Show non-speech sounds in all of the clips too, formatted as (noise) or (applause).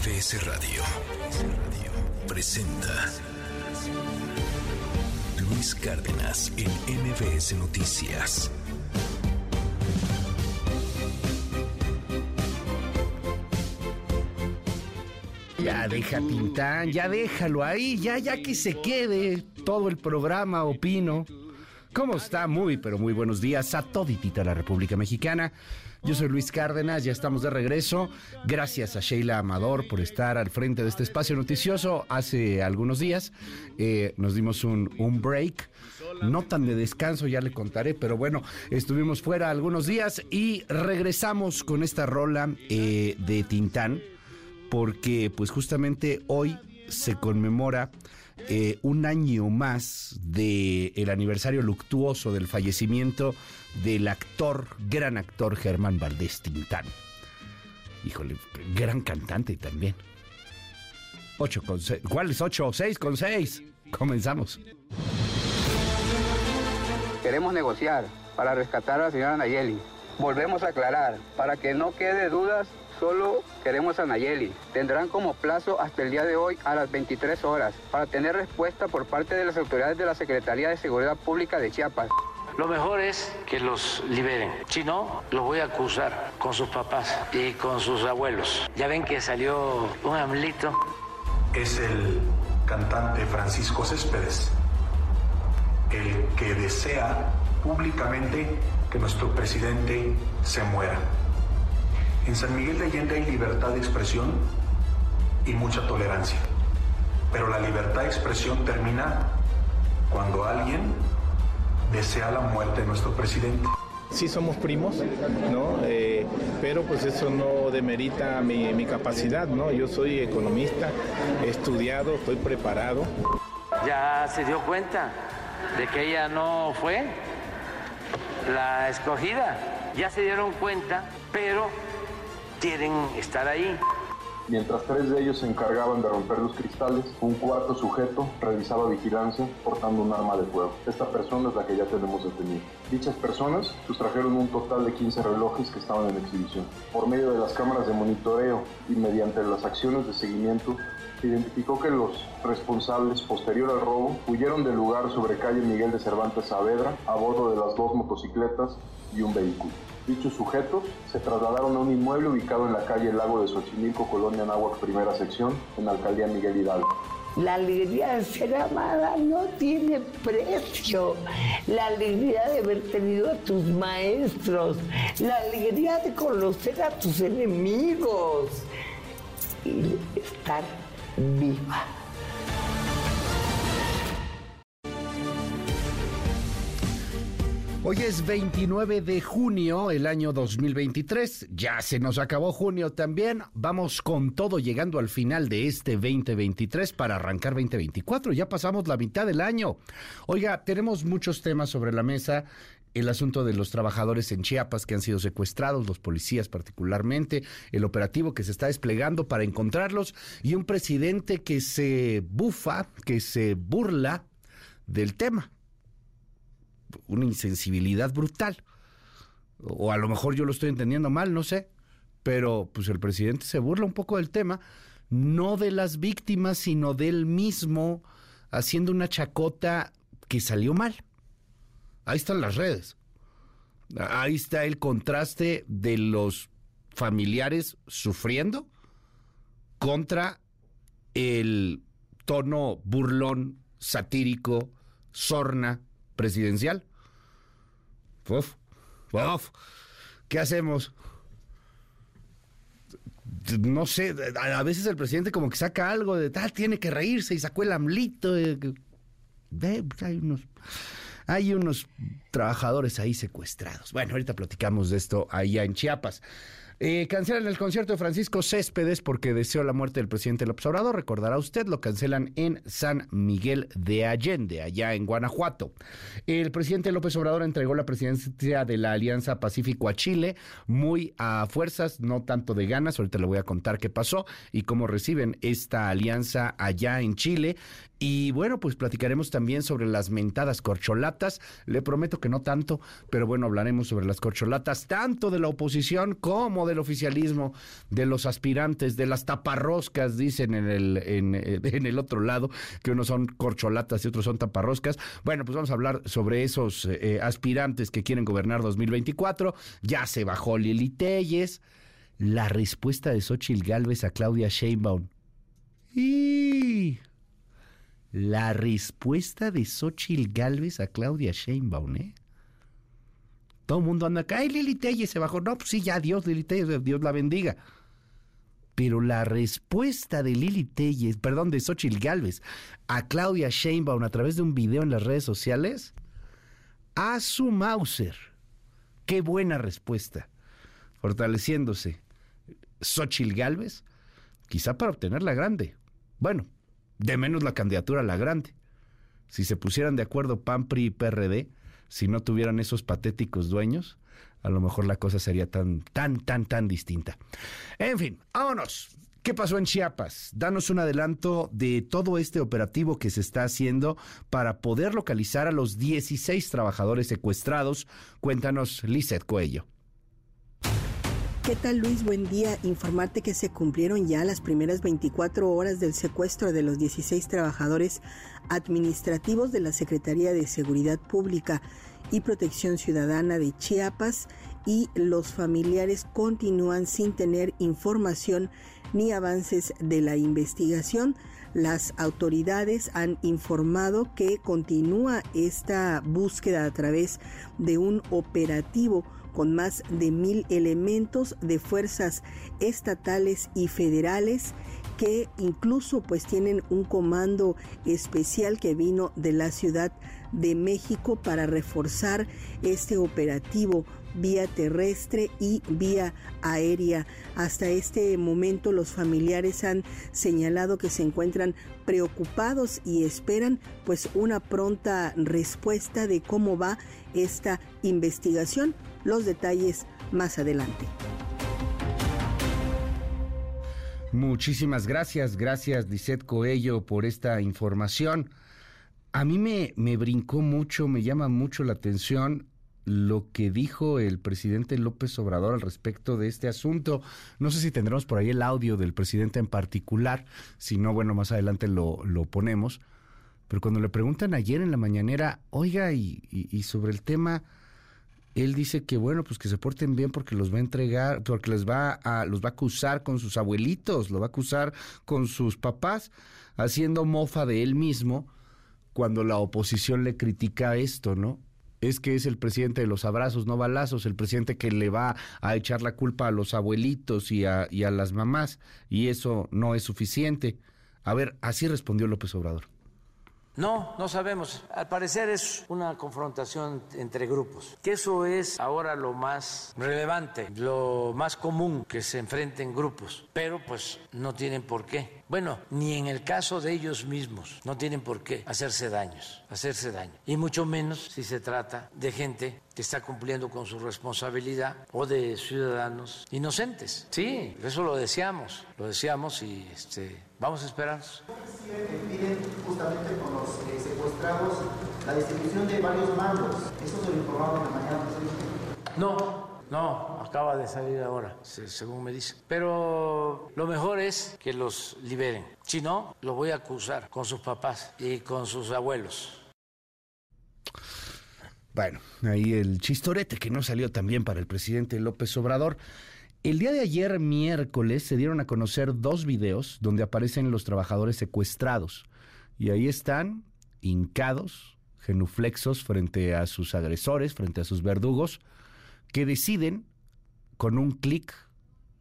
MBS Radio presenta Luis Cárdenas en MBS Noticias. Ya deja Tintán, ya déjalo ahí, ya, ya que se quede todo el programa, opino. ¿Cómo está? Muy, pero muy buenos días a toditita la República Mexicana. Yo soy Luis Cárdenas, ya estamos de regreso. Gracias a Sheila Amador por estar al frente de este espacio noticioso. Hace algunos días eh, nos dimos un, break, no tan de descanso, ya le contaré, pero bueno, estuvimos fuera algunos días y regresamos con esta rola eh, de Tintán, porque pues justamente hoy se conmemora eh, un año más del el aniversario luctuoso del fallecimiento del actor, gran actor Germán Valdés Tintán. Híjole, gran cantante también. 8 con 6. ¿Cuál es 8 o 6 con 6? Comenzamos. Queremos negociar para rescatar a la señora Nayeli. Volvemos a aclarar, para que no quede dudas, solo queremos a Nayeli. Tendrán como plazo hasta el día de hoy a las 23 horas para tener respuesta por parte de las autoridades de la Secretaría de Seguridad Pública de Chiapas. Lo mejor es que los liberen. Si no, los voy a acusar con sus papás y con sus abuelos. Ya ven que salió un amlito. Es el cantante Francisco Céspedes, el que desea públicamente que nuestro presidente se muera. En San Miguel de Allende hay libertad de expresión y mucha tolerancia, pero la libertad de expresión termina cuando alguien desea la muerte de nuestro presidente. Sí somos primos, ¿no? Eh, pero pues eso no demerita mi, mi capacidad, ¿no? Yo soy economista, he estudiado, estoy preparado. Ya se dio cuenta de que ella no fue la escogida. Ya se dieron cuenta, pero quieren estar ahí. Mientras tres de ellos se encargaban de romper los cristales, un cuarto sujeto revisaba vigilancia portando un arma de fuego. Esta persona es la que ya tenemos detenida. Dichas personas sustrajeron un total de 15 relojes que estaban en exhibición. Por medio de las cámaras de monitoreo y mediante las acciones de seguimiento, se identificó que los responsables posterior al robo huyeron del lugar sobre calle Miguel de Cervantes Saavedra a bordo de las dos motocicletas y un vehículo. Dichos sujetos se trasladaron a un inmueble ubicado en la calle Lago de Xochimilco, Colonia Náhuac, primera sección, en la alcaldía Miguel Hidalgo. La alegría de ser amada no tiene precio. La alegría de haber tenido a tus maestros. La alegría de conocer a tus enemigos. Y estar viva. Hoy es 29 de junio, el año 2023. Ya se nos acabó junio también. Vamos con todo llegando al final de este 2023 para arrancar 2024. Ya pasamos la mitad del año. Oiga, tenemos muchos temas sobre la mesa. El asunto de los trabajadores en Chiapas que han sido secuestrados, los policías particularmente, el operativo que se está desplegando para encontrarlos y un presidente que se bufa, que se burla del tema una insensibilidad brutal. O a lo mejor yo lo estoy entendiendo mal, no sé. Pero pues el presidente se burla un poco del tema, no de las víctimas, sino del mismo, haciendo una chacota que salió mal. Ahí están las redes. Ahí está el contraste de los familiares sufriendo contra el tono burlón, satírico, sorna, presidencial. Uf, uf, ¿Qué hacemos? No sé, a veces el presidente como que saca algo de tal, tiene que reírse y sacó el amlito. Ve, hay unos, hay unos trabajadores ahí secuestrados. Bueno, ahorita platicamos de esto allá en Chiapas. Eh, cancelan el concierto de Francisco Céspedes porque deseó la muerte del presidente López Obrador. Recordará usted, lo cancelan en San Miguel de Allende, allá en Guanajuato. El presidente López Obrador entregó la presidencia de la Alianza Pacífico a Chile, muy a fuerzas, no tanto de ganas. Ahorita le voy a contar qué pasó y cómo reciben esta alianza allá en Chile. Y bueno, pues platicaremos también sobre las mentadas corcholatas. Le prometo que no tanto, pero bueno, hablaremos sobre las corcholatas, tanto de la oposición como del oficialismo, de los aspirantes, de las taparroscas, dicen en el, eh, (laughs) otro lado, que unos son corcholatas y otros son taparroscas. Bueno, pues vamos a hablar sobre esos eh, aspirantes que quieren gobernar 2024. Ya se bajó Lili Telles. La respuesta de Xochitl Gálvez a Claudia Sheinbaum. Y la respuesta de Xochitl Galvez a Claudia Sheinbaum, ¿eh? Todo el mundo anda acá, ¡ay, Lili Telles se bajó! No, pues sí, ya, Dios, Lili Telles, Dios la bendiga. Pero la respuesta de Lili Telles, perdón, de Xochitl Galvez a Claudia Sheinbaum a través de un video en las redes sociales, a su Mauser. ¡Qué buena respuesta! Fortaleciéndose Xochitl Galvez, quizá para obtener la grande. Bueno, de menos la candidatura a la grande. Si se pusieran de acuerdo PAN, PRI y PRD, si no tuvieran esos patéticos dueños, a lo mejor la cosa sería tan, tan, tan, tan distinta. En fin, vámonos. ¿Qué pasó en Chiapas? Danos un adelanto de todo este operativo que se está haciendo para poder localizar a los 16 trabajadores secuestrados. Cuéntanos, Lizeth Coello. ¿Qué tal Luis? Buen día. Informarte que se cumplieron ya las primeras 24 horas del secuestro de los 16 trabajadores administrativos de la Secretaría de Seguridad Pública y Protección Ciudadana de Chiapas y los familiares continúan sin tener información ni avances de la investigación. Las autoridades han informado que continúa esta búsqueda a través de un operativo con más de mil elementos de fuerzas estatales y federales que incluso pues tienen un comando especial que vino de la Ciudad de México para reforzar este operativo vía terrestre y vía aérea. Hasta este momento los familiares han señalado que se encuentran preocupados y esperan pues una pronta respuesta de cómo va esta investigación los detalles más adelante. Muchísimas gracias, gracias Lisette Coello por esta información. A mí me, me brincó mucho, me llama mucho la atención lo que dijo el presidente López Obrador al respecto de este asunto. No sé si tendremos por ahí el audio del presidente en particular, si no, bueno, más adelante lo, lo ponemos. Pero cuando le preguntan ayer en la mañanera, oiga, y, y sobre el tema él dice que bueno, pues que se porten bien porque los va a entregar, porque les va a, los va a acusar con sus abuelitos, lo va a acusar con sus papás, haciendo mofa de él mismo cuando la oposición le critica esto, ¿no? Es que es el presidente de los abrazos, no balazos, el presidente que le va a echar la culpa a los abuelitos y a, y a las mamás, y eso no es suficiente. A ver, así respondió López Obrador. No, no sabemos. Al parecer es una confrontación entre grupos, que eso es ahora lo más relevante, lo más común que se enfrenten grupos, pero pues no tienen por qué. Bueno, ni en el caso de ellos mismos no tienen por qué hacerse daños, hacerse daño. Y mucho menos si se trata de gente que está cumpliendo con su responsabilidad o de ciudadanos inocentes. Sí, eso lo deseamos, lo deseamos y este, vamos a esperar. Piden justamente con los eh, secuestrados la distribución de varios mandos. ¿Eso se lo informaron la mañana? No, no, acaba de salir ahora, según me dice. Pero lo mejor es que los liberen. Si no, los voy a acusar con sus papás y con sus abuelos. Bueno, ahí el chistorete que no salió tan bien para el presidente López Obrador. El día de ayer, miércoles, se dieron a conocer dos videos donde aparecen los trabajadores secuestrados. Y ahí están, hincados, genuflexos frente a sus agresores, frente a sus verdugos, que deciden, con un clic,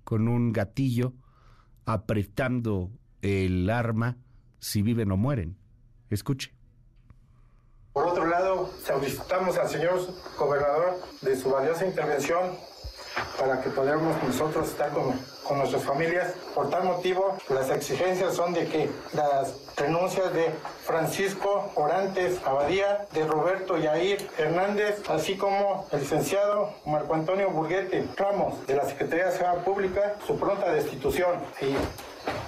con un gatillo, apretando el arma, si viven o mueren. Escuche. Por otro lado, solicitamos al señor gobernador de su valiosa intervención para que podamos nosotros estar con, nuestras familias. Por tal motivo, las exigencias son de que las renuncias de Francisco Orantes Abadía, de Roberto Yair Hernández, así como el licenciado Marco Antonio Burguete Ramos, de la Secretaría de Seguridad Pública, su pronta destitución. Y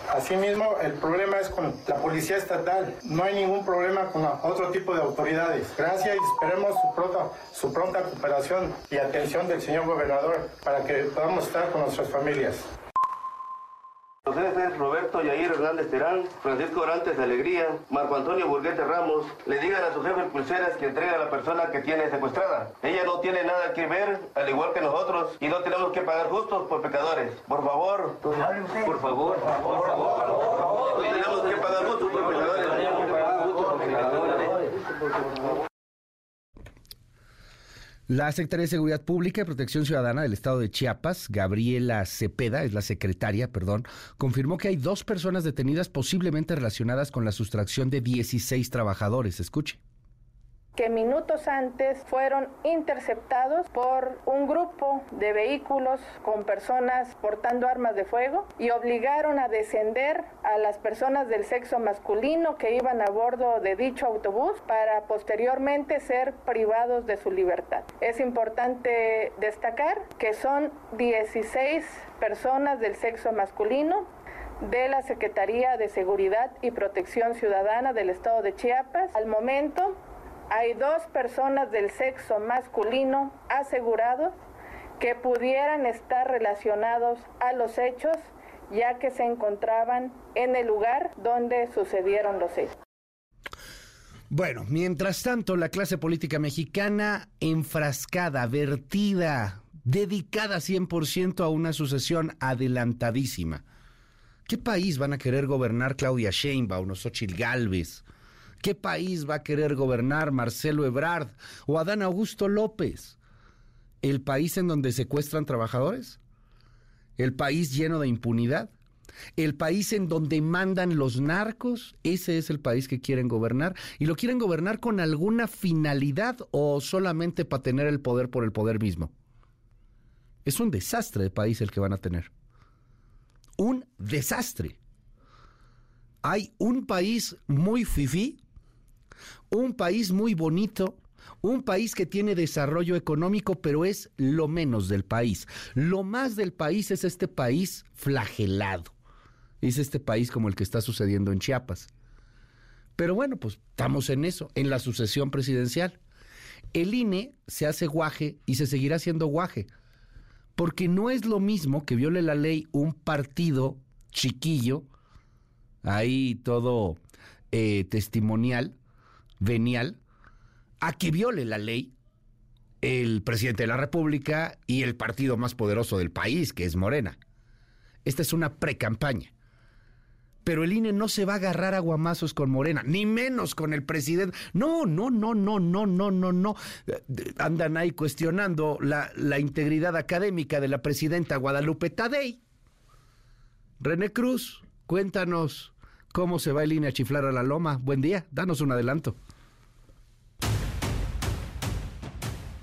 Asimismo, el problema es con la policía estatal. No hay ningún problema con otro tipo de autoridades. Gracias y esperemos su pronta, su pronta cooperación y atención del señor gobernador para que podamos estar con nuestras familias. Los jefes Roberto Yair Hernández Terán, Francisco Orantes de Alegría, Marco Antonio Burguete Ramos, le digan a su jefe pulseras que entregue a la persona que tiene secuestrada. Ella no tiene nada que ver, al igual que nosotros, y no tenemos que pagar justos por pecadores. Por favor, por favor, por favor, por favor. No tenemos que pagar justos por pecadores. La Secretaría de Seguridad Pública y Protección Ciudadana del Estado de Chiapas, Gabriela Cepeda, es la secretaria, perdón, confirmó que hay dos personas detenidas posiblemente relacionadas con la sustracción de 16 trabajadores. Escuche que minutos antes fueron interceptados por un grupo de vehículos con personas portando armas de fuego y obligaron a descender a las personas del sexo masculino que iban a bordo de dicho autobús para posteriormente ser privados de su libertad. Es importante destacar que son 16 personas del sexo masculino de la Secretaría de Seguridad y Protección Ciudadana del Estado de Chiapas. Al momento hay dos personas del sexo masculino asegurados que pudieran estar relacionados a los hechos ya que se encontraban en el lugar donde sucedieron los hechos. Bueno, mientras tanto, la clase política mexicana enfrascada, vertida, dedicada 100% a una sucesión adelantadísima. ¿Qué país van a querer gobernar Claudia Sheinbaum o Xochitl Galvez? ¿Qué país va a querer gobernar Marcelo Ebrard o Adán Augusto López? ¿El país en donde secuestran trabajadores? ¿El país lleno de impunidad? ¿El país en donde mandan los narcos? Ese es el país que quieren gobernar. ¿Y lo quieren gobernar con alguna finalidad o solamente para tener el poder por el poder mismo? Es un desastre de país el que van a tener. Un desastre. Hay un país muy fifí un país muy bonito, un país que tiene desarrollo económico, pero es lo menos del país. Lo más del país es este país flagelado. Es este país como el que está sucediendo en Chiapas. Pero bueno, pues estamos en eso, en la sucesión presidencial. El INE se hace guaje y se seguirá haciendo guaje. Porque no es lo mismo que viole la ley un partido chiquillo, ahí todo eh, testimonial, venial a que viole la ley el presidente de la República y el partido más poderoso del país, que es Morena. Esta es una pre-campaña. Pero el INE no se va a agarrar a guamazos con Morena, ni menos con el presidente. No, no, no, no, no, no, no, no. Andan ahí cuestionando la, la integridad académica de la presidenta Guadalupe Tadei. René Cruz, cuéntanos cómo se va el INE a chiflar a la loma. Buen día, danos un adelanto.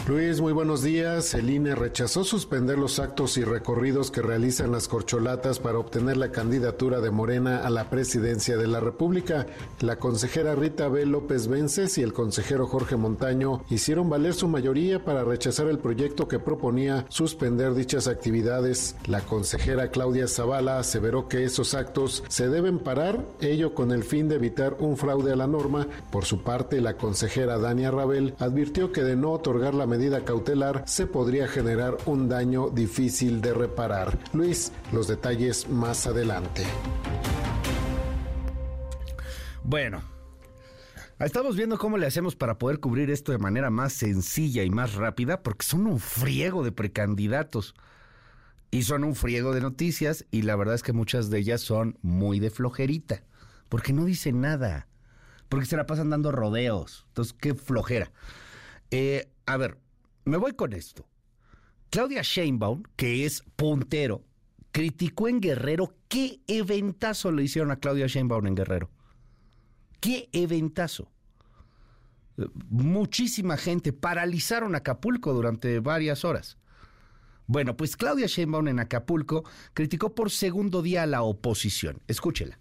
Luis, muy buenos días. El INE rechazó suspender los actos y recorridos que realizan las corcholatas para obtener la candidatura de Morena a la presidencia de la República. La consejera Rita B. López Vences y el consejero Jorge Montaño hicieron valer su mayoría para rechazar el proyecto que proponía suspender dichas actividades. La consejera Claudia Zavala aseveró que esos actos se deben parar, ello con el fin de evitar un fraude a la norma. Por su parte, la consejera Dania Rabel advirtió que de no otorgar la cautelar se podría generar un daño difícil de reparar. Luis, los detalles más adelante. Bueno, Estamos viendo cómo le hacemos para poder cubrir esto de manera más sencilla y más rápida, porque son un friego de precandidatos y son un friego de noticias y la verdad es que muchas de ellas son muy de flojerita, porque no dicen nada, porque se la pasan dando rodeos. Entonces, qué flojera. Eh, a ver, me voy con esto. Claudia Sheinbaum, que es puntero, criticó en Guerrero qué eventazo le hicieron a Claudia Sheinbaum en Guerrero. ¿Qué eventazo? Muchísima gente paralizaron Acapulco durante varias horas. Bueno, pues Claudia Sheinbaum en Acapulco criticó por segundo día a la oposición. Escúchela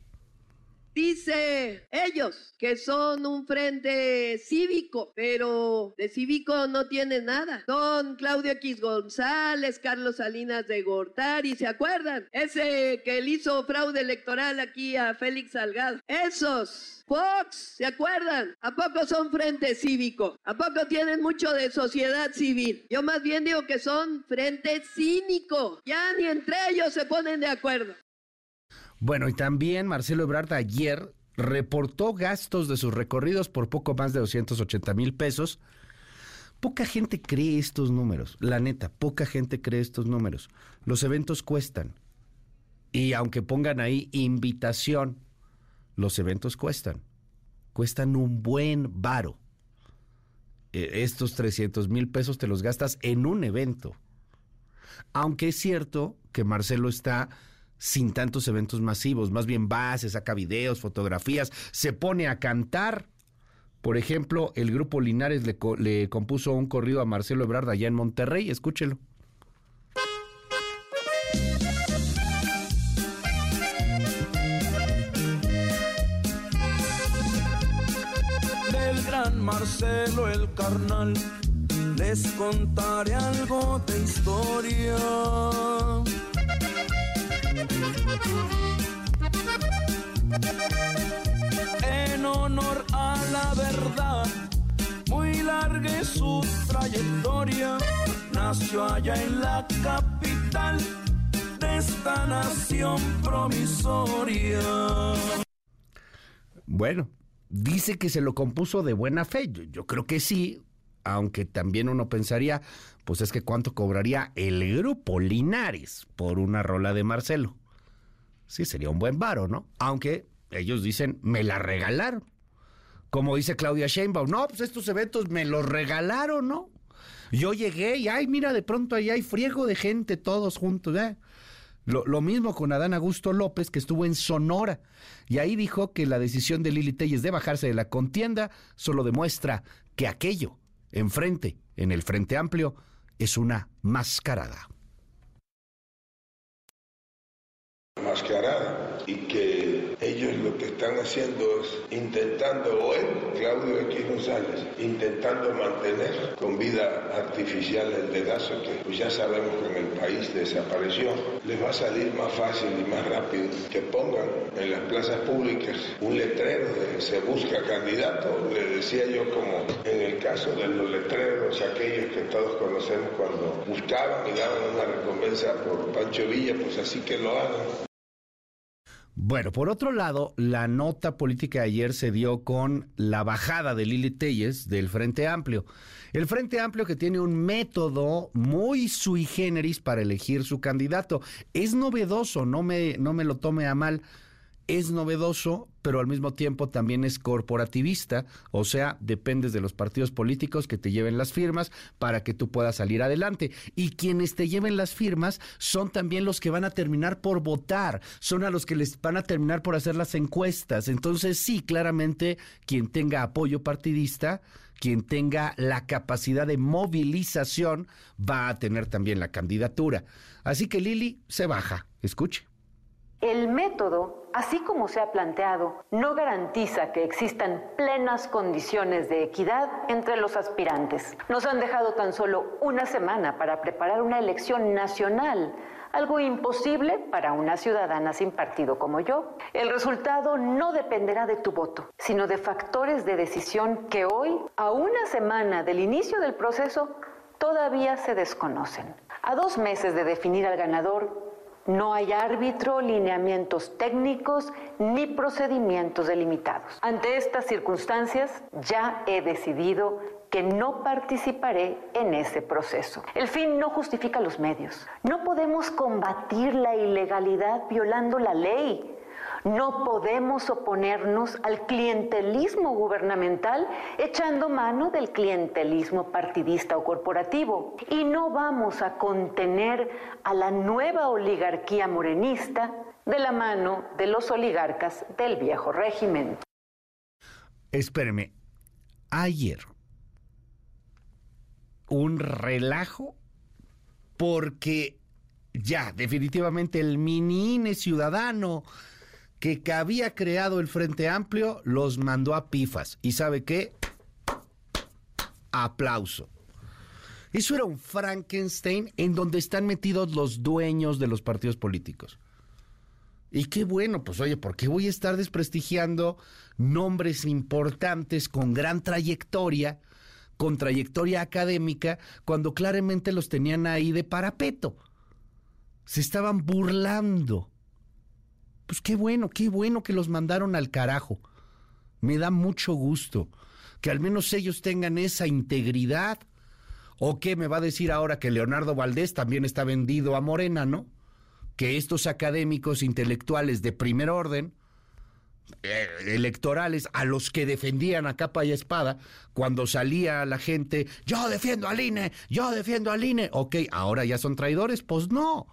Dice ellos que son un frente cívico, pero de cívico no tienen nada. Son Claudio X González, Carlos Salinas de Gortari, ¿se acuerdan? Ese que le hizo fraude electoral aquí a Félix Salgado. Esos. Fox, ¿se acuerdan? ¿A poco son frente cívico? ¿A poco tienen mucho de sociedad civil? Yo más bien digo que son frente cínico. Ya ni entre ellos se ponen de acuerdo. Bueno, y también Marcelo Ebrard ayer reportó gastos de sus recorridos por poco más de 280 mil pesos. Poca gente cree estos números, la neta, poca gente cree estos números. Los eventos cuestan. Y aunque pongan ahí invitación, los eventos cuestan. Cuestan un buen varo. E, estos 300 mil pesos te los gastas en un evento. Aunque es cierto que Marcelo está sin tantos eventos masivos. Más bien va, se saca videos, fotografías, se pone a cantar. Por ejemplo, el grupo Linares le, compuso un corrido a Marcelo Ebrard allá en Monterrey. Escúchelo. Del gran Marcelo el carnal, les contaré algo de historia en honor a la verdad, muy larga su trayectoria. Nació allá en la capital de esta nación promisoria. Bueno, dice que se lo compuso de buena fe. Yo, creo que sí, aunque también uno pensaría, pues es que cuánto cobraría el grupo Linares por una rola de Marcelo. Sí, sería un buen varo, ¿no? Aunque ellos dicen, me la regalaron. Como dice Claudia Sheinbaum, no, pues estos eventos me los regalaron, ¿no? Yo llegué y, ay, mira, de pronto ahí hay friego de gente todos juntos, ¿eh? Lo, lo, mismo con Adán Augusto López, que estuvo en Sonora, y ahí dijo que la decisión de Lili Telles de bajarse de la contienda solo demuestra que aquello, enfrente, en el Frente Amplio, es una mascarada. Mascarada y que están haciendo es intentando, él, Claudio X González, intentando mantener con vida artificial el dedazo que ya sabemos que en el país desapareció. Les va a salir más fácil y más rápido que pongan en las plazas públicas un letrero de se busca candidato, le decía yo como en el caso de los letreros, aquellos que todos conocemos cuando buscaban y daban una recompensa por Pancho Villa, pues así que lo hagan. Bueno, por otro lado, la nota política de ayer se dio con la bajada de Lili Telles del Frente Amplio. El Frente Amplio que tiene un método muy sui generis para elegir su candidato. Es novedoso, no me, no me lo tome a mal es novedoso, pero al mismo tiempo también es corporativista, o sea, dependes de los partidos políticos que te lleven las firmas para que tú puedas salir adelante. Y quienes te lleven las firmas son también los que van a terminar por votar, son a los que les van a terminar por hacer las encuestas. Entonces, sí, claramente, quien tenga apoyo partidista, quien tenga la capacidad de movilización, va a tener también la candidatura. Así que Lili se baja. Escuche. El método, así como se ha planteado, no garantiza que existan plenas condiciones de equidad entre los aspirantes. Nos han dejado tan solo una semana para preparar una elección nacional, algo imposible para una ciudadana sin partido como yo. El resultado no dependerá de tu voto, sino de factores de decisión que hoy, a una semana del inicio del proceso, todavía se desconocen. A dos meses de definir al ganador, no hay árbitro, lineamientos técnicos ni procedimientos delimitados. Ante estas circunstancias, ya he decidido que no participaré en ese proceso. El fin no justifica los medios. No podemos combatir la ilegalidad violando la ley. No podemos oponernos al clientelismo gubernamental echando mano del clientelismo partidista o corporativo. Y no vamos a contener a la nueva oligarquía morenista de la mano de los oligarcas del viejo régimen. Espéreme, ayer un relajo porque ya definitivamente el minine ciudadano que había creado el Frente Amplio los mandó a pifas. ¿Y sabe qué? Aplauso. Eso era un Frankenstein en donde están metidos los dueños de los partidos políticos. Y qué bueno, pues oye, ¿por qué voy a estar desprestigiando nombres importantes con gran trayectoria, con trayectoria académica, cuando claramente los tenían ahí de parapeto? Se estaban burlando. Pues qué bueno, qué bueno que los mandaron al carajo. Me da mucho gusto que al menos ellos tengan esa integridad. ¿O qué me va a decir ahora que Leonardo Valdés también está vendido a Morena, no? que estos académicos intelectuales de primer orden, eh, electorales, a los que defendían a capa y espada, cuando salía la gente, yo defiendo al INE, yo defiendo al INE, ok, ahora ya son traidores, pues no,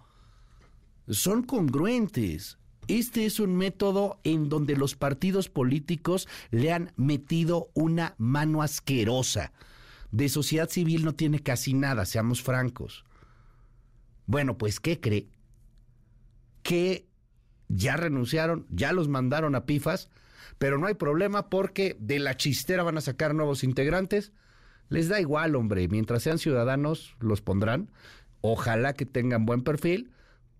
son congruentes. Este es un método en donde los partidos políticos le han metido una mano asquerosa. De sociedad civil no tiene casi nada, seamos francos. Bueno, pues, ¿qué cree? que ya renunciaron, ya los mandaron a pifas, pero no hay problema porque de la chistera van a sacar nuevos integrantes. Les da igual, hombre, mientras sean ciudadanos los pondrán. Ojalá que tengan buen perfil,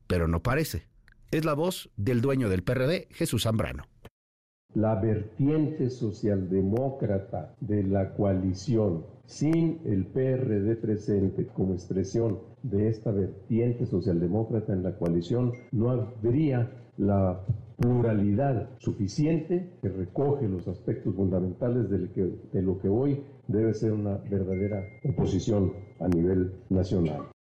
pero no parece. Es la voz del dueño del PRD, Jesús Zambrano. La vertiente socialdemócrata de la coalición sin el PRD presente como expresión de esta vertiente socialdemócrata en la coalición, no habría la pluralidad suficiente que recoge los aspectos fundamentales de lo, que, hoy debe ser una verdadera oposición a nivel nacional.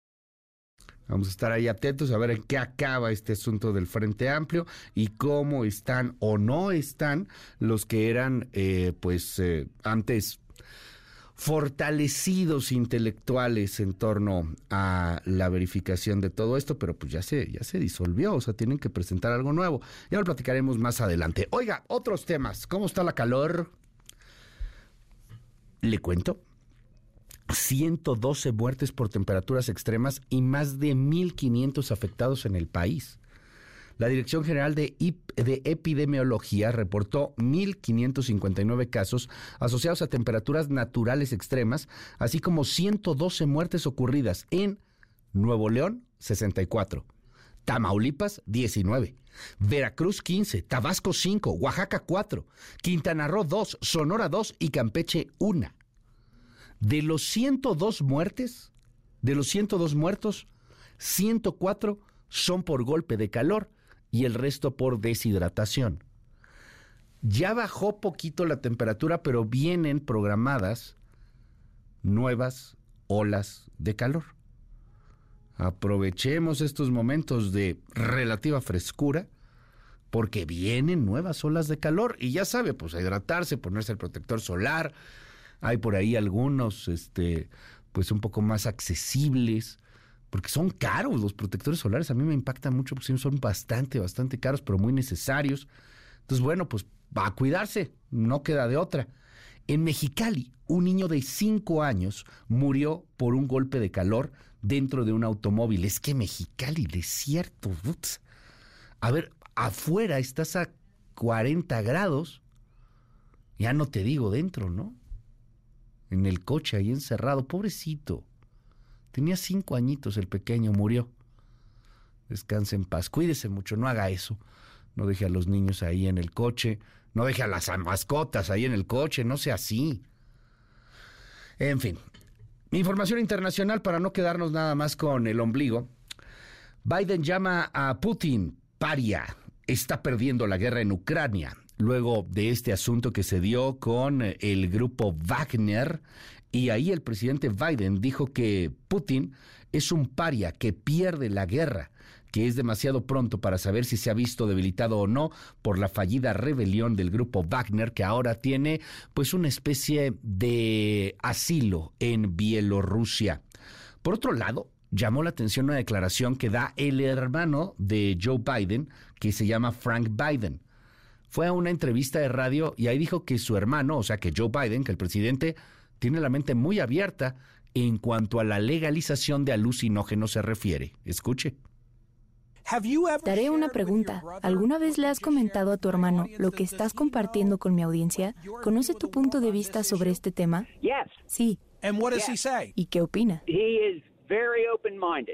Vamos a estar ahí atentos a ver en qué acaba este asunto del Frente Amplio y cómo están o no están los que eran, eh, pues, eh, antes fortalecidos intelectuales en torno a la verificación de todo esto, pero pues ya se, ya se disolvió, o sea, tienen que presentar algo nuevo. Ya lo platicaremos más adelante. Oiga, otros temas. ¿Cómo está la calor? Le cuento. 112 muertes por temperaturas extremas y más de 1.500 afectados en el país. La Dirección General de, Epidemiología reportó 1.559 casos asociados a temperaturas naturales extremas, así como 112 muertes ocurridas en Nuevo León, 64, Tamaulipas, 19, Veracruz, 15, Tabasco, 5, Oaxaca, 4, Quintana Roo, 2, Sonora, 2 y Campeche, 1. De los 102 muertes, de los 102 muertos, 104 son por golpe de calor y el resto por deshidratación. Ya bajó poquito la temperatura, pero vienen programadas nuevas olas de calor. Aprovechemos estos momentos de relativa frescura porque vienen nuevas olas de calor y ya sabe, pues a hidratarse, ponerse el protector solar. Hay por ahí algunos este pues un poco más accesibles porque son caros los protectores solares. A mí me impactan mucho porque son bastante, bastante caros, pero muy necesarios. Entonces, bueno, pues va a cuidarse, no queda de otra. En Mexicali, un niño de 5 años murió por un golpe de calor dentro de un automóvil. Es que Mexicali, desierto. A ver, afuera estás a 40 grados. Ya no te digo dentro, ¿no? En el coche ahí encerrado, pobrecito. Tenía cinco añitos el pequeño, murió. Descanse en paz. Cuídese mucho, no haga eso. No deje a los niños ahí en el coche. No deje a las mascotas ahí en el coche. No sea así. En fin. Información internacional para no quedarnos nada más con el ombligo. Biden llama a Putin paria. Está perdiendo la guerra en Ucrania. Luego de este asunto que se dio con el grupo Wagner y ahí el presidente Biden dijo que Putin es un paria que pierde la guerra, que es demasiado pronto para saber si se ha visto debilitado o no por la fallida rebelión del grupo Wagner que ahora tiene pues una especie de asilo en Bielorrusia. Por otro lado, llamó la atención una declaración que da el hermano de Joe Biden, que se llama Frank Biden. Fue a una entrevista de radio y ahí dijo que su hermano, o sea que Joe Biden, que el presidente, tiene la mente muy abierta en cuanto a la legalización de alucinógenos se refiere. Escuche. Daré una pregunta. ¿Alguna vez le has comentado a tu hermano lo que estás compartiendo con mi audiencia? ¿Conoce tu punto de vista sobre este tema? Sí. ¿Y qué opina?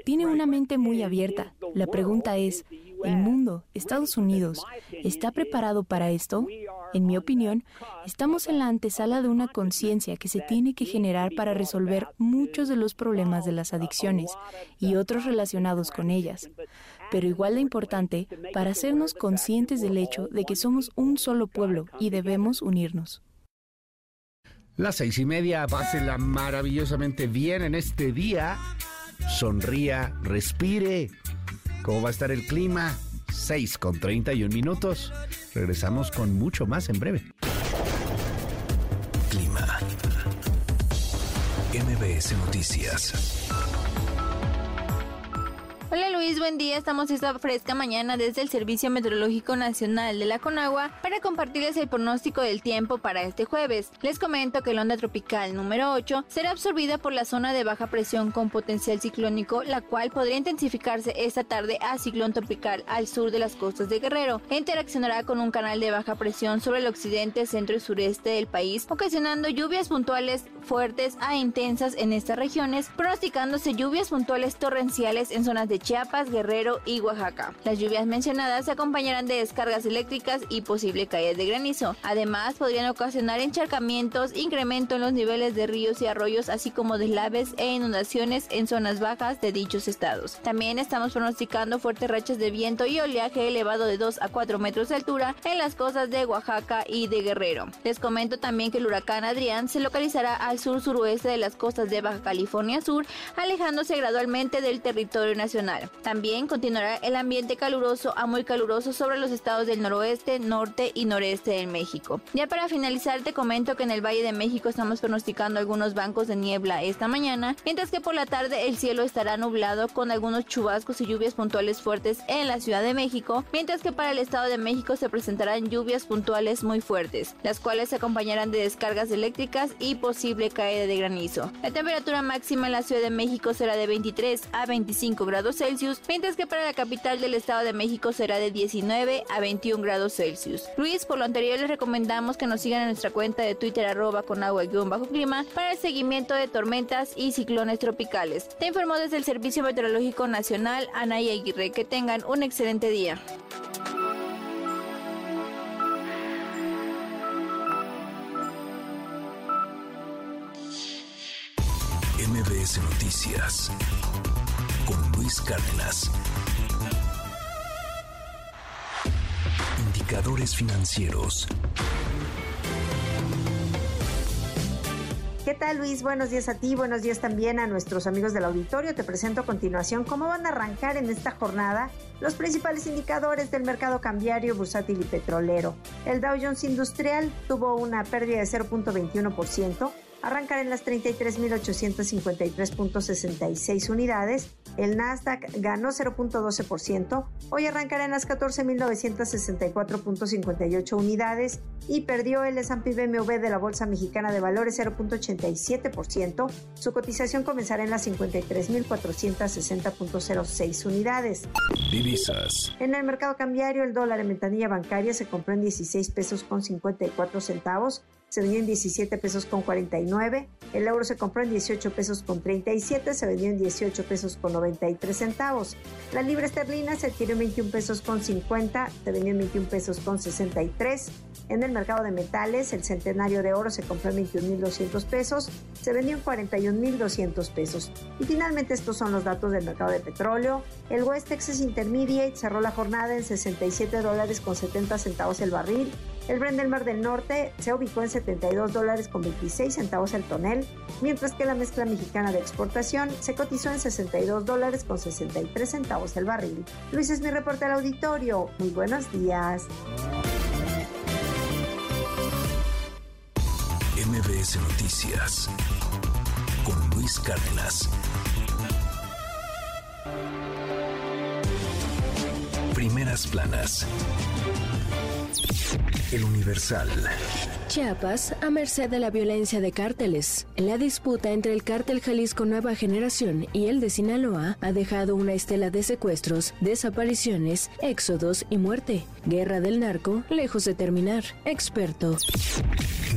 Tiene una mente muy abierta. La pregunta es, ¿el mundo, Estados Unidos, está preparado para esto? En mi opinión, estamos en la antesala de una conciencia que se tiene que generar para resolver muchos de los problemas de las adicciones y otros relacionados con ellas. Pero igual de importante, para hacernos conscientes del hecho de que somos un solo pueblo y debemos unirnos. Las seis y media, pásela maravillosamente bien en este día. Sonría, respire. ¿Cómo va a estar el clima? 6 con 31 minutos. Regresamos con mucho más en breve. Clima. MBS Noticias. Hola Luis, buen día. Estamos esta fresca mañana desde el Servicio Meteorológico Nacional de la Conagua para compartirles el pronóstico del tiempo para este jueves. Les comento que la onda tropical número 8 será absorbida por la zona de baja presión con potencial ciclónico, la cual podría intensificarse esta tarde a ciclón tropical al sur de las costas de Guerrero. Interaccionará con un canal de baja presión sobre el occidente, centro y sureste del país, ocasionando lluvias puntuales fuertes a intensas en estas regiones, pronosticándose lluvias puntuales torrenciales en zonas de Chiapas, Guerrero y Oaxaca. Las lluvias mencionadas se acompañarán de descargas eléctricas y posible caída de granizo. Además, podrían ocasionar encharcamientos, incremento en los niveles de ríos y arroyos, así como deslaves e inundaciones en zonas bajas de dichos estados. También estamos pronosticando fuertes rachas de viento y oleaje elevado de 2 a 4 metros de altura en las costas de Oaxaca y de Guerrero. Les comento también que el huracán Adrián se localizará al sur-suroeste de las costas de Baja California Sur, alejándose gradualmente del territorio nacional. También continuará el ambiente caluroso a muy caluroso sobre los estados del noroeste, norte y noreste de México. Ya para finalizar te comento que en el Valle de México estamos pronosticando algunos bancos de niebla esta mañana, mientras que por la tarde el cielo estará nublado con algunos chubascos y lluvias puntuales fuertes en la Ciudad de México, mientras que para el Estado de México se presentarán lluvias puntuales muy fuertes, las cuales se acompañarán de descargas eléctricas y posible caída de granizo. La temperatura máxima en la Ciudad de México será de 23 a 25 grados Celsius, mientras que para la capital del Estado de México será de 19 a 21 grados Celsius. Luis, por lo anterior les recomendamos que nos sigan en nuestra cuenta de Twitter arroba con agua bajo clima para el seguimiento de tormentas y ciclones tropicales. Te informó desde el Servicio Meteorológico Nacional Anaya Aguirre. Que tengan un excelente día. MBS Noticias con Luis Cárdenas. Indicadores financieros. ¿Qué tal Luis? Buenos días a ti, buenos días también a nuestros amigos del auditorio. Te presento a continuación cómo van a arrancar en esta jornada los principales indicadores del mercado cambiario, bursátil y petrolero. El Dow Jones Industrial tuvo una pérdida de 0.21%, arrancar en las 33.853.66 unidades. El Nasdaq ganó 0.12%, hoy arrancará en las 14.964.58 unidades y perdió el S&P BMW de la Bolsa Mexicana de Valores 0.87%. Su cotización comenzará en las 53.460.06 unidades. Divisas. En el mercado cambiario, el dólar en ventanilla bancaria se compró en 16 pesos con 54 centavos se vendió en 17 pesos con 49, el euro se compró en 18 pesos con 37, se vendió en 18 pesos con 93 centavos. La libra esterlina se adquirió en 21 pesos con 50, se vendió en 21 pesos con 63. En el mercado de metales, el centenario de oro se compró en 21.200 pesos, se vendió en 41.200 pesos. Y finalmente estos son los datos del mercado de petróleo. El West Texas Intermediate cerró la jornada en 67 dólares con 70 centavos el barril. El Brent del Mar del Norte se ubicó en 72 dólares con 26 centavos el tonel, mientras que la mezcla mexicana de exportación se cotizó en 62 dólares con 63 centavos el barril. Luis es mi reporte al auditorio. Muy buenos días. MBS Noticias con Luis Cárdenas. Primeras planas. El Universal. Chiapas a merced de la violencia de cárteles. La disputa entre el cártel Jalisco Nueva Generación y el de Sinaloa ha dejado una estela de secuestros, desapariciones, éxodos y muerte. Guerra del narco lejos de terminar. Experto.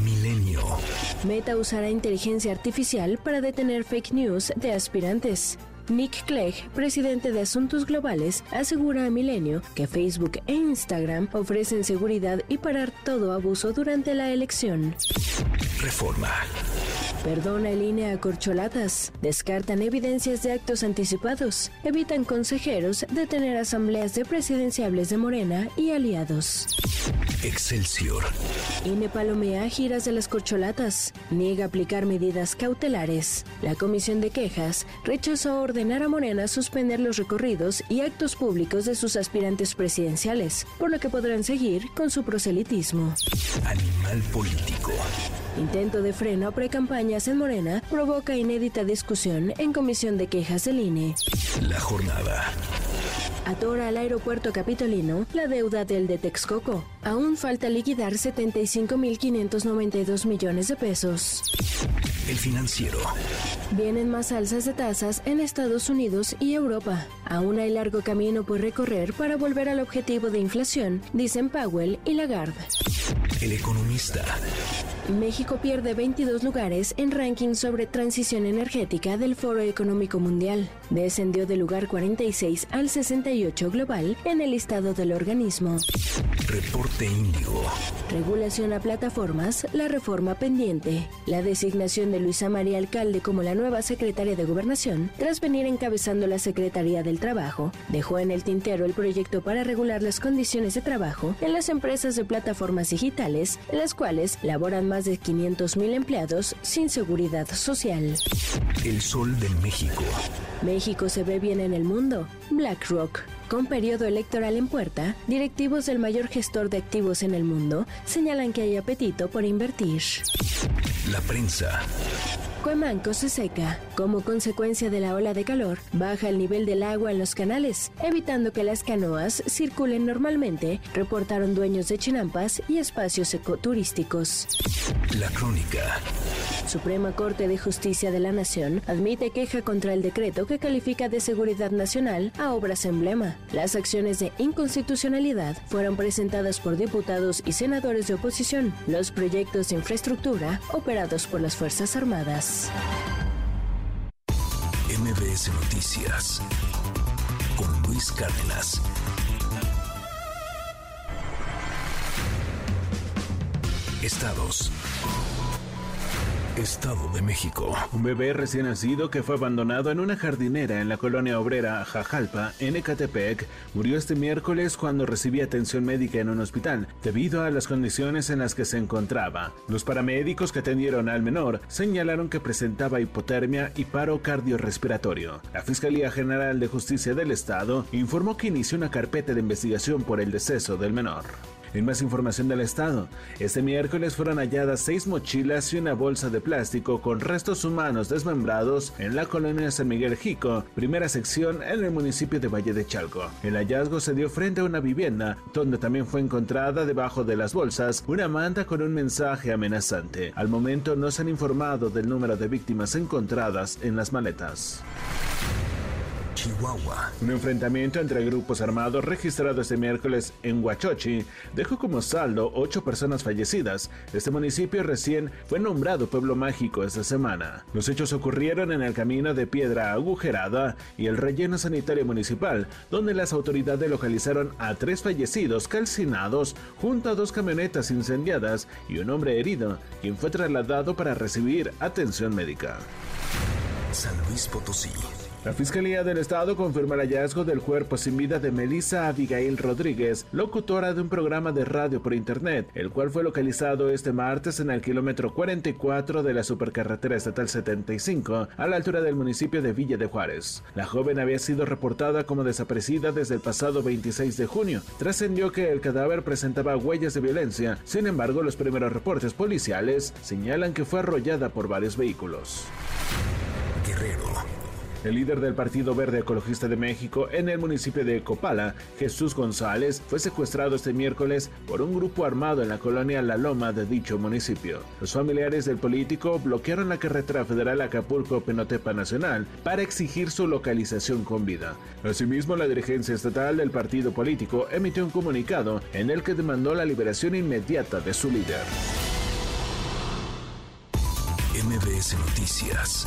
Milenio. Meta usará inteligencia artificial para detener fake news de aspirantes. Nick Clegg, presidente de Asuntos Globales, asegura a Milenio que Facebook e Instagram ofrecen seguridad y parar todo abuso durante la elección. Reforma. Perdona el INE a corcholatas. Descartan evidencias de actos anticipados. Evitan consejeros detener asambleas de presidenciables de Morena y aliados. Excelsior. INE palomea giras de las corcholatas. Niega aplicar medidas cautelares. La Comisión de Quejas rechazó ordenar a Morena suspender los recorridos y actos públicos de sus aspirantes presidenciales, por lo que podrán seguir con su proselitismo. Animal político. Intento de freno a precampañas en Morena provoca inédita discusión en Comisión de Quejas del INE. La jornada. Atora al aeropuerto capitolino la deuda del de Texcoco. Aún falta liquidar 75.592 millones de pesos. El financiero. Vienen más alzas de tasas en Estados Unidos y Europa. Aún hay largo camino por recorrer para volver al objetivo de inflación, dicen Powell y Lagarde. El economista. México pierde 22 lugares en ranking sobre transición energética del Foro Económico Mundial. Descendió del lugar 46 al 68 global en el listado del organismo. Reporte Índigo. Regulación a plataformas, la reforma pendiente. La designación de Luisa María Alcalde como la nueva secretaria de Gobernación, tras venir encabezando la Secretaría del Trabajo, dejó en el tintero el proyecto para regular las condiciones de trabajo en las empresas de plataformas digitales, en las cuales laboran más de 500.000 empleados sin seguridad social. El sol de México. México se ve bien en el mundo. BlackRock. Con periodo electoral en puerta, directivos del mayor gestor de activos en el mundo señalan que hay apetito por invertir. La prensa. Cuemanco se seca. Como consecuencia de la ola de calor, baja el nivel del agua en los canales, evitando que las canoas circulen normalmente, reportaron dueños de chinampas y espacios ecoturísticos. La crónica. Suprema Corte de Justicia de la Nación admite queja contra el decreto que califica de seguridad nacional a obras emblema. Las acciones de inconstitucionalidad fueron presentadas por diputados y senadores de oposición. Los proyectos de infraestructura operados por las Fuerzas Armadas. MBS Noticias con Luis Cárdenas. Estados. Estado de México. Un bebé recién nacido que fue abandonado en una jardinera en la colonia obrera Jajalpa, en Ecatepec, murió este miércoles cuando recibía atención médica en un hospital, debido a las condiciones en las que se encontraba. Los paramédicos que atendieron al menor señalaron que presentaba hipotermia y paro cardiorrespiratorio. La Fiscalía General de Justicia del Estado informó que inició una carpeta de investigación por el deceso del menor. En más información del Estado, este miércoles fueron halladas seis mochilas y una bolsa de plástico con restos humanos desmembrados en la colonia San Miguel Jico, primera sección en el municipio de Valle de Chalco. El hallazgo se dio frente a una vivienda, donde también fue encontrada debajo de las bolsas una manta con un mensaje amenazante. Al momento no se han informado del número de víctimas encontradas en las maletas. Chihuahua. Un enfrentamiento entre grupos armados registrado este miércoles en Huachochi dejó como saldo ocho personas fallecidas. Este municipio recién fue nombrado pueblo mágico esta semana. Los hechos ocurrieron en el camino de Piedra Agujerada y el relleno sanitario municipal, donde las autoridades localizaron a tres fallecidos calcinados junto a dos camionetas incendiadas y un hombre herido, quien fue trasladado para recibir atención médica. San Luis Potosí. La Fiscalía del Estado confirma el hallazgo del cuerpo sin vida de Melissa Abigail Rodríguez, locutora de un programa de radio por internet, el cual fue localizado este martes en el kilómetro 44 de la supercarretera estatal 75, a la altura del municipio de Villa de Juárez. La joven había sido reportada como desaparecida desde el pasado 26 de junio. Trascendió que el cadáver presentaba huellas de violencia, sin embargo los primeros reportes policiales señalan que fue arrollada por varios vehículos. El líder del Partido Verde Ecologista de México en el municipio de Copala, Jesús González, fue secuestrado este miércoles por un grupo armado en la colonia La Loma de dicho municipio. Los familiares del político bloquearon la carretera federal Acapulco-Penotepa Nacional para exigir su localización con vida. Asimismo, la dirigencia estatal del partido político emitió un comunicado en el que demandó la liberación inmediata de su líder. MBS Noticias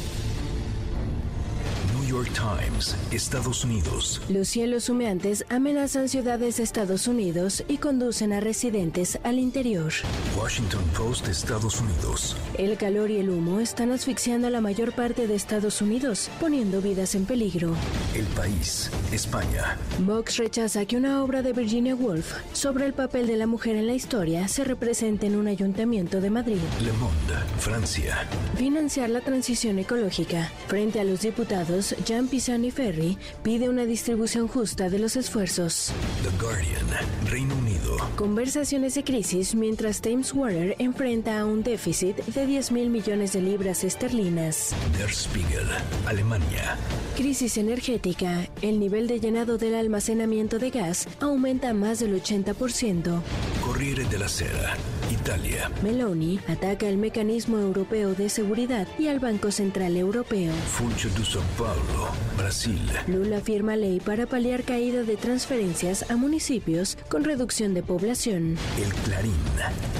York Times, Estados Unidos. Los cielos humeantes amenazan ciudades de Estados Unidos y conducen a residentes al interior. Washington Post, Estados Unidos. El calor y el humo están asfixiando a la mayor parte de Estados Unidos, poniendo vidas en peligro. El país, España. Vox rechaza que una obra de Virginia Woolf sobre el papel de la mujer en la historia se represente en un ayuntamiento de Madrid. Le Monde, Francia. Financiar la transición ecológica. Frente a los diputados, Jean Pisani Ferry pide una distribución justa de los esfuerzos. The Guardian, Reino Unido. Conversaciones de crisis mientras Thames Water enfrenta a un déficit de 10 mil millones de libras esterlinas. Der Spiegel, Alemania. Crisis energética. El nivel de llenado del almacenamiento de gas aumenta más del 80%. Corriere della Sera, Italia. Meloni ataca el mecanismo europeo de seguridad y al Banco Central Europeo. Funcho de São Paulo, Brasil. Lula firma ley para paliar caída de transferencias a municipios con reducción de población. El Clarín,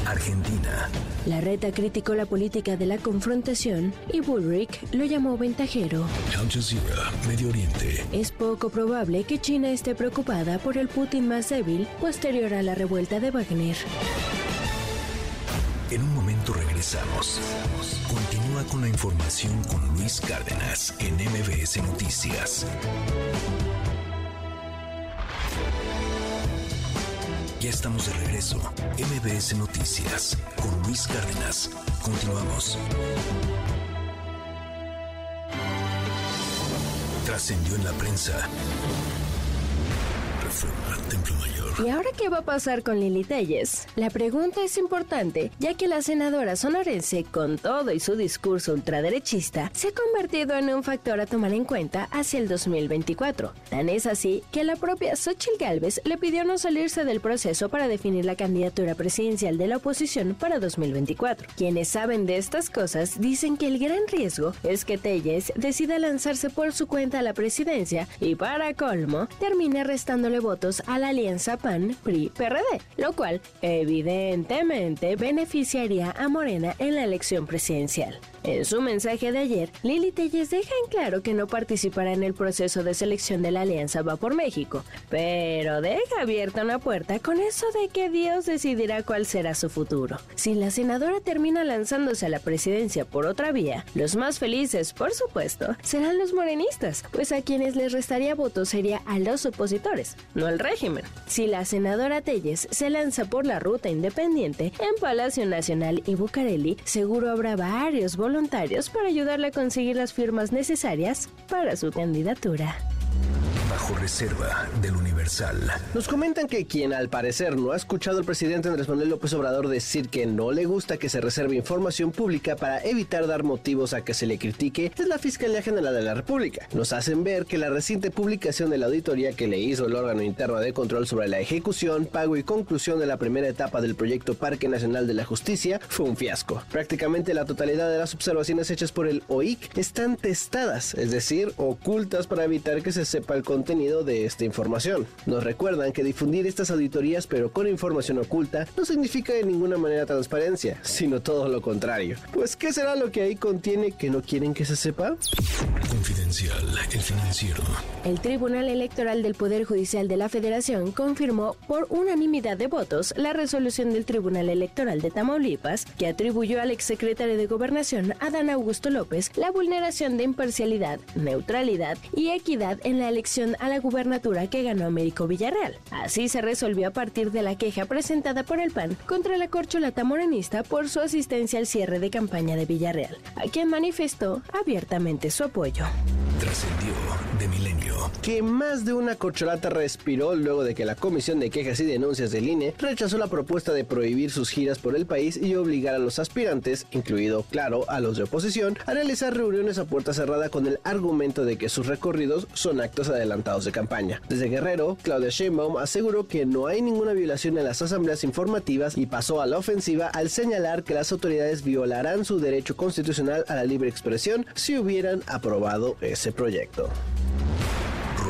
Argentina. La reta criticó la política de la confrontación y Bullrich lo llamó ventajero. Al Jazeera, Medio Oriente. Es poco probable que China esté preocupada por el Putin más débil posterior a la revuelta de Wagner. En un momento regresamos. Continúa con la información con Luis Cárdenas en MBS Noticias. Ya estamos de regreso. MBS Noticias con Luis Cárdenas. Continuamos. Trascendió en la prensa. Reforma Templo Mayor. ¿Y ahora qué va a pasar con Lili Telles? La pregunta es importante, ya que la senadora sonorense, con todo y su discurso ultraderechista, se ha convertido en un factor a tomar en cuenta hacia el 2024. Tan es así que la propia Xochitl Gálvez le pidió no salirse del proceso para definir la candidatura presidencial de la oposición para 2024. Quienes saben de estas cosas dicen que el gran riesgo es que Telles decida lanzarse por su cuenta a la presidencia y para colmo termine restándole votos a la alianza PAN, PRI, PRD, lo cual evidentemente beneficiaría a Morena en la elección presidencial. En su mensaje de ayer, Lili Telles deja en claro que no participará en el proceso de selección de la Alianza Va por México, pero deja abierta una puerta con eso de que Dios decidirá cuál será su futuro. Si la senadora termina lanzándose a la presidencia por otra vía, los más felices, por supuesto, serán los morenistas, pues a quienes les restaría votos sería a los opositores, no al régimen. Si la senadora Telles se lanza por la ruta independiente, en Palacio Nacional y Bucareli, seguro habrá varios voluntarios para ayudarle a conseguir las firmas necesarias para su candidatura. Bajo reserva del Universal. Nos comentan que quien al parecer no ha escuchado al presidente Andrés Manuel López Obrador decir que no le gusta que se reserve información pública para evitar dar motivos a que se le critique es la Fiscalía General de la República. Nos hacen ver que la reciente publicación de la auditoría que le hizo el órgano interno de control sobre la ejecución, pago y conclusión de la primera etapa del proyecto Parque Nacional de la Justicia fue un fiasco. Prácticamente la totalidad de las observaciones hechas por el OIC están testadas, es decir, ocultas para evitar que se sepa el contenido de esta información. Nos recuerdan que difundir estas auditorías pero con información oculta no significa de ninguna manera transparencia, sino todo lo contrario. Pues ¿qué será lo que ahí contiene que no quieren que se sepa? Confidencial, el financiero. El Tribunal Electoral del Poder Judicial de la Federación confirmó por unanimidad de votos la resolución del Tribunal Electoral de Tamaulipas que atribuyó al exsecretario de Gobernación Adán Augusto López la vulneración de imparcialidad, neutralidad y equidad en la elección a la gubernatura que ganó Américo Villarreal. Así se resolvió a partir de la queja presentada por el PAN contra la corcholata morenista por su asistencia al cierre de campaña de Villarreal, a quien manifestó abiertamente su apoyo. Trascendió de Milenio. Que más de una corcholata respiró luego de que la Comisión de Quejas y Denuncias del INE rechazó la propuesta de prohibir sus giras por el país y obligar a los aspirantes, incluido, claro, a los de oposición, a realizar reuniones a puerta cerrada con el argumento de que sus recorridos son actos adelantados de campaña. Desde Guerrero, Claudia Sheinbaum aseguró que no hay ninguna violación en las asambleas informativas y pasó a la ofensiva al señalar que las autoridades violarán su derecho constitucional a la libre expresión si hubieran aprobado ese proyecto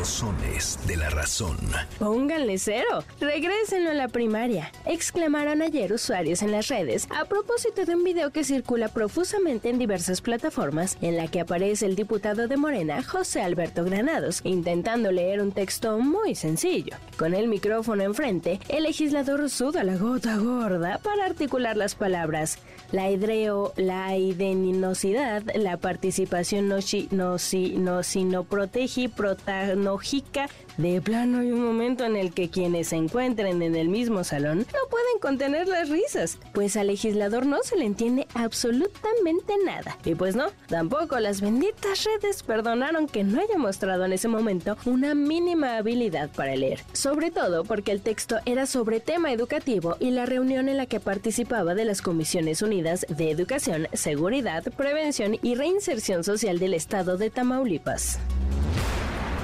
de la razón. Pónganle cero. Regrésenlo a la primaria. Exclamaron ayer usuarios en las redes a propósito de un video que circula profusamente en diversas plataformas en la que aparece el diputado de Morena, José Alberto Granados, intentando leer un texto muy sencillo. Con el micrófono enfrente, el legislador suda la gota gorda para articular las palabras la hidreo, la ideninosidad, la participación no, no, no, sino protegi, protanógica. De plano hay un momento en el que quienes se encuentren en el mismo salón no pueden contener las risas, pues al legislador no se le entiende absolutamente nada. Y pues no, tampoco las benditas redes perdonaron que no haya mostrado en ese momento una mínima habilidad para leer, sobre todo porque el texto era sobre tema educativo y la reunión en la que participaba de las Comisiones Unidas de Educación, Seguridad, Prevención y Reinserción Social del Estado de Tamaulipas.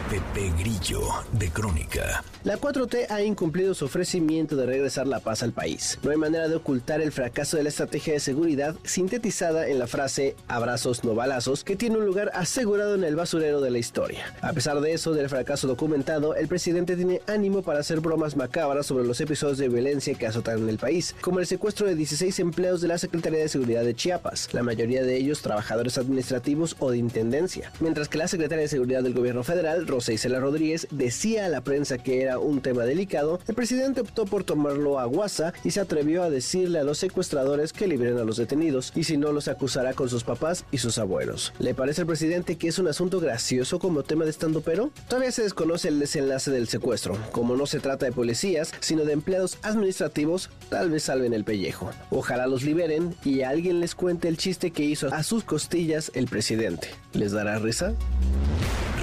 Pepe Grillo, de Crónica. La 4T ha incumplido su ofrecimiento de regresar la paz al país. No hay manera de ocultar el fracaso de la estrategia de seguridad sintetizada en la frase abrazos no balazos que tiene un lugar asegurado en el basurero de la historia. A pesar de eso, del fracaso documentado, el presidente tiene ánimo para hacer bromas macabras sobre los episodios de violencia que azotaron el país, como el secuestro de 16 empleados de la Secretaría de Seguridad de Chiapas, la mayoría de ellos trabajadores administrativos o de intendencia, mientras que la Secretaria de Seguridad del Gobierno Federal, Rosa Isela Rodríguez, decía a la prensa que era un tema delicado, el presidente optó por tomarlo a guasa y se atrevió a decirle a los secuestradores que liberen a los detenidos y si no los acusará con sus papás y sus abuelos. ¿Le parece al presidente que es un asunto gracioso como tema de estando pero? Todavía se desconoce el desenlace del secuestro. Como no se trata de policías, sino de empleados administrativos, tal vez salven el pellejo. Ojalá los liberen y alguien les cuente el chiste que hizo a sus costillas el presidente. ¿Les dará risa?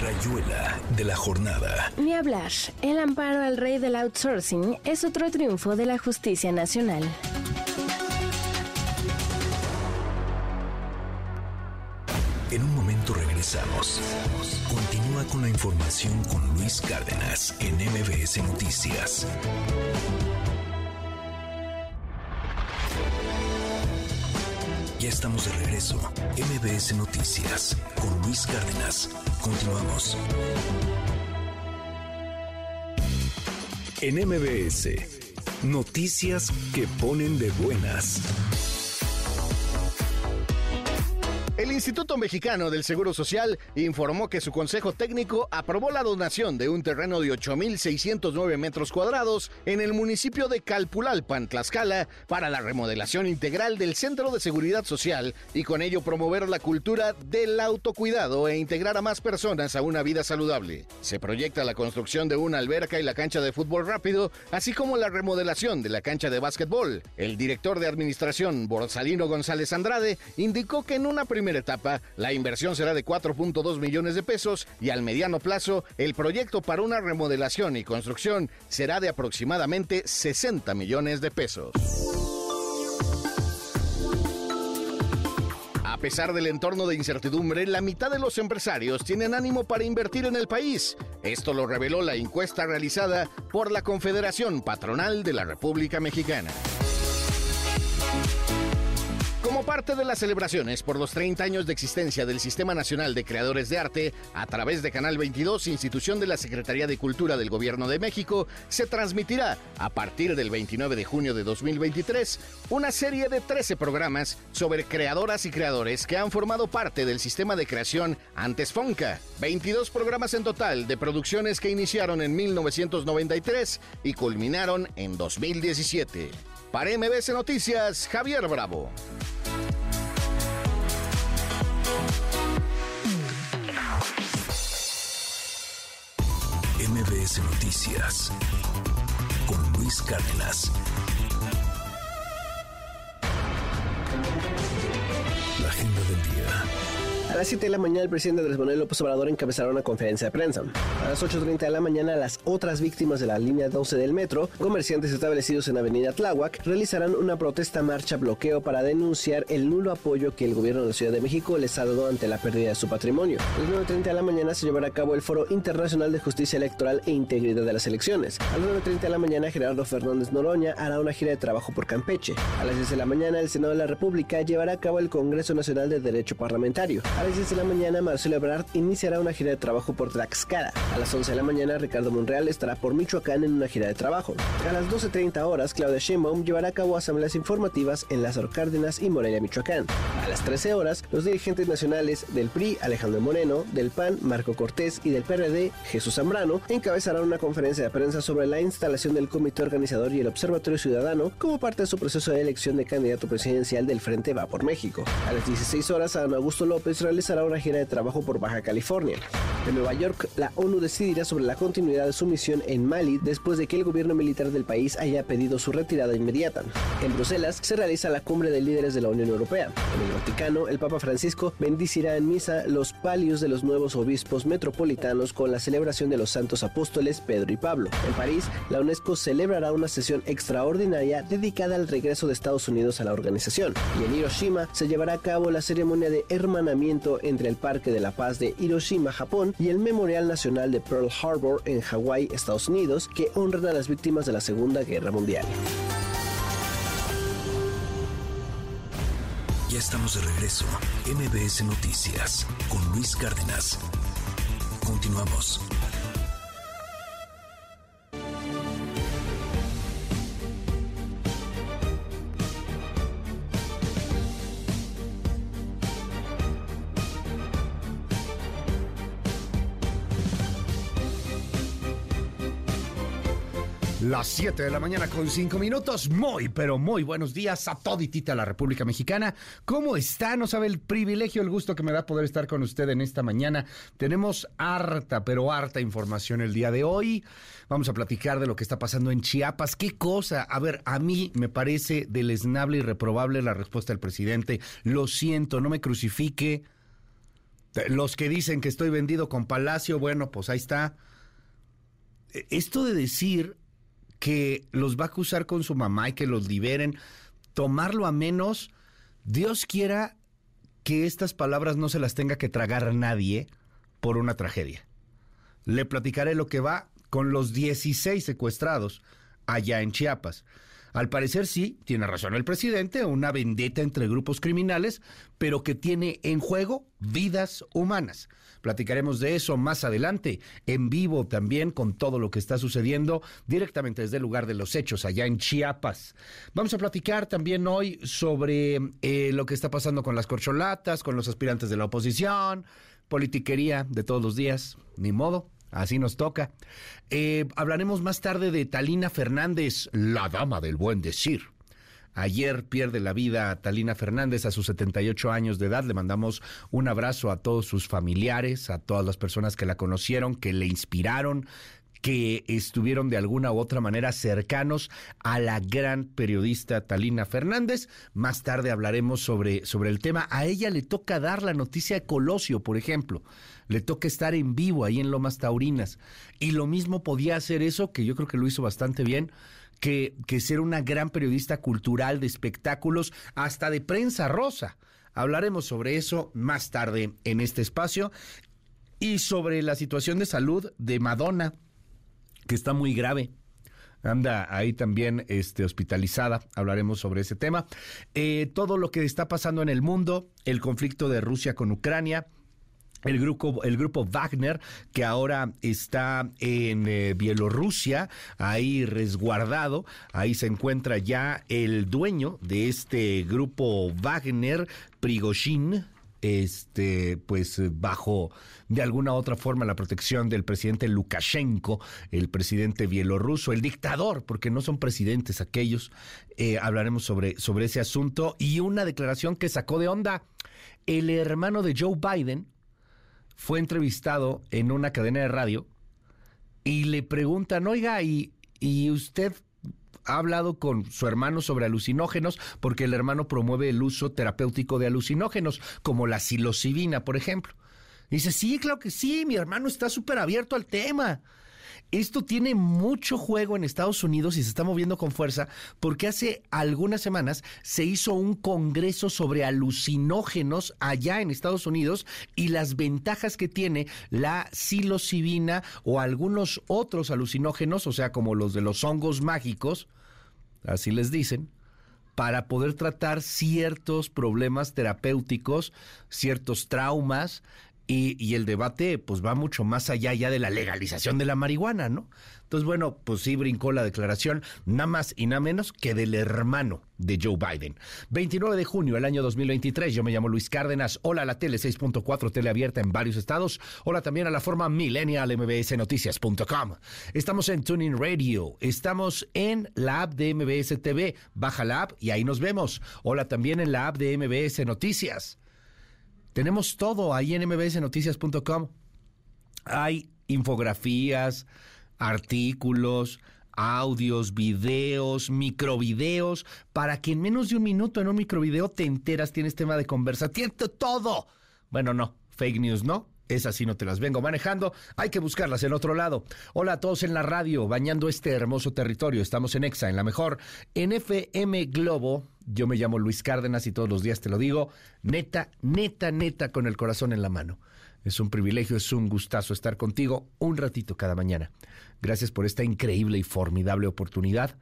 Rayuela de la jornada. Ni hablar. El amparo al rey del outsourcing es otro triunfo de la justicia nacional. En un momento regresamos. Continúa con la información con Luis Cárdenas en MBS Noticias. Ya estamos de regreso. MBS Noticias con Luis Cárdenas. Continuamos. En MBS, noticias que ponen de buenas. Instituto Mexicano del Seguro Social informó que su Consejo Técnico aprobó la donación de un terreno de 8.609 metros cuadrados en el municipio de Calpulalpan, Tlaxcala, para la remodelación integral del Centro de Seguridad Social y con ello promover la cultura del autocuidado e integrar a más personas a una vida saludable. Se proyecta la construcción de una alberca y la cancha de fútbol rápido, así como la remodelación de la cancha de básquetbol. El director de administración, Borsalino González Andrade, indicó que en una primera etapa, la inversión será de 4.2 millones de pesos y al mediano plazo, el proyecto para una remodelación y construcción será de aproximadamente 60 millones de pesos. A pesar del entorno de incertidumbre, la mitad de los empresarios tienen ánimo para invertir en el país. Esto lo reveló la encuesta realizada por la Confederación Patronal de la República Mexicana. Como parte de las celebraciones por los 30 años de existencia del Sistema Nacional de Creadores de Arte, a través de Canal 22, institución de la Secretaría de Cultura del Gobierno de México, se transmitirá a partir del 29 de junio de 2023 una serie de 13 programas sobre creadoras y creadores que han formado parte del sistema de creación antes Fonca. 22 programas en total de producciones que iniciaron en 1993 y culminaron en 2017. Para MBC Noticias, Javier Bravo. MBS Noticias con Luis Cárdenas. La agenda del día. A las 7 de la mañana, el presidente Andrés Manuel López Obrador encabezará una conferencia de prensa. A las 8.30 de la mañana, las otras víctimas de la línea 12 del metro, comerciantes establecidos en Avenida Tláhuac, realizarán una protesta marcha bloqueo para denunciar el nulo apoyo que el gobierno de la Ciudad de México les ha dado ante la pérdida de su patrimonio. A las 9.30 de la mañana se llevará a cabo el Foro Internacional de Justicia Electoral e Integridad de las Elecciones. A las 9.30 de la mañana, Gerardo Fernández Noroña hará una gira de trabajo por Campeche. A las 10 de la mañana, el Senado de la República llevará a cabo el Congreso Nacional de Derecho Parlamentario. Las 10 de la mañana, Marcelo Ebrard iniciará una gira de trabajo por Tlaxcala. A las 11 de la mañana, Ricardo Monreal estará por Michoacán en una gira de trabajo. A las 12.30 horas, Claudia Sheinbaum llevará a cabo asambleas informativas en Lázaro Cárdenas y Morelia, Michoacán. A las 13 horas, los dirigentes nacionales del PRI, Alejandro Moreno, del PAN, Marco Cortés y del PRD, Jesús Zambrano, encabezarán una conferencia de prensa sobre la instalación del comité organizador y el observatorio ciudadano como parte de su proceso de elección de candidato presidencial del Frente Va por México. A las 16 horas, Ana Augusto López realizará una gira de trabajo por Baja California. En Nueva York, la ONU decidirá sobre la continuidad de su misión en Mali después de que el gobierno militar del país haya pedido su retirada inmediata. En Bruselas se realiza la cumbre de líderes de la Unión Europea. En el Vaticano, el Papa Francisco bendicirá en misa los palios de los nuevos obispos metropolitanos con la celebración de los santos apóstoles Pedro y Pablo. En París, la UNESCO celebrará una sesión extraordinaria dedicada al regreso de Estados Unidos a la organización. Y en Hiroshima se llevará a cabo la ceremonia de hermanamiento entre el Parque de la Paz de Hiroshima, Japón, y el Memorial Nacional de Pearl Harbor en Hawái, Estados Unidos, que honran a las víctimas de la Segunda Guerra Mundial. Ya estamos de regreso. MBS Noticias con Luis Cárdenas. Continuamos. Las 7 de la mañana con 5 minutos. Muy, pero muy buenos días a toditita la República Mexicana. ¿Cómo está? No sabe el privilegio, el gusto que me da poder estar con usted en esta mañana. Tenemos harta, pero harta información el día de hoy. Vamos a platicar de lo que está pasando en Chiapas. ¿Qué cosa? A ver, a mí me parece deleznable y reprobable la respuesta del presidente. Lo siento, no me crucifique. Los que dicen que estoy vendido con Palacio, bueno, pues ahí está. Esto de decir que los va a acusar con su mamá y que los liberen, tomarlo a menos, Dios quiera que estas palabras no se las tenga que tragar nadie por una tragedia. Le platicaré lo que va con los 16 secuestrados allá en Chiapas. Al parecer sí, tiene razón el presidente, una vendetta entre grupos criminales, pero que tiene en juego vidas humanas. Platicaremos de eso más adelante, en vivo también, con todo lo que está sucediendo directamente desde el lugar de los hechos, allá en Chiapas. Vamos a platicar también hoy sobre eh, lo que está pasando con las corcholatas, con los aspirantes de la oposición, politiquería de todos los días, ni modo. Así nos toca. Eh, hablaremos más tarde de Talina Fernández, la dama del buen decir. Ayer pierde la vida Talina Fernández a sus 78 años de edad. Le mandamos un abrazo a todos sus familiares, a todas las personas que la conocieron, que le inspiraron, que estuvieron de alguna u otra manera cercanos a la gran periodista Talina Fernández. Más tarde hablaremos sobre, sobre el tema. A ella le toca dar la noticia de Colosio, por ejemplo le toca estar en vivo ahí en Lomas Taurinas. Y lo mismo podía hacer eso, que yo creo que lo hizo bastante bien, que, que ser una gran periodista cultural de espectáculos, hasta de prensa rosa. Hablaremos sobre eso más tarde en este espacio y sobre la situación de salud de Madonna, que está muy grave anda ahí también este, hospitalizada. Hablaremos sobre ese tema. Eh, todo lo que está pasando en el mundo, el conflicto de Rusia con Ucrania, el grupo, el grupo Wagner, que ahora está en eh, Bielorrusia, ahí resguardado, ahí se encuentra ya el dueño de este grupo Wagner, Prigozhin, este, pues bajo de alguna otra forma la protección del presidente Lukashenko, el presidente bielorruso, el dictador, porque no son presidentes aquellos. Eh, hablaremos sobre, sobre ese asunto y una declaración que sacó de onda el hermano de Joe Biden, fue entrevistado en una cadena de radio y le preguntan, oiga, ¿y, y usted ha hablado con su hermano sobre alucinógenos porque el hermano promueve el uso terapéutico de alucinógenos, como la psilocibina, por ejemplo. dice, sí, claro que sí, mi hermano está súper abierto al tema. Esto tiene mucho juego en Estados Unidos y se está moviendo con fuerza porque hace algunas semanas se hizo un congreso sobre alucinógenos allá en Estados Unidos y las ventajas que tiene la psilocibina o algunos otros alucinógenos, o sea, como los de los hongos mágicos, así les dicen, para poder tratar ciertos problemas terapéuticos, ciertos traumas y, el debate pues va mucho más allá ya de la legalización de la marihuana, ¿no? Entonces, bueno, pues sí brincó la declaración, nada más y nada menos que del hermano de Joe Biden. 29 de junio del año 2023, yo me llamo Luis Cárdenas, hola a la tele 6.4, tele abierta en varios estados, hola también a la forma millennial mbsnoticias.com. Estamos en Tuning Radio, estamos en la app de MBS TV, baja la app y ahí nos vemos. Hola también en la app de MBS Noticias. Tenemos todo ahí en mbsnoticias.com. Hay infografías, artículos, audios, videos, microvideos, para que en menos de un minuto en un microvideo te enteras, tienes tema de conversa, tienes todo. Bueno, no, fake news, ¿no? Esas sí no te las vengo manejando, hay que buscarlas en otro lado. Hola a todos en la radio, bañando este hermoso territorio. Estamos en EXA, en la mejor, en FM Globo. Yo me llamo Luis Cárdenas y todos los días te lo digo, neta, neta, neta, con el corazón en la mano. Es un privilegio, es un gustazo estar contigo un ratito cada mañana. Gracias por esta increíble y formidable oportunidad.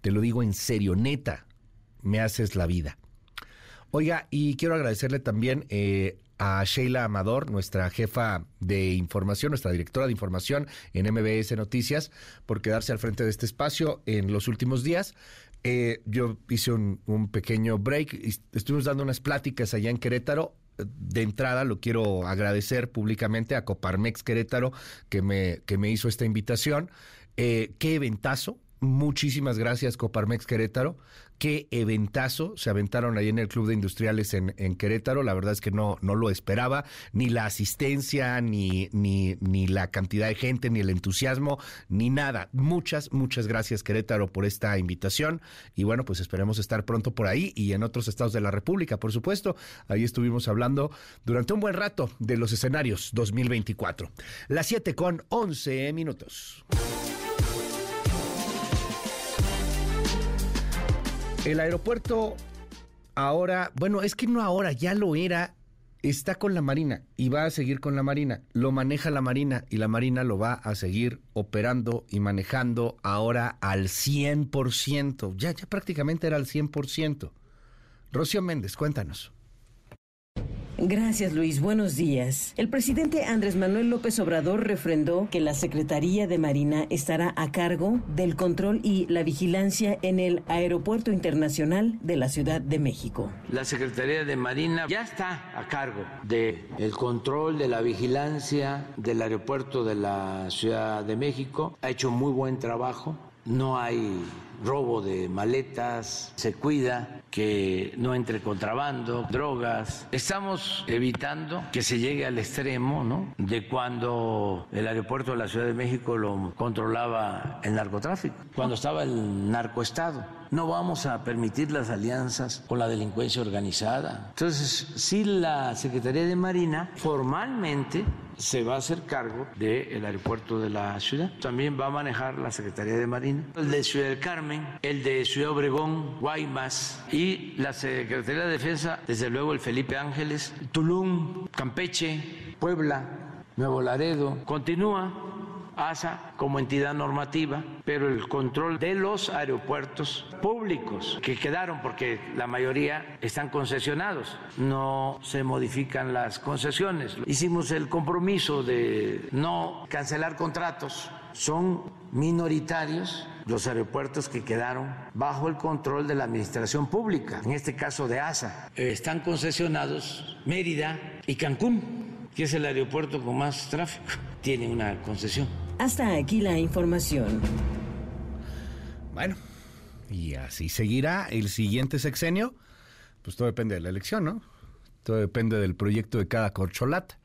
Te lo digo en serio, neta, me haces la vida. Oiga, y quiero agradecerle también eh, a Sheila Amador, nuestra jefa de información, nuestra directora de información en MBS Noticias, por quedarse al frente de este espacio en los últimos días. Eh, yo hice un, pequeño break, y estuvimos dando unas pláticas allá en Querétaro. De entrada lo quiero agradecer públicamente a Coparmex Querétaro que me, que me hizo esta invitación. Eh, qué eventazo, Muchísimas gracias, Coparmex Querétaro. Qué eventazo se aventaron ahí en el Club de Industriales en, Querétaro. La verdad es que no, no lo esperaba. Ni la asistencia, ni, ni, ni la cantidad de gente, ni el entusiasmo, ni nada. Muchas, muchas gracias, Querétaro, por esta invitación. Y bueno, pues esperemos estar pronto por ahí y en otros estados de la República, por supuesto. Ahí estuvimos hablando durante un buen rato de los escenarios 2024. Las 7 con 11 minutos. El aeropuerto ahora, bueno, es que no ahora, ya lo era, está con la Marina y va a seguir con la Marina. Lo maneja la Marina y la Marina lo va a seguir operando y manejando ahora al 100%. Ya, ya prácticamente era al 100%. Rocío Méndez, cuéntanos. Gracias, Luis. Buenos días. El presidente Andrés Manuel López Obrador refrendó que la Secretaría de Marina estará a cargo del control y la vigilancia en el Aeropuerto Internacional de la Ciudad de México. La Secretaría de Marina ya está a cargo del el control, de la vigilancia del Aeropuerto de la Ciudad de México. Ha hecho muy buen trabajo. No hay robo de maletas, se cuida que no entre contrabando, drogas. Estamos evitando que se llegue al extremo ¿no? de cuando el aeropuerto de la Ciudad de México lo controlaba el narcotráfico, cuando estaba el narcoestado. No vamos a permitir las alianzas con la delincuencia organizada. Entonces, si la Secretaría de Marina formalmente se va a hacer cargo del aeropuerto de la ciudad. También va a manejar la Secretaría de Marina, el de Ciudad del Carmen, el de Ciudad Obregón, Guaymas y la Secretaría de Defensa, desde luego el Felipe Ángeles, Tulum, Campeche, Puebla, Nuevo Laredo. Continúa ASA como entidad normativa, pero el control de los aeropuertos públicos que quedaron, porque la mayoría están concesionados, no se modifican las concesiones. Hicimos el compromiso de no cancelar contratos, son minoritarios los aeropuertos que quedaron bajo el control de la administración pública, en este caso de ASA. Están concesionados Mérida y Cancún, que es el aeropuerto con más tráfico, (laughs) tiene una concesión. Hasta aquí la información. Bueno, y así seguirá el siguiente sexenio. Pues todo depende de la elección, ¿no? Todo depende del proyecto de cada corcholata.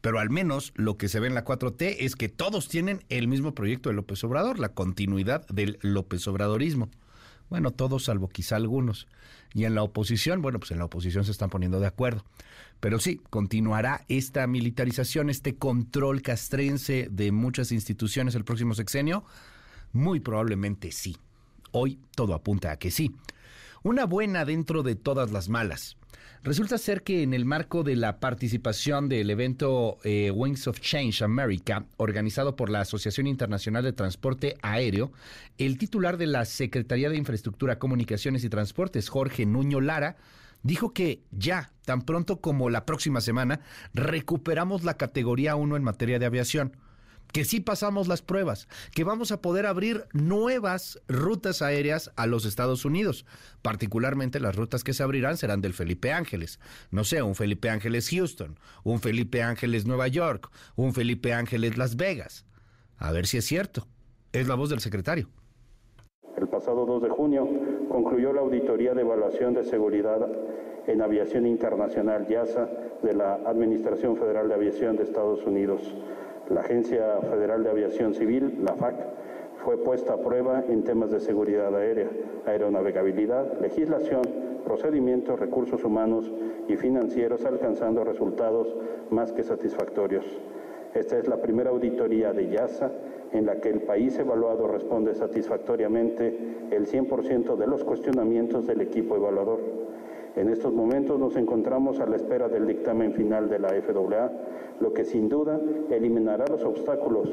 Pero al menos lo que se ve en la 4T es que todos tienen el mismo proyecto de López Obrador, la continuidad del López Obradorismo. Bueno, todos salvo quizá algunos. Y en la oposición, bueno, pues en la oposición se están poniendo de acuerdo. Pero sí, continuará esta militarización, este control castrense de muchas instituciones el próximo sexenio. Muy probablemente sí. Hoy todo apunta a que sí. Una buena dentro de todas las malas. Resulta ser que en el marco de la participación del evento eh, Wings of Change America, organizado por la Asociación Internacional de Transporte Aéreo, el titular de la Secretaría de Infraestructura, Comunicaciones y Transportes, Jorge Nuño Lara, dijo que ya, tan pronto como la próxima semana, recuperamos la categoría 1 en materia de aviación que sí pasamos las pruebas, que vamos a poder abrir nuevas rutas aéreas a los Estados Unidos. Particularmente las rutas que se abrirán serán del Felipe Ángeles. No sé, un Felipe Ángeles Houston, un Felipe Ángeles Nueva York, un Felipe Ángeles Las Vegas. A ver si es cierto. Es la voz del secretario. El pasado 2 de junio concluyó la auditoría de evaluación de seguridad en aviación internacional YASA de la Administración Federal de Aviación de Estados Unidos la Agencia Federal de Aviación Civil, la FAC, fue puesta a prueba en temas de seguridad aérea, aeronavegabilidad, legislación, procedimientos, recursos humanos y financieros, alcanzando resultados más que satisfactorios. Esta es la primera auditoría de YASA en la que el país evaluado responde satisfactoriamente el 100% de los cuestionamientos del equipo evaluador. En estos momentos nos encontramos a la espera del dictamen final de la FAA, lo que sin duda eliminará los obstáculos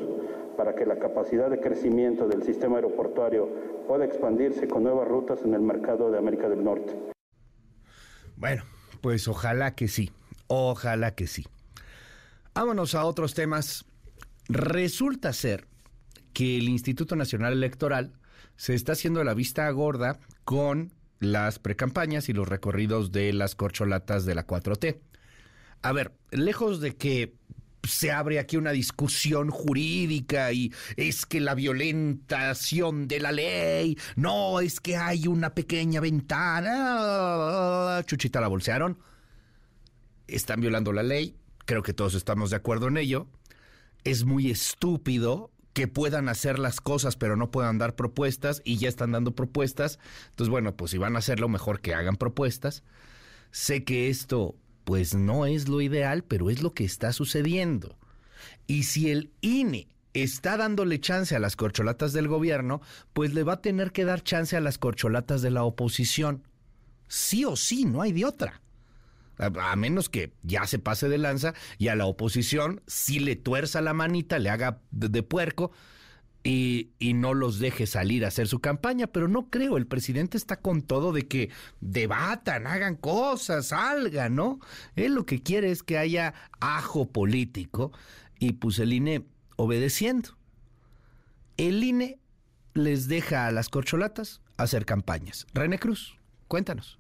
para que la capacidad de crecimiento del sistema aeroportuario pueda expandirse con nuevas rutas en el mercado de América del Norte. Bueno, pues ojalá que sí, ojalá que sí. Vámonos a otros temas. Resulta ser que el Instituto Nacional Electoral se está haciendo la vista gorda con las precampañas y los recorridos de las corcholatas de la 4T. A ver, lejos de que se abre aquí una discusión jurídica y es que la violentación de la ley, no, es que hay una pequeña ventana, chuchita la bolsearon, están violando la ley, creo que todos estamos de acuerdo en ello, es muy estúpido que puedan hacer las cosas pero no puedan dar propuestas y ya están dando propuestas. Entonces, bueno, pues si van a hacerlo, mejor que hagan propuestas. Sé que esto pues no es lo ideal, pero es lo que está sucediendo. Y si el INE está dándole chance a las corcholatas del gobierno, pues le va a tener que dar chance a las corcholatas de la oposición. Sí o sí, no hay de otra a, menos que ya se pase de lanza y a la oposición sí le tuerza la manita, le haga de, puerco y, y, no los deje salir a hacer su campaña, pero no creo, el presidente está con todo de que debatan, hagan cosas, salgan, ¿no? Él lo que quiere es que haya ajo político y pues el INE obedeciendo. El INE les deja a las corcholatas hacer campañas. René Cruz, cuéntanos.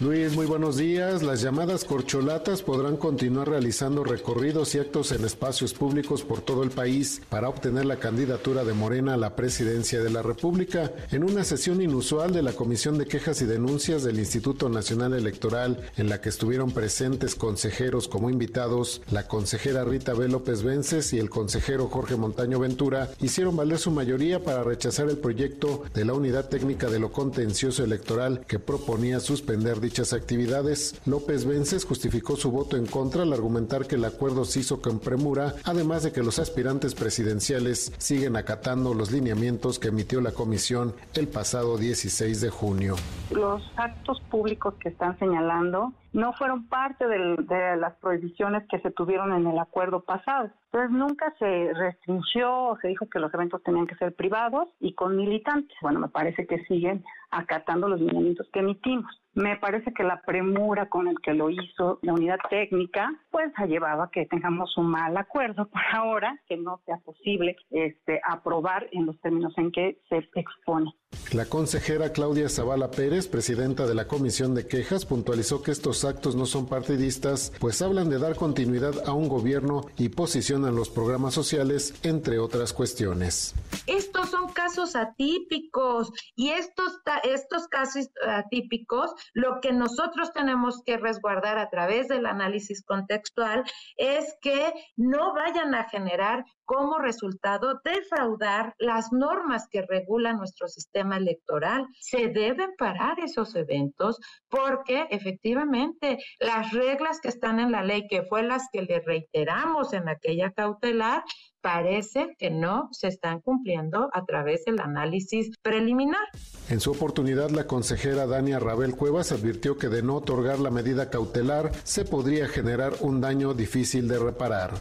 Luis, muy buenos días. Las llamadas corcholatas podrán continuar realizando recorridos y actos en espacios públicos por todo el país para obtener la candidatura de Morena a la presidencia de la República. En una sesión inusual de la Comisión de Quejas y Denuncias del Instituto Nacional Electoral, en la que estuvieron presentes consejeros como invitados, la consejera Rita B. López Vences y el consejero Jorge Montaño Ventura, hicieron valer su mayoría para rechazar el proyecto de la Unidad Técnica de lo Contencioso Electoral que proponía suspender dichas actividades. López Vences justificó su voto en contra al argumentar que el acuerdo se hizo con premura, además de que los aspirantes presidenciales siguen acatando los lineamientos que emitió la comisión el pasado 16 de junio. Los actos públicos que están señalando no fueron parte de las prohibiciones que se tuvieron en el acuerdo pasado. Entonces nunca se restringió o se dijo que los eventos tenían que ser privados y con militantes. Bueno, me parece que siguen acatando los lineamientos que emitimos. Me parece que la premura con el que lo hizo la unidad técnica, pues ha llevado a que tengamos un mal acuerdo por ahora, que no sea posible este, aprobar en los términos en que se expone. La consejera Claudia Zavala Pérez, presidenta de la Comisión de Quejas, puntualizó que estos actos no son partidistas, pues hablan de dar continuidad a un gobierno y posicionan los programas sociales, entre otras cuestiones. Estos son casos atípicos y estos, estos casos atípicos, lo que nosotros tenemos que resguardar a través del análisis contextual es que no vayan a generar como resultado defraudar las normas que regulan nuestro sistema electoral. Se deben parar esos eventos porque efectivamente las reglas que están en la ley, que fue las que le reiteramos en aquella cautelar, parece que no se están cumpliendo a través del análisis preliminar. En su oportunidad, la consejera Dania Rabel Cuevas advirtió que de no otorgar la medida cautelar se podría generar un daño difícil de reparar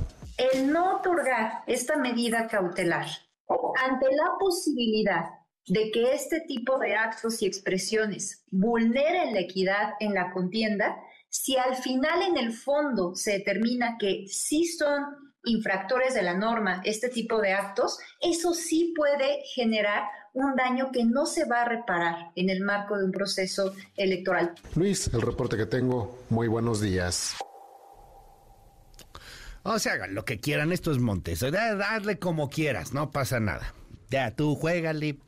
el no otorgar esta medida cautelar ante la posibilidad de que este tipo de actos y expresiones vulneren la equidad en la contienda, si al final en el fondo se determina que sí son infractores de la norma este tipo de actos, eso sí puede generar un daño que no se va a reparar en el marco de un proceso electoral. Luis, el reporte que tengo, muy buenos días. O sea, hagan lo que quieran, estos montes. Hazle como quieras, no pasa nada. Ya, tú juégale,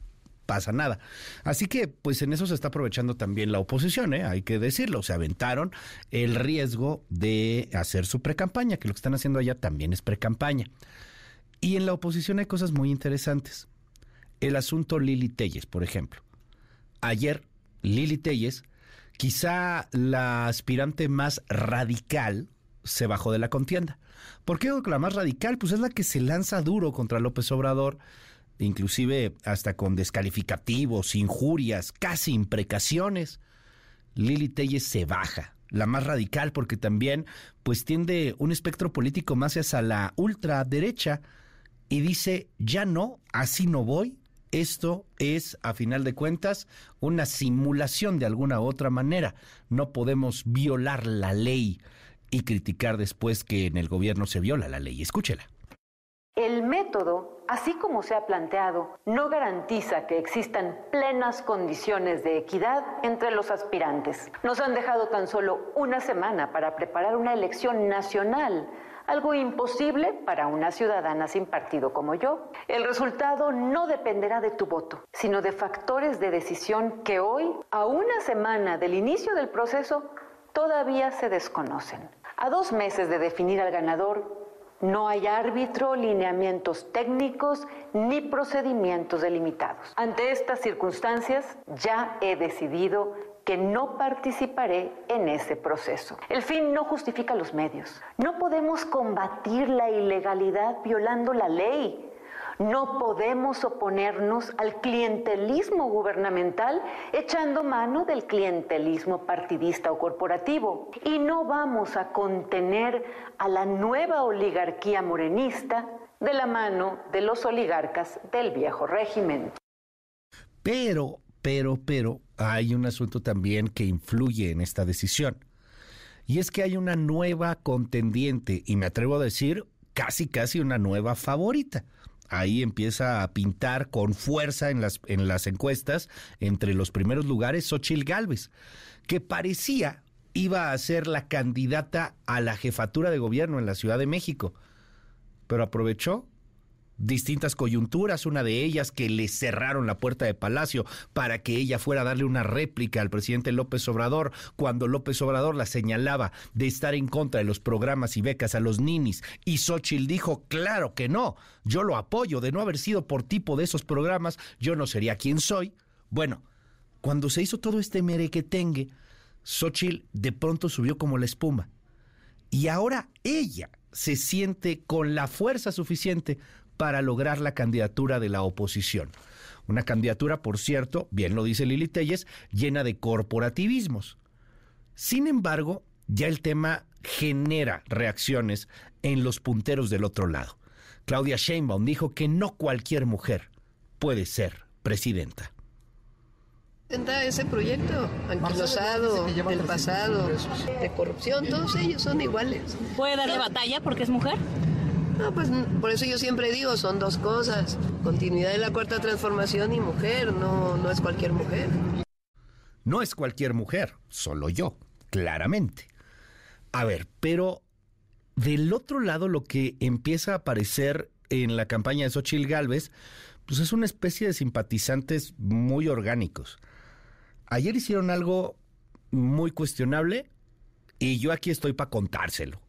pasa nada. Así que, pues en eso se está aprovechando también la oposición, ¿eh? hay que decirlo. Se aventaron el riesgo de hacer su precampaña, que lo que están haciendo allá también es precampaña. Y en la oposición hay cosas muy interesantes. El asunto Lili Telles, por ejemplo. Ayer, Lili Telles, quizá la aspirante más radical, se bajó de la contienda. ¿Por qué la más radical? Pues es la que se lanza duro contra López Obrador, inclusive hasta con descalificativos, injurias, casi imprecaciones. Lili Telles se baja, la más radical, porque también pues tiende un espectro político más hacia la ultraderecha y dice, ya no, así no voy, esto es, a final de cuentas, una simulación de alguna u otra manera. No podemos violar la ley y criticar después que en el gobierno se viola la ley. Escúchela. El método, así como se ha planteado, no garantiza que existan plenas condiciones de equidad entre los aspirantes. Nos han dejado tan solo una semana para preparar una elección nacional, algo imposible para una ciudadana sin partido como yo. El resultado no dependerá de tu voto, sino de factores de decisión que hoy, a una semana del inicio del proceso, todavía se desconocen. A dos meses de definir al ganador, no hay árbitro, lineamientos técnicos ni procedimientos delimitados. Ante estas circunstancias, ya he decidido que no participaré en ese proceso. El fin no justifica los medios. No podemos combatir la ilegalidad violando la ley. No podemos oponernos al clientelismo gubernamental echando mano del clientelismo partidista o corporativo. Y no vamos a contener a la nueva oligarquía morenista de la mano de los oligarcas del viejo régimen. Pero, pero, pero, hay un asunto también que influye en esta decisión. Y es que hay una nueva contendiente, y me atrevo a decir casi, casi una nueva favorita ahí empieza a pintar con fuerza en las, en las encuestas entre los primeros lugares Xochil Gálvez, que parecía iba a ser la candidata a la jefatura de gobierno en la Ciudad de México, pero aprovechó distintas coyunturas, una de ellas que le cerraron la puerta de Palacio para que ella fuera a darle una réplica al presidente López Obrador, cuando López Obrador la señalaba de estar en contra de los programas y becas a los ninis, y Xochitl dijo, claro que no, yo lo apoyo, de no haber sido por tipo de esos programas, yo no sería quien soy. Bueno, cuando se hizo todo este merequetengue, Xochitl de pronto subió como la espuma. Y ahora ella se siente con la fuerza suficiente para lograr la candidatura de la oposición. Una candidatura, por cierto, bien lo dice Lili Telles, llena de corporativismos. Sin embargo, ya el tema genera reacciones en los punteros del otro lado. Claudia Sheinbaum dijo que no cualquier mujer puede ser presidenta. Ese proyecto anquilosado del pasado, de corrupción, todos ellos son iguales. ¿Puede darle batalla porque es mujer? No, pues por eso yo siempre digo, son dos cosas. Continuidad de la cuarta transformación y mujer, no, no es cualquier mujer. No es cualquier mujer, solo yo, claramente. A ver, pero del otro lado lo que empieza a aparecer en la campaña de Xochitl Galvez, pues es una especie de simpatizantes muy orgánicos. Ayer hicieron algo muy cuestionable y yo aquí estoy para contárselo.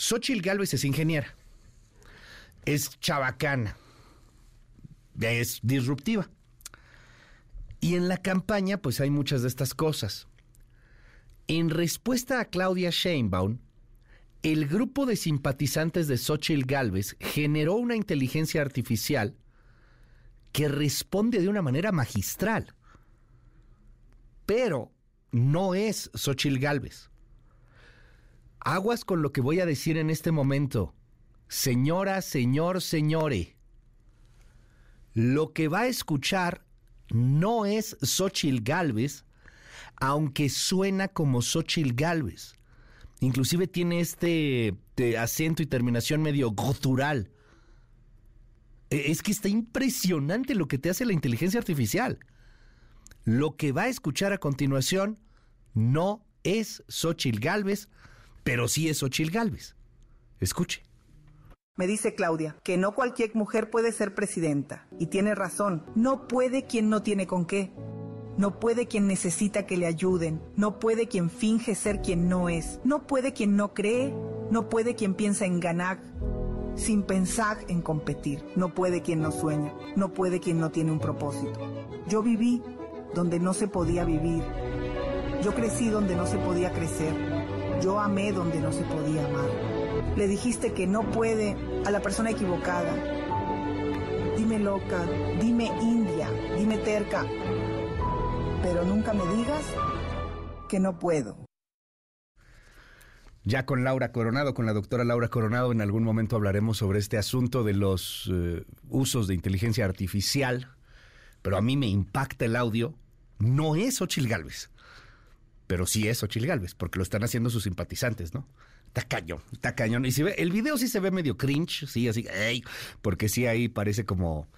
Xochitl Galvez es ingeniera, es chabacana, es disruptiva. Y en la campaña, pues hay muchas de estas cosas. En respuesta a Claudia Sheinbaum, el grupo de simpatizantes de Xochitl Galvez generó una inteligencia artificial que responde de una manera magistral. Pero no es Xochitl Galvez. Aguas con lo que voy a decir en este momento. Señora, señor, señore. Lo que va a escuchar no es Xochitl Galvez, aunque suena como Xochitl Galvez. Inclusive tiene este acento y terminación medio gutural. E, es que está impresionante lo que te hace la inteligencia artificial. Lo que va a escuchar a continuación no es Xochitl Galvez, pero sí es Xochitl Galvez. Escuche. Me dice Claudia que no cualquier mujer puede ser presidenta. Y tiene razón. No puede quien no tiene con qué. No puede quien necesita que le ayuden. No puede quien finge ser quien no es. No puede quien no cree. No puede quien piensa en ganar sin pensar en competir. No puede quien no sueña. No puede quien no tiene un propósito. Yo viví donde no se podía vivir. Yo crecí donde no se podía crecer. Yo amé donde no se podía amar. Le dijiste que no puede a la persona equivocada. Dime loca, dime india, dime terca, pero nunca me digas que no puedo. Ya con Laura Coronado, con la doctora Laura Coronado, en algún momento hablaremos sobre este asunto de los eh, usos de inteligencia artificial, pero a mí me impacta el audio. No es Ochil Galvez, pero sí es Ochil Galvez, porque lo están haciendo sus simpatizantes, ¿no? Está cañón, está cañón. Y si ve, el video sí se ve medio cringe, sí, así, porque sí ahí parece como...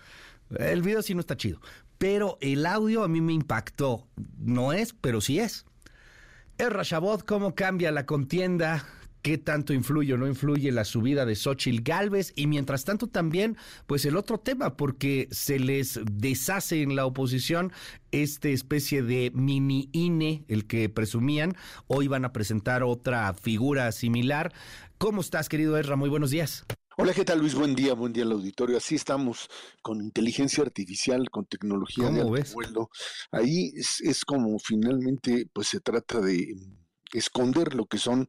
El video sí no está chido, pero el audio a mí me impactó. No es, pero sí es. El Rashabot, ¿cómo cambia la contienda? ¿Qué tanto influye o no influye la subida de Xochitl Galvez? Y mientras tanto también, pues el otro tema, porque se les deshace en la oposición este especie de mini INE, el que presumían. Hoy van a presentar otra figura similar. ¿Cómo estás, querido Ezra? Muy buenos días. Hola, ¿qué tal Luis? Buen día, buen día al auditorio. Así estamos con inteligencia artificial, con tecnología de alto vuelo. Ahí es, como finalmente pues se trata de esconder lo que son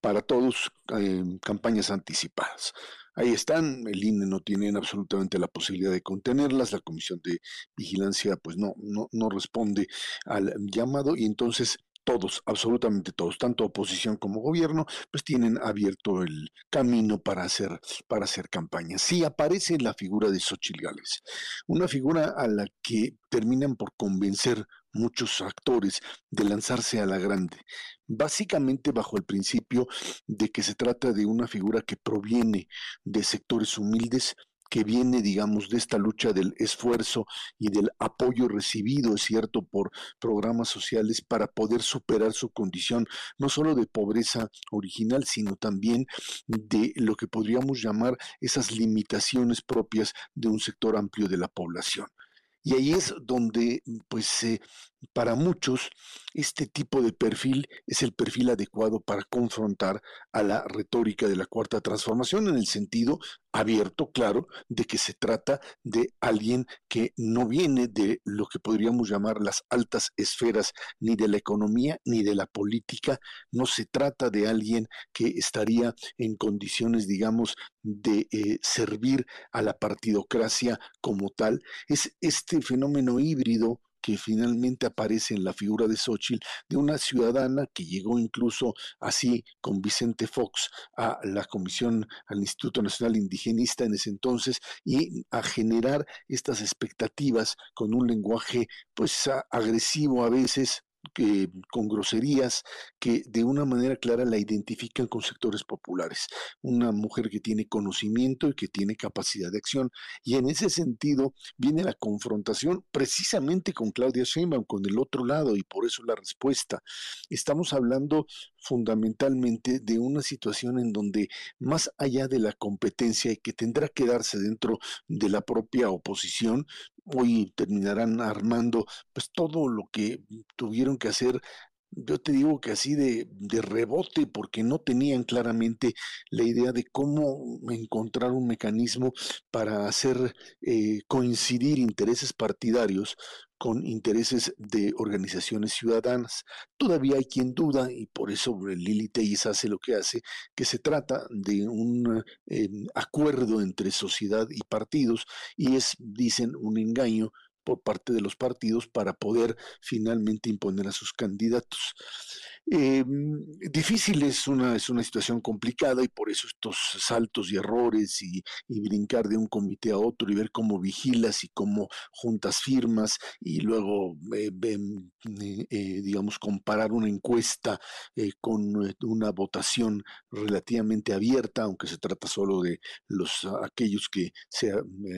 para todos eh, campañas anticipadas. Ahí están, el INE no tiene absolutamente la posibilidad de contenerlas, la Comisión de Vigilancia pues no, no, no responde al llamado y entonces todos, absolutamente todos, tanto oposición como gobierno, pues tienen abierto el camino para hacer, para hacer campaña. Sí aparece la figura de Xochitl Gales, una figura a la que terminan por convencer muchos actores de lanzarse a la grande, básicamente bajo el principio de que se trata de una figura que proviene de sectores humildes, que viene, digamos, de esta lucha del esfuerzo y del apoyo recibido, es cierto, por programas sociales para poder superar su condición, no solo de pobreza original, sino también de lo que podríamos llamar esas limitaciones propias de un sector amplio de la población. Y ahí es donde, pues, eh, para muchos, este tipo de perfil es el perfil adecuado para confrontar a la retórica de la cuarta transformación en el sentido abierto, claro, de que se trata de alguien que no viene de lo que podríamos llamar las altas esferas ni de la economía ni de la política, no se trata de alguien que estaría en condiciones, digamos, de eh, servir a la partidocracia como tal. Es este fenómeno híbrido que finalmente aparece en la figura de Xochitl, de una ciudadana que llegó incluso así con Vicente Fox a la Comisión, al Instituto Nacional Indigenista en ese entonces, y a generar estas expectativas con un lenguaje pues agresivo a veces, con groserías que de una manera clara la identifican con sectores populares. Una mujer que tiene conocimiento y que tiene capacidad de acción. Y en ese sentido viene la confrontación precisamente con Claudia Sheinbaum, con el otro lado, y por eso la respuesta. Estamos hablando fundamentalmente de una situación en donde más allá de la competencia y que tendrá que darse dentro de la propia oposición, hoy terminarán armando pues todo lo que tuvieron que hacer yo te digo que así de, de, rebote, porque no tenían claramente la idea de cómo encontrar un mecanismo para hacer eh, coincidir intereses partidarios con intereses de organizaciones ciudadanas. Todavía hay quien duda, y por eso Lili Tellez hace lo que hace, que se trata de un eh, acuerdo entre sociedad y partidos, y es, dicen, un engaño por parte de los partidos para poder finalmente imponer a sus candidatos. Eh, difícil es una, es una situación complicada y por eso estos saltos y errores y, brincar de un comité a otro y ver cómo vigilas y cómo juntas firmas y luego, eh, eh, digamos, comparar una encuesta con una votación relativamente abierta, aunque se trata solo de los aquellos que se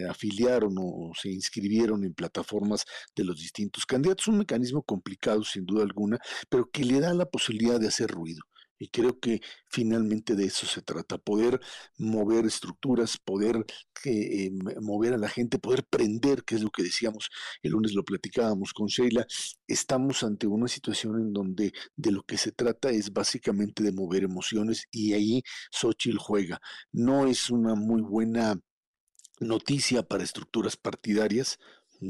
afiliaron o se inscribieron en plataformas de los distintos candidatos. Un mecanismo complicado, sin duda alguna, pero que le da la posibilidad de hacer ruido. Y creo que finalmente de eso se trata, poder mover estructuras, poder eh, mover a la gente, poder prender, que es lo que decíamos el lunes, lo platicábamos con Sheila. Estamos ante una situación en donde de lo que se trata es básicamente de mover emociones y ahí Xochitl juega. No es una muy buena noticia para estructuras partidarias,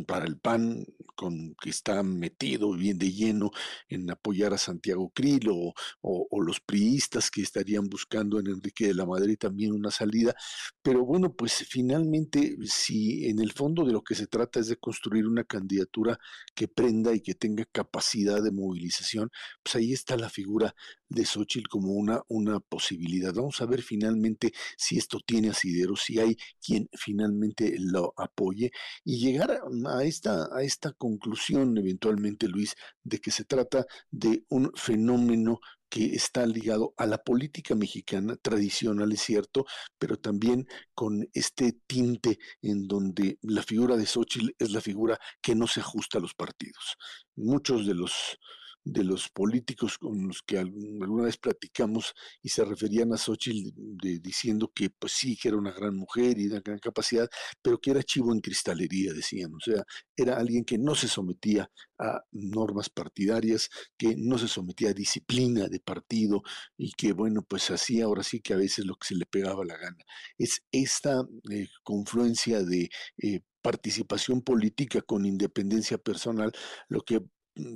para el PAN, con, que está metido bien de lleno en apoyar a Santiago Krill o, o, los priistas que estarían buscando en Enrique de la Madrid también una salida. Pero bueno, pues finalmente, si en el fondo de lo que se trata es de construir una candidatura que prenda y que tenga capacidad de movilización, pues ahí está la figura de Xochitl como una, una posibilidad. Vamos a ver finalmente si esto tiene asidero, si hay quien finalmente lo apoye y llegar a esta, a esta conclusión eventualmente, Luis, de que se trata de un fenómeno que está ligado a la política mexicana tradicional, es cierto, pero también con este tinte en donde la figura de Xochitl es la figura que no se ajusta a los partidos. Muchos de los de los políticos con los que alguna vez platicamos y se referían a Xochitl diciendo que pues sí, que era una gran mujer y una gran capacidad, pero que era chivo en cristalería, decían. O sea, era alguien que no se sometía a normas partidarias, que no se sometía a disciplina de partido y que, bueno, pues hacía ahora sí que a veces lo que se le pegaba la gana. Es esta eh, confluencia de... Eh, participación política con independencia personal, lo que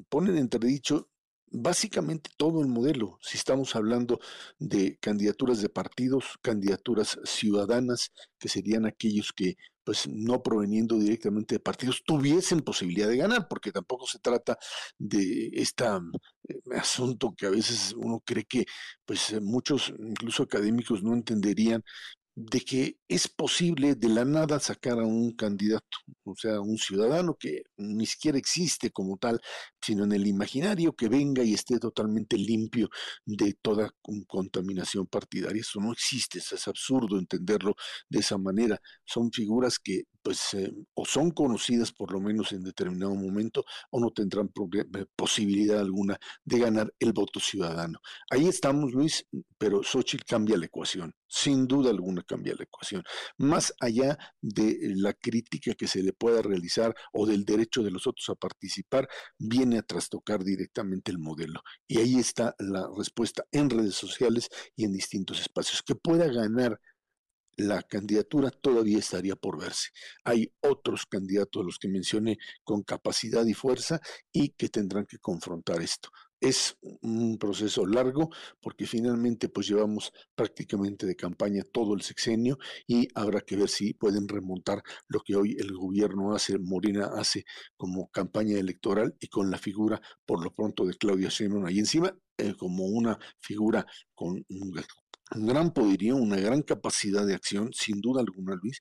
ponen en entredicho básicamente todo el modelo. Si estamos hablando de candidaturas de partidos, candidaturas ciudadanas, que serían aquellos que, pues no proveniendo directamente de partidos, tuviesen posibilidad de ganar, porque tampoco se trata de este asunto que a veces uno cree que, pues muchos, incluso académicos, no entenderían de que es posible de la nada sacar a un candidato, o sea, un ciudadano que ni siquiera existe como tal, sino en el imaginario que venga y esté totalmente limpio de toda contaminación partidaria. Eso no existe, es absurdo entenderlo de esa manera. Son figuras que pues eh, o son conocidas por lo menos en determinado momento o no tendrán eh, posibilidad alguna de ganar el voto ciudadano. Ahí estamos, Luis, pero Xochitl cambia la ecuación, sin duda alguna cambia la ecuación. Más allá de la crítica que se le pueda realizar o del derecho de los otros a participar, a trastocar directamente el modelo. Y ahí está la respuesta en redes sociales y en distintos espacios. Que pueda ganar la candidatura todavía estaría por verse. Hay otros candidatos, los que mencioné, con capacidad y fuerza y que tendrán que confrontar esto. Es un proceso largo porque finalmente pues llevamos prácticamente de campaña todo el sexenio y habrá que ver si pueden remontar lo que hoy el gobierno hace, Morena hace como campaña electoral y con la figura por lo pronto de Claudia Sheinbaum ahí encima eh, como una figura con un gran poderío, una gran capacidad de acción, sin duda alguna, Luis,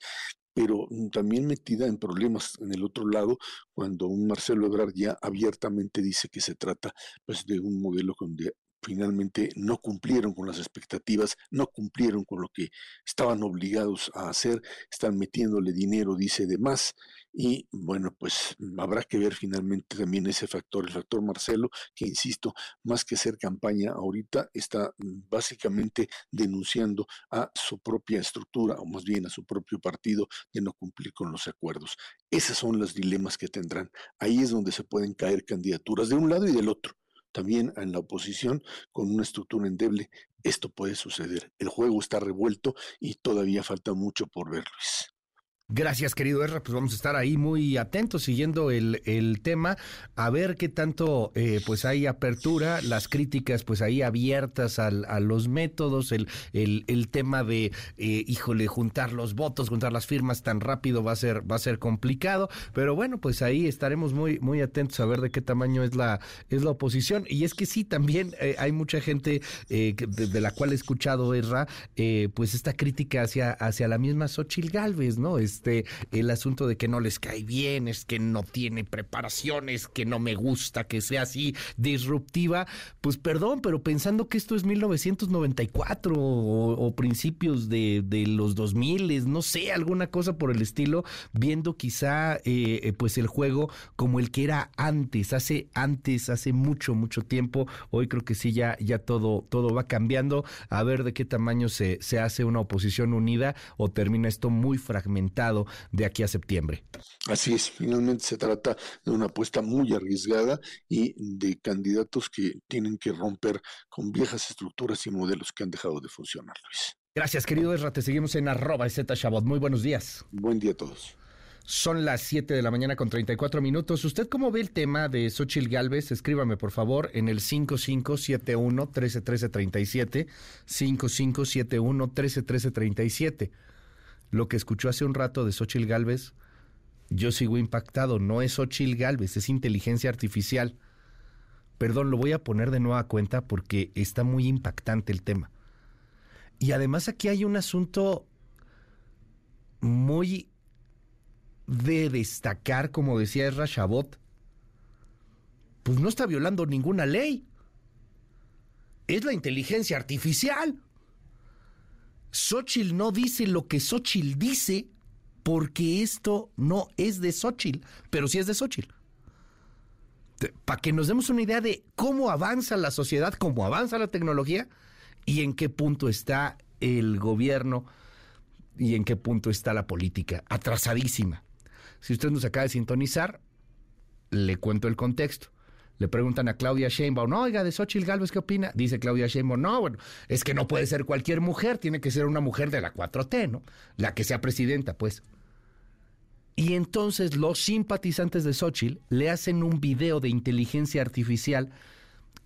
pero mm, también metida en problemas en el otro lado, cuando un Marcelo Ebrard ya abiertamente dice que se trata pues, de un modelo donde finalmente no cumplieron con las expectativas, no cumplieron con lo que estaban obligados a hacer, están metiéndole dinero, dice, de más, y bueno, pues habrá que ver finalmente también ese factor, el factor Marcelo, que insisto, más que hacer campaña ahorita, está básicamente denunciando a su propia estructura, o más bien a su propio partido, de no cumplir con los acuerdos. Esos son los dilemas que tendrán. Ahí es donde se pueden caer candidaturas de un lado y del otro también en la oposición con una estructura endeble, esto puede suceder. El juego está revuelto y todavía falta mucho por ver, Luis. Gracias, querido Erra. Pues vamos a estar ahí muy atentos siguiendo el, el tema, a ver qué tanto eh, pues hay apertura, las críticas pues ahí abiertas al, a los métodos, el, el, el tema de, eh, híjole, juntar los votos, juntar las firmas tan rápido va a ser, va a ser complicado, pero bueno, pues ahí estaremos muy, muy atentos a ver de qué tamaño es la, es la oposición. Y es que sí, también eh, hay mucha gente de, de, la cual he escuchado, Erra, pues esta crítica hacia, hacia la misma Xochil Galvez, ¿no? Es, este, el asunto de que no les cae bien, es que no tiene preparaciones, que no me gusta que sea así disruptiva, pues perdón, pero pensando que esto es 1994 o, principios de, los 2000, no sé, alguna cosa por el estilo, viendo quizá eh, eh, pues el juego como el que era antes, hace antes, hace mucho, mucho tiempo, hoy creo que sí, ya, ya todo, todo va cambiando, a ver de qué tamaño se, se hace una oposición unida o termina esto muy fragmentado de aquí a septiembre. Así es, finalmente se trata de una apuesta muy arriesgada y de candidatos que tienen que romper con viejas estructuras y modelos que han dejado de funcionar, Luis. Gracias, querido Ezra. Te seguimos en arroba Z Muy buenos días. Buen día a todos. Son las 7 de la mañana con 34 minutos. ¿Usted cómo ve el tema de Xochil Galvez? Escríbame, por favor, en el 5571-131337. 5571-131337 lo que escuchó hace un rato de Xochil Galvez, yo sigo impactado. No es Xochil Galvez, es inteligencia artificial. Perdón, lo voy a poner de nueva cuenta porque está muy impactante el tema. Y además aquí hay un asunto muy de destacar, como decía Ezra Chabot, pues no está violando ninguna ley. Es la inteligencia artificial. Xochitl no dice lo que Xochitl dice porque esto no es de Xochitl, pero sí es de Xochitl. Para que nos demos una idea de cómo avanza la sociedad, cómo avanza la tecnología y en qué punto está el gobierno y en qué punto está la política. Atrasadísima. Si usted nos acaba de sintonizar, le cuento el contexto. Le preguntan a Claudia Sheinbaum, no, oiga, de Xochitl Galvez, ¿qué opina? Dice Claudia Sheinbaum, no, bueno, es que no puede ser cualquier mujer, tiene que ser una mujer de la 4T, ¿no? La que sea presidenta, pues. Y entonces los simpatizantes de Xochitl le hacen un video de inteligencia artificial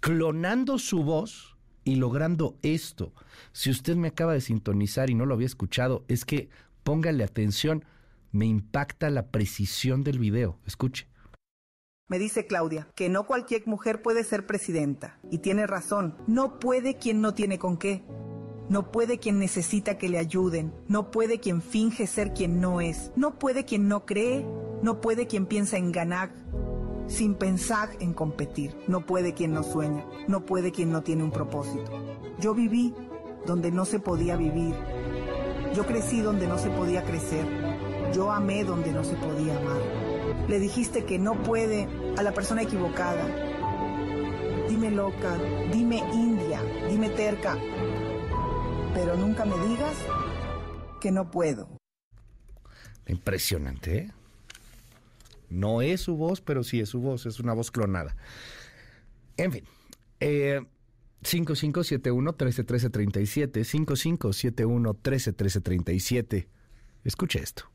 clonando su voz y logrando esto. Si usted me acaba de sintonizar y no lo había escuchado, es que póngale atención, me impacta la precisión del video. Escuche. Me dice Claudia que no cualquier mujer puede ser presidenta. Y tiene razón, no puede quien no tiene con qué. No puede quien necesita que le ayuden. No puede quien finge ser quien no es. No puede quien no cree. No puede quien piensa en ganar sin pensar en competir. No puede quien no sueña. No puede quien no tiene un propósito. Yo viví donde no se podía vivir. Yo crecí donde no se podía crecer. Yo amé donde no se podía amar le dijiste que no puede a la persona equivocada. Dime loca, dime india, dime terca, pero nunca me digas que no puedo. Impresionante, ¿eh? No es su voz, pero sí es su voz, es una voz clonada. En fin, eh, 5571-131337, 5571-131337. Escuche esto.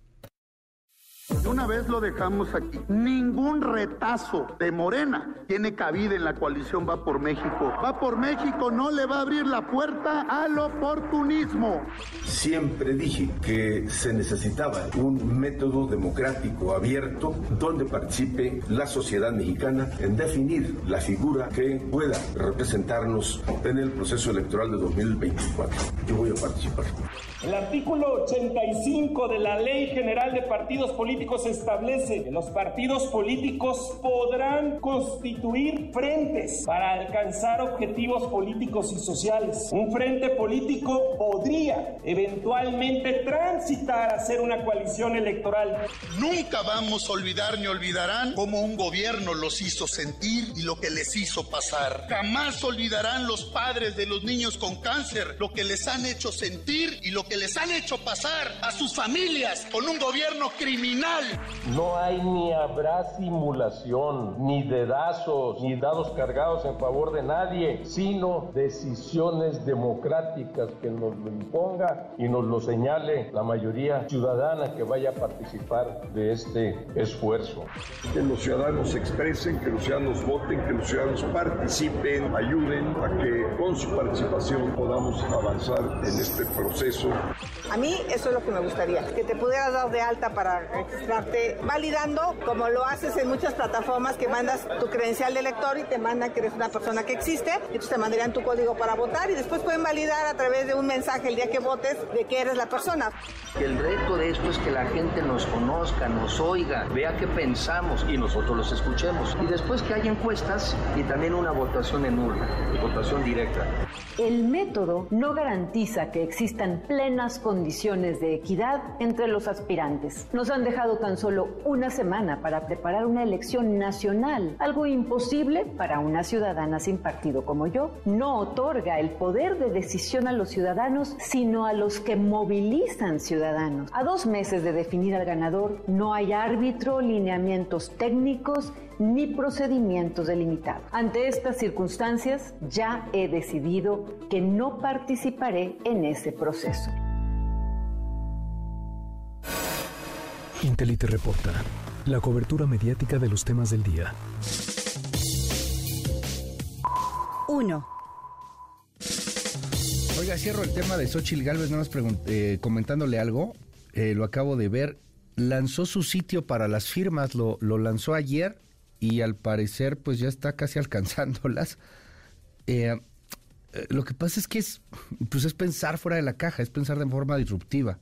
Una vez lo dejamos aquí. Ningún retazo de Morena tiene cabida en la coalición Va por México. Va por México no le va a abrir la puerta al oportunismo. Siempre dije que se necesitaba un método democrático abierto donde participe la sociedad mexicana en definir la figura que pueda representarnos en el proceso electoral de 2024. Yo voy a participar. El artículo 85 de la Ley General de Partidos Políticos político se establece que los partidos políticos podrán constituir frentes para alcanzar objetivos políticos y sociales. Un frente político podría eventualmente transitar a ser una coalición electoral. Nunca vamos a olvidar ni olvidarán cómo un gobierno los hizo sentir y lo que les hizo pasar. Jamás olvidarán los padres de los niños con cáncer lo que les han hecho sentir y lo que les han hecho pasar a sus familias con un gobierno criminal. No hay ni habrá simulación, ni dedazos, ni dados cargados en favor de nadie, sino decisiones democráticas que nos lo imponga y nos lo señale la mayoría ciudadana que vaya a participar de este esfuerzo. Que los ciudadanos se expresen, que los ciudadanos voten, que los ciudadanos participen, ayuden a que con su participación podamos avanzar en este proceso. A mí eso es lo que me gustaría, que te pudieras dar de alta para registrarte validando, como lo haces en muchas plataformas que mandas tu credencial de elector y te mandan que eres una persona que existe, entonces te mandarían tu código para votar y después pueden validar a través de un mensaje el día que votes de que eres la persona. El reto de esto es que la gente nos conozca, nos oiga, vea qué pensamos y nosotros los escuchemos. Y después que haya encuestas y también una votación en urna, votación directa. El método no garantiza que existan plenas condiciones de equidad entre los aspirantes. Nos han dejado tan solo una semana para preparar una elección nacional, algo imposible para una ciudadana sin partido como yo. No otorga el poder de decisión a los ciudadanos, sino a los que movilizan ciudadanos. A dos meses de definir al ganador, no hay árbitro, lineamientos técnicos, ni procedimientos delimitados. Ante estas circunstancias, ya he decidido que no participaré en ese proceso. Intelite reporta la cobertura mediática de los temas del día. 1. Oiga, cierro el tema de Xochitl Galvez, nada más eh, comentándole algo. Eh, lo acabo de ver. Lanzó su sitio para las firmas, lo, lo lanzó ayer y al parecer pues ya está casi (laughs) alcanzándolas. Eh, eh, lo que pasa es que es, pues es pensar fuera de la caja, es pensar de forma disruptiva.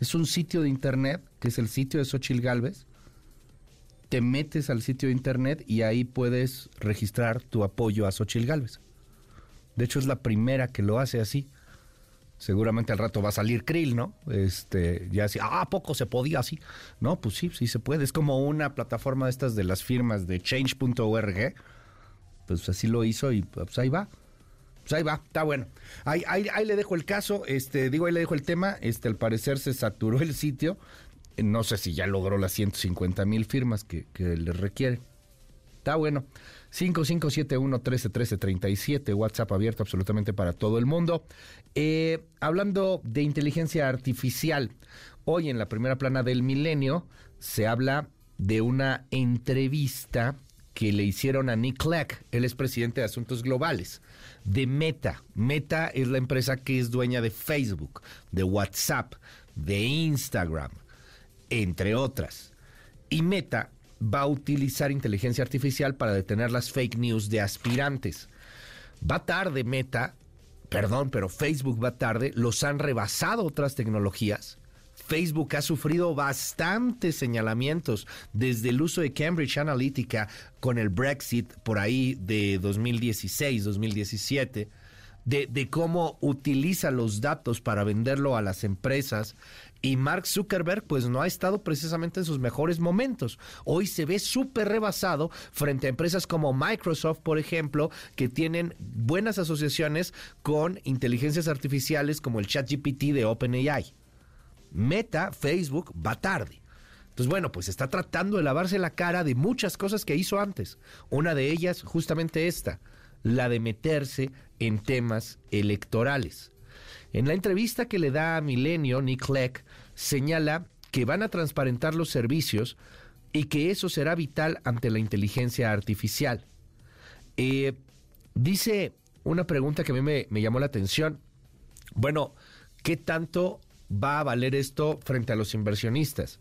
Es un sitio de internet, que es el sitio de Xochil Galvez. Te metes al sitio de internet y ahí puedes registrar tu apoyo a Xochil Galvez. De hecho, es la primera que lo hace así. Seguramente al rato va a salir Krill, ¿no? Este, ya así, ah, poco se podía así. No, pues sí, sí se puede. Es como una plataforma de estas de las firmas de change.org. Pues así lo hizo y pues ahí va. Pues ahí va, está bueno. Ahí, ahí, le dejo el caso, este, digo, ahí le dejo el tema. Este, al parecer se saturó el sitio. No sé si ya logró las 150 mil firmas que, que le requiere. Está bueno. 5571-131337, WhatsApp abierto absolutamente para todo el mundo. Eh, hablando de inteligencia artificial, hoy en la primera plana del milenio se habla de una entrevista que le hicieron a Nick Clegg, él es presidente de Asuntos Globales, de Meta. Meta es la empresa que es dueña de Facebook, de WhatsApp, de Instagram, entre otras. Y Meta va a utilizar inteligencia artificial para detener las fake news de aspirantes. Va tarde Meta, perdón, pero Facebook va tarde, los han rebasado otras tecnologías. Facebook ha sufrido bastantes señalamientos desde el uso de Cambridge Analytica con el Brexit por ahí de 2016, 2017 de, cómo utiliza los datos para venderlo a las empresas. Y Mark Zuckerberg pues no ha estado precisamente en sus mejores momentos. Hoy se ve súper rebasado frente a empresas como Microsoft, por ejemplo, que tienen buenas asociaciones con inteligencias artificiales como el ChatGPT de OpenAI. Meta, Facebook, va tarde. Entonces, bueno, pues está tratando de lavarse la cara de muchas cosas que hizo antes. Una de ellas, justamente esta, la de meterse en temas electorales. En la entrevista que le da a Milenio, Nick Clegg señala que van a transparentar los servicios y que eso será vital ante la inteligencia artificial. Eh, dice una pregunta que a mí me, me llamó la atención. Bueno, ¿qué tanto va a valer esto frente a los inversionistas?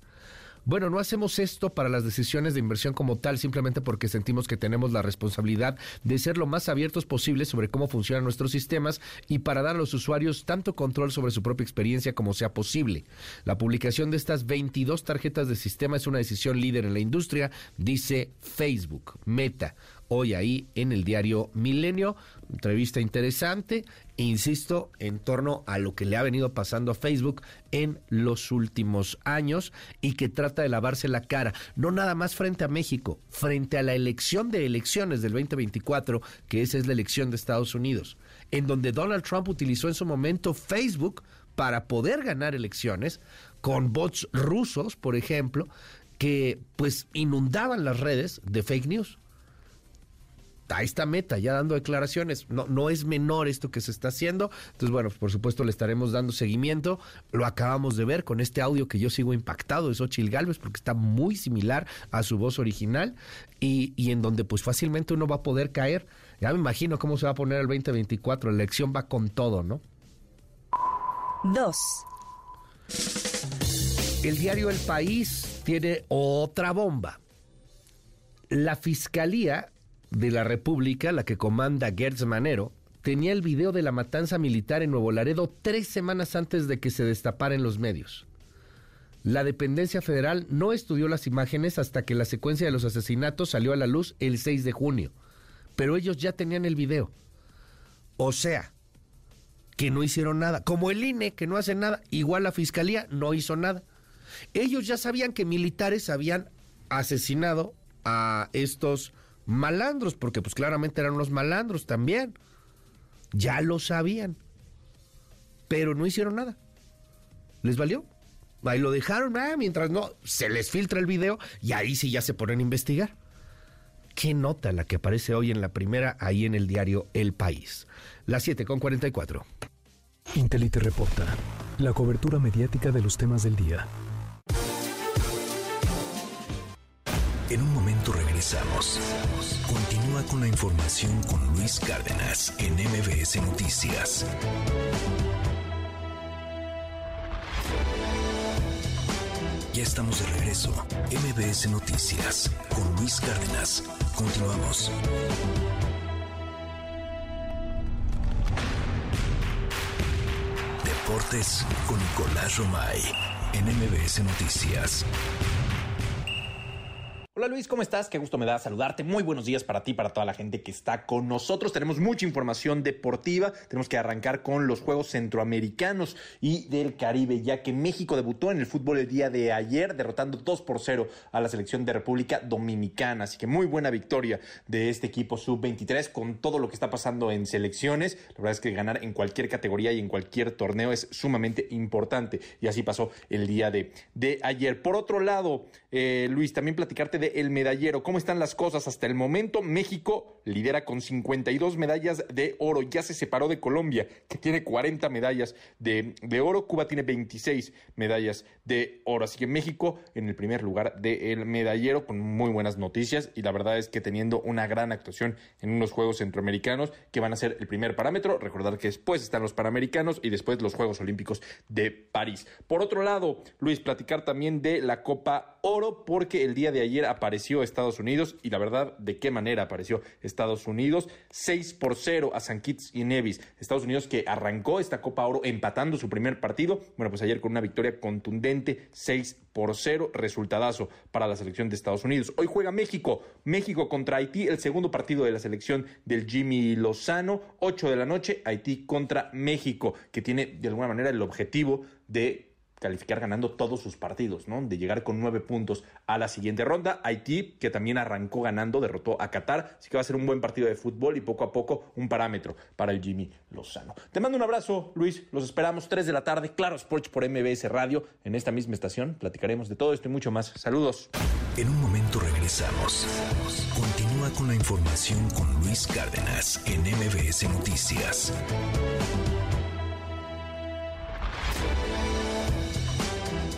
Bueno, no hacemos esto para las decisiones de inversión como tal, simplemente porque sentimos que tenemos la responsabilidad de ser lo más abiertos posible sobre cómo funcionan nuestros sistemas y para dar a los usuarios tanto control sobre su propia experiencia como sea posible. La publicación de estas 22 tarjetas de sistema es una decisión líder en la industria, dice Facebook, Meta hoy ahí en el diario Milenio. Entrevista interesante, insisto, en torno a lo que le ha venido pasando a Facebook en los últimos años y que trata de lavarse la cara, no nada más frente a México, frente a la elección de elecciones del 2024, que esa es la elección de Estados Unidos, en donde Donald Trump utilizó en su momento Facebook para poder ganar elecciones con bots rusos, por ejemplo, que pues inundaban las redes de fake news a esta meta, ya dando declaraciones. No, no es menor esto que se está haciendo. Entonces, bueno, por supuesto le estaremos dando seguimiento. Lo acabamos de ver con este audio que yo sigo impactado de Xochil Galvez porque está muy similar a su voz original y, y en donde pues fácilmente uno va a poder caer. Ya me imagino cómo se va a poner el 2024. La elección va con todo, ¿no? Dos. El diario El País tiene otra bomba. La fiscalía de la República, la que comanda Gertz Manero, tenía el video de la matanza militar en Nuevo Laredo tres semanas antes de que se destapara en los medios. La dependencia federal no estudió las imágenes hasta que la secuencia de los asesinatos salió a la luz el 6 de junio, pero ellos ya tenían el video. O sea, que no hicieron nada. Como el INE, que no hace nada, igual la Fiscalía no hizo nada. Ellos ya sabían que militares habían asesinado a estos malandros, porque pues claramente eran unos malandros también. Ya lo sabían. Pero no hicieron nada. ¿Les valió? Ahí lo dejaron, ah, mientras no, se les filtra el video y ahí sí ya se ponen a investigar. Qué nota la que aparece hoy en la primera, ahí en el diario El País. Las 7 con 44. Intelite reporta. La cobertura mediática de los temas del día. En un momento regresamos. Continúa con la información con Luis Cárdenas en MBS Noticias. Ya estamos de regreso. MBS Noticias con Luis Cárdenas. Continuamos. Deportes con Nicolás Romay en MBS Noticias. Hola Luis, ¿cómo estás? Qué gusto me da saludarte. Muy buenos días para ti, para toda la gente que está con nosotros. Tenemos mucha información deportiva. Tenemos que arrancar con los Juegos Centroamericanos y del Caribe, ya que México debutó en el fútbol el día de ayer, derrotando 2 por 0 a la selección de República Dominicana. Así que muy buena victoria de este equipo sub-23 con todo lo que está pasando en selecciones. La verdad es que ganar en cualquier categoría y en cualquier torneo es sumamente importante. Y así pasó el día de, de ayer. Por otro lado, eh, Luis, también platicarte de el medallero. ¿Cómo están las cosas hasta el momento? México lidera con 52 medallas de oro. Ya se separó de Colombia, que tiene 40 medallas de, de oro. Cuba tiene 26 medallas de oro. Así que México en el primer lugar del medallero con muy buenas noticias. Y la verdad es que teniendo una gran actuación en unos Juegos Centroamericanos que van a ser el primer parámetro. Recordar que después están los Panamericanos y después los Juegos Olímpicos de París. Por otro lado, Luis, platicar también de la Copa Oro porque el día de ayer apareció Estados Unidos y la verdad, ¿de qué manera apareció Estados Unidos? 6 por 0 a San Kitts y Nevis. Estados Unidos que arrancó esta Copa Oro empatando su primer partido. Bueno, pues ayer con una victoria contundente, 6 por 0, resultadazo para la selección de Estados Unidos. Hoy juega México, México contra Haití, el segundo partido de la selección del Jimmy Lozano, 8 de la noche, Haití contra México, que tiene de alguna manera el objetivo de calificar ganando todos sus partidos, ¿no? De llegar con nueve puntos a la siguiente ronda. Haití, que también arrancó ganando, derrotó a Qatar, así que va a ser un buen partido de fútbol y poco a poco un parámetro para el Jimmy Lozano. Te mando un abrazo, Luis. Los esperamos 3 de la tarde, Claro Sports por MBS Radio, en esta misma estación. Platicaremos de todo esto y mucho más. Saludos. En un momento regresamos. Continúa con la información con Luis Cárdenas en MBS Noticias.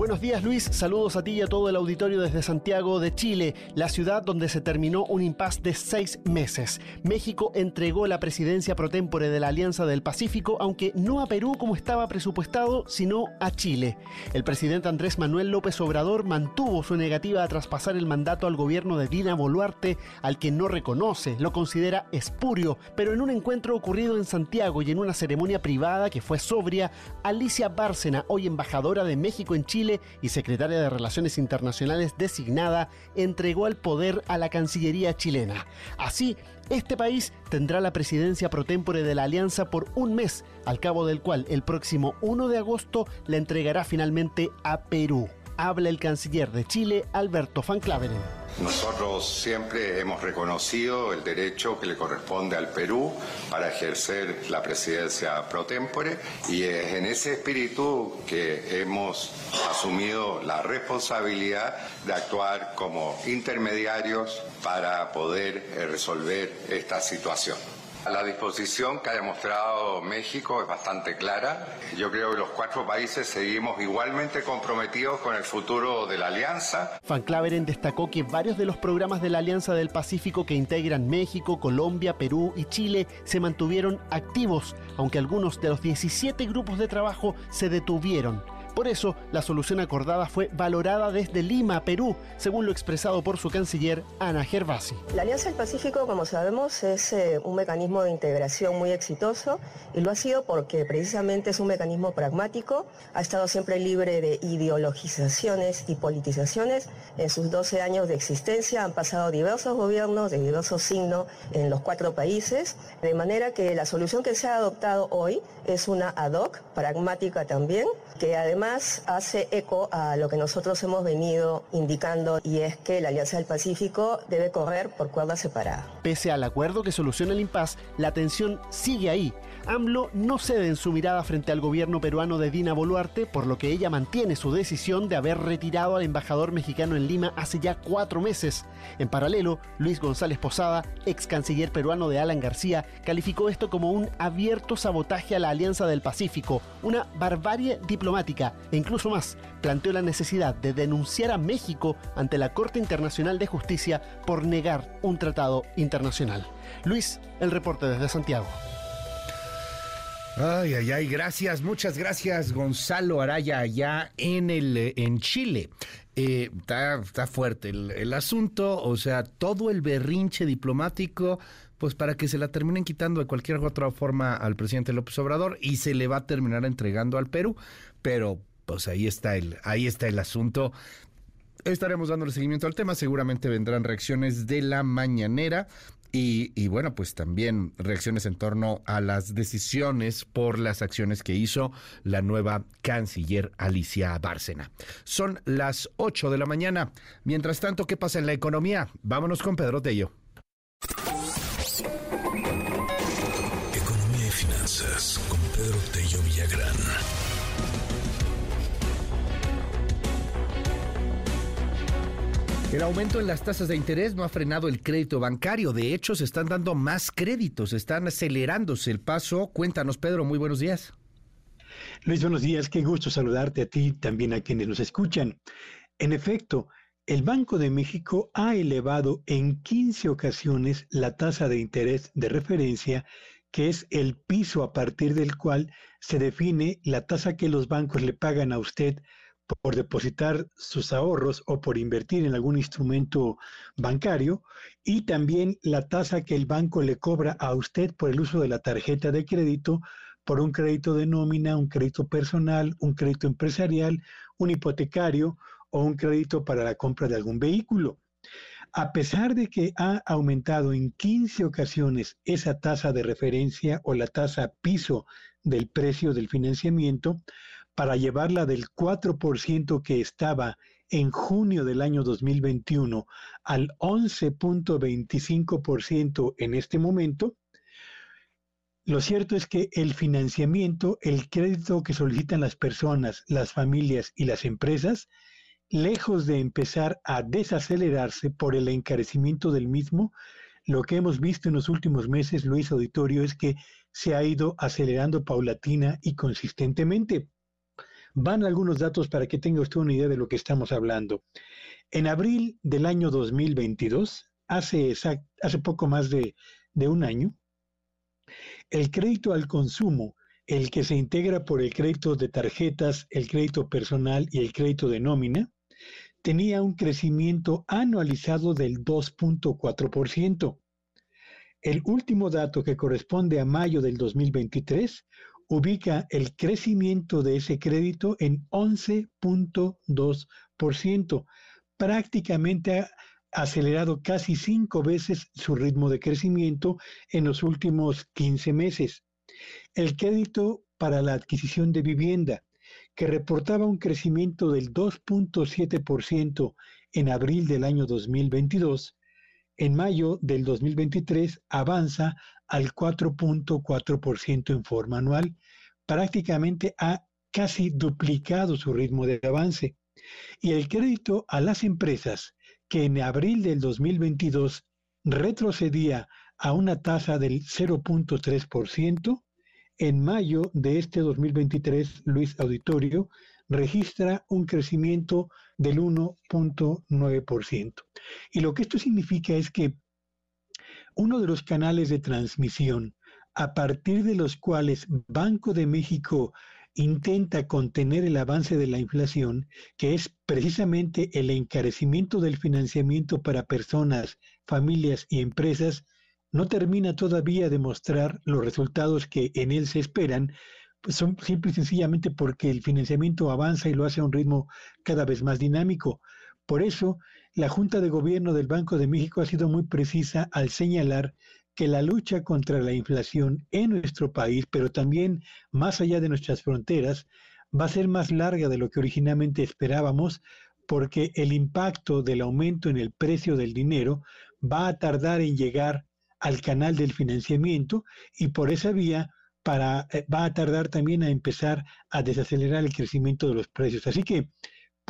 Buenos días Luis, saludos a ti y a todo el auditorio desde Santiago de Chile, la ciudad donde se terminó un impasse de seis meses. México entregó la presidencia pro tempore de la Alianza del Pacífico, aunque no a Perú como estaba presupuestado, sino a Chile. El presidente Andrés Manuel López Obrador mantuvo su negativa a traspasar el mandato al gobierno de Dina Boluarte, al que no reconoce, lo considera espurio, pero en un encuentro ocurrido en Santiago y en una ceremonia privada que fue sobria, Alicia Bárcena, hoy embajadora de México en Chile y secretaria de Relaciones Internacionales designada, entregó el poder a la Cancillería chilena. Así, este país tendrá la presidencia pro tempore de la alianza por un mes, al cabo del cual el próximo 1 de agosto la entregará finalmente a Perú habla el canciller de Chile, Alberto Van. Nosotros siempre hemos reconocido el derecho que le corresponde al Perú para ejercer la presidencia pro tempore y es en ese espíritu que hemos asumido la responsabilidad de actuar como intermediarios para poder resolver esta situación. La disposición que ha demostrado México es bastante clara. Yo creo que los cuatro países seguimos igualmente comprometidos con el futuro de la alianza. Van Claveren destacó que varios de los programas de la Alianza del Pacífico que integran México, Colombia, Perú y Chile se mantuvieron activos, aunque algunos de los 17 grupos de trabajo se detuvieron. Por eso, la solución acordada fue valorada desde Lima, Perú, según lo expresado por su canciller Ana Gervasi. La Alianza del Pacífico, como sabemos, es eh, un mecanismo de integración muy exitoso y lo ha sido porque precisamente es un mecanismo pragmático, ha estado siempre libre de ideologizaciones y politizaciones. En sus 12 años de existencia han pasado diversos gobiernos de diversos signos en los cuatro países, de manera que la solución que se ha adoptado hoy es una ad hoc, pragmática también, que además hace eco a lo que nosotros hemos venido indicando y es que la Alianza del Pacífico debe correr por cuerda separada. Pese al acuerdo que soluciona el impasse, la tensión sigue ahí. AMLO no cede en su mirada frente al gobierno peruano de Dina Boluarte, por lo que ella mantiene su decisión de haber retirado al embajador mexicano en Lima hace ya cuatro meses. En paralelo, Luis González Posada, ex canciller peruano de Alan García, calificó esto como un abierto sabotaje a la Alianza del Pacífico, una barbarie diplomática e incluso más, planteó la necesidad de denunciar a México ante la Corte Internacional de Justicia por negar un tratado internacional. Luis, el reporte desde Santiago. Ay, ay, ay, gracias, muchas gracias Gonzalo Araya allá en, el, en Chile. Eh, está, fuerte el, el, asunto, o sea, todo el berrinche diplomático, pues para que se la terminen quitando de cualquier otra forma al presidente López Obrador y se le va a terminar entregando al Perú pero pues ahí está el, ahí está el asunto. Estaremos dándole seguimiento al tema, seguramente vendrán reacciones de la mañanera. Y, bueno, pues también reacciones en torno a las decisiones por las acciones que hizo la nueva canciller Alicia Bárcena. Son las 8 de la mañana. Mientras tanto, ¿qué pasa en la economía? Vámonos con Pedro Tello. El aumento en las tasas de interés no ha frenado el crédito bancario. De hecho, se están dando más créditos, están acelerándose el paso. Cuéntanos, Pedro, muy buenos días. Luis, buenos días. Qué gusto saludarte a ti, también a quienes nos escuchan. En efecto, el Banco de México ha elevado en 15 ocasiones la tasa de interés de referencia, que es el piso a partir del cual se define la tasa que los bancos le pagan a usted por depositar sus ahorros o por invertir en algún instrumento bancario y también la tasa que el banco le cobra a usted por el uso de la tarjeta de crédito por un crédito de nómina, un crédito personal, un crédito empresarial, un hipotecario o un crédito para la compra de algún vehículo. A pesar de que ha aumentado en 15 ocasiones esa tasa de referencia o la tasa piso del precio del financiamiento, para llevarla del 4% que estaba en junio del año 2021 al 11.25% en este momento, lo cierto es que el financiamiento, el crédito que solicitan las personas, las familias y las empresas, lejos de empezar a desacelerarse por el encarecimiento del mismo, lo que hemos visto en los últimos meses, Luis Auditorio, es que se ha ido acelerando paulatina y consistentemente. Van algunos datos para que tenga usted una idea de lo que estamos hablando. En abril del año 2022, hace, poco más de, de un año, el crédito al consumo, el que se integra por el crédito de tarjetas, el crédito personal y el crédito de nómina, tenía un crecimiento anualizado del 2.4%. El último dato que corresponde a mayo del 2023 ubica el crecimiento de ese crédito en 11.2%, prácticamente ha acelerado casi cinco veces su ritmo de crecimiento en los últimos 15 meses. El crédito para la adquisición de vivienda, que reportaba un crecimiento del 2.7% en abril del año 2022, en mayo del 2023 avanza al 4.4% en forma anual, prácticamente ha casi duplicado su ritmo de avance. Y el crédito a las empresas, que en abril del 2022 retrocedía a una tasa del 0.3%, en mayo de este 2023, Luis Auditorio registra un crecimiento del 1.9%. Y lo que esto significa es que uno de los canales de transmisión a partir de los cuales Banco de México intenta contener el avance de la inflación, que es precisamente el encarecimiento del financiamiento para personas, familias y empresas, no termina todavía de mostrar los resultados que en él se esperan, pues son simple y sencillamente porque el financiamiento avanza y lo hace a un ritmo cada vez más dinámico. Por eso, la Junta de Gobierno del Banco de México ha sido muy precisa al señalar que la lucha contra la inflación en nuestro país, pero también más allá de nuestras fronteras, va a ser más larga de lo que originalmente esperábamos, porque el impacto del aumento en el precio del dinero va a tardar en llegar al canal del financiamiento y por esa vía eh, va a tardar también a empezar a desacelerar el crecimiento de los precios. Así que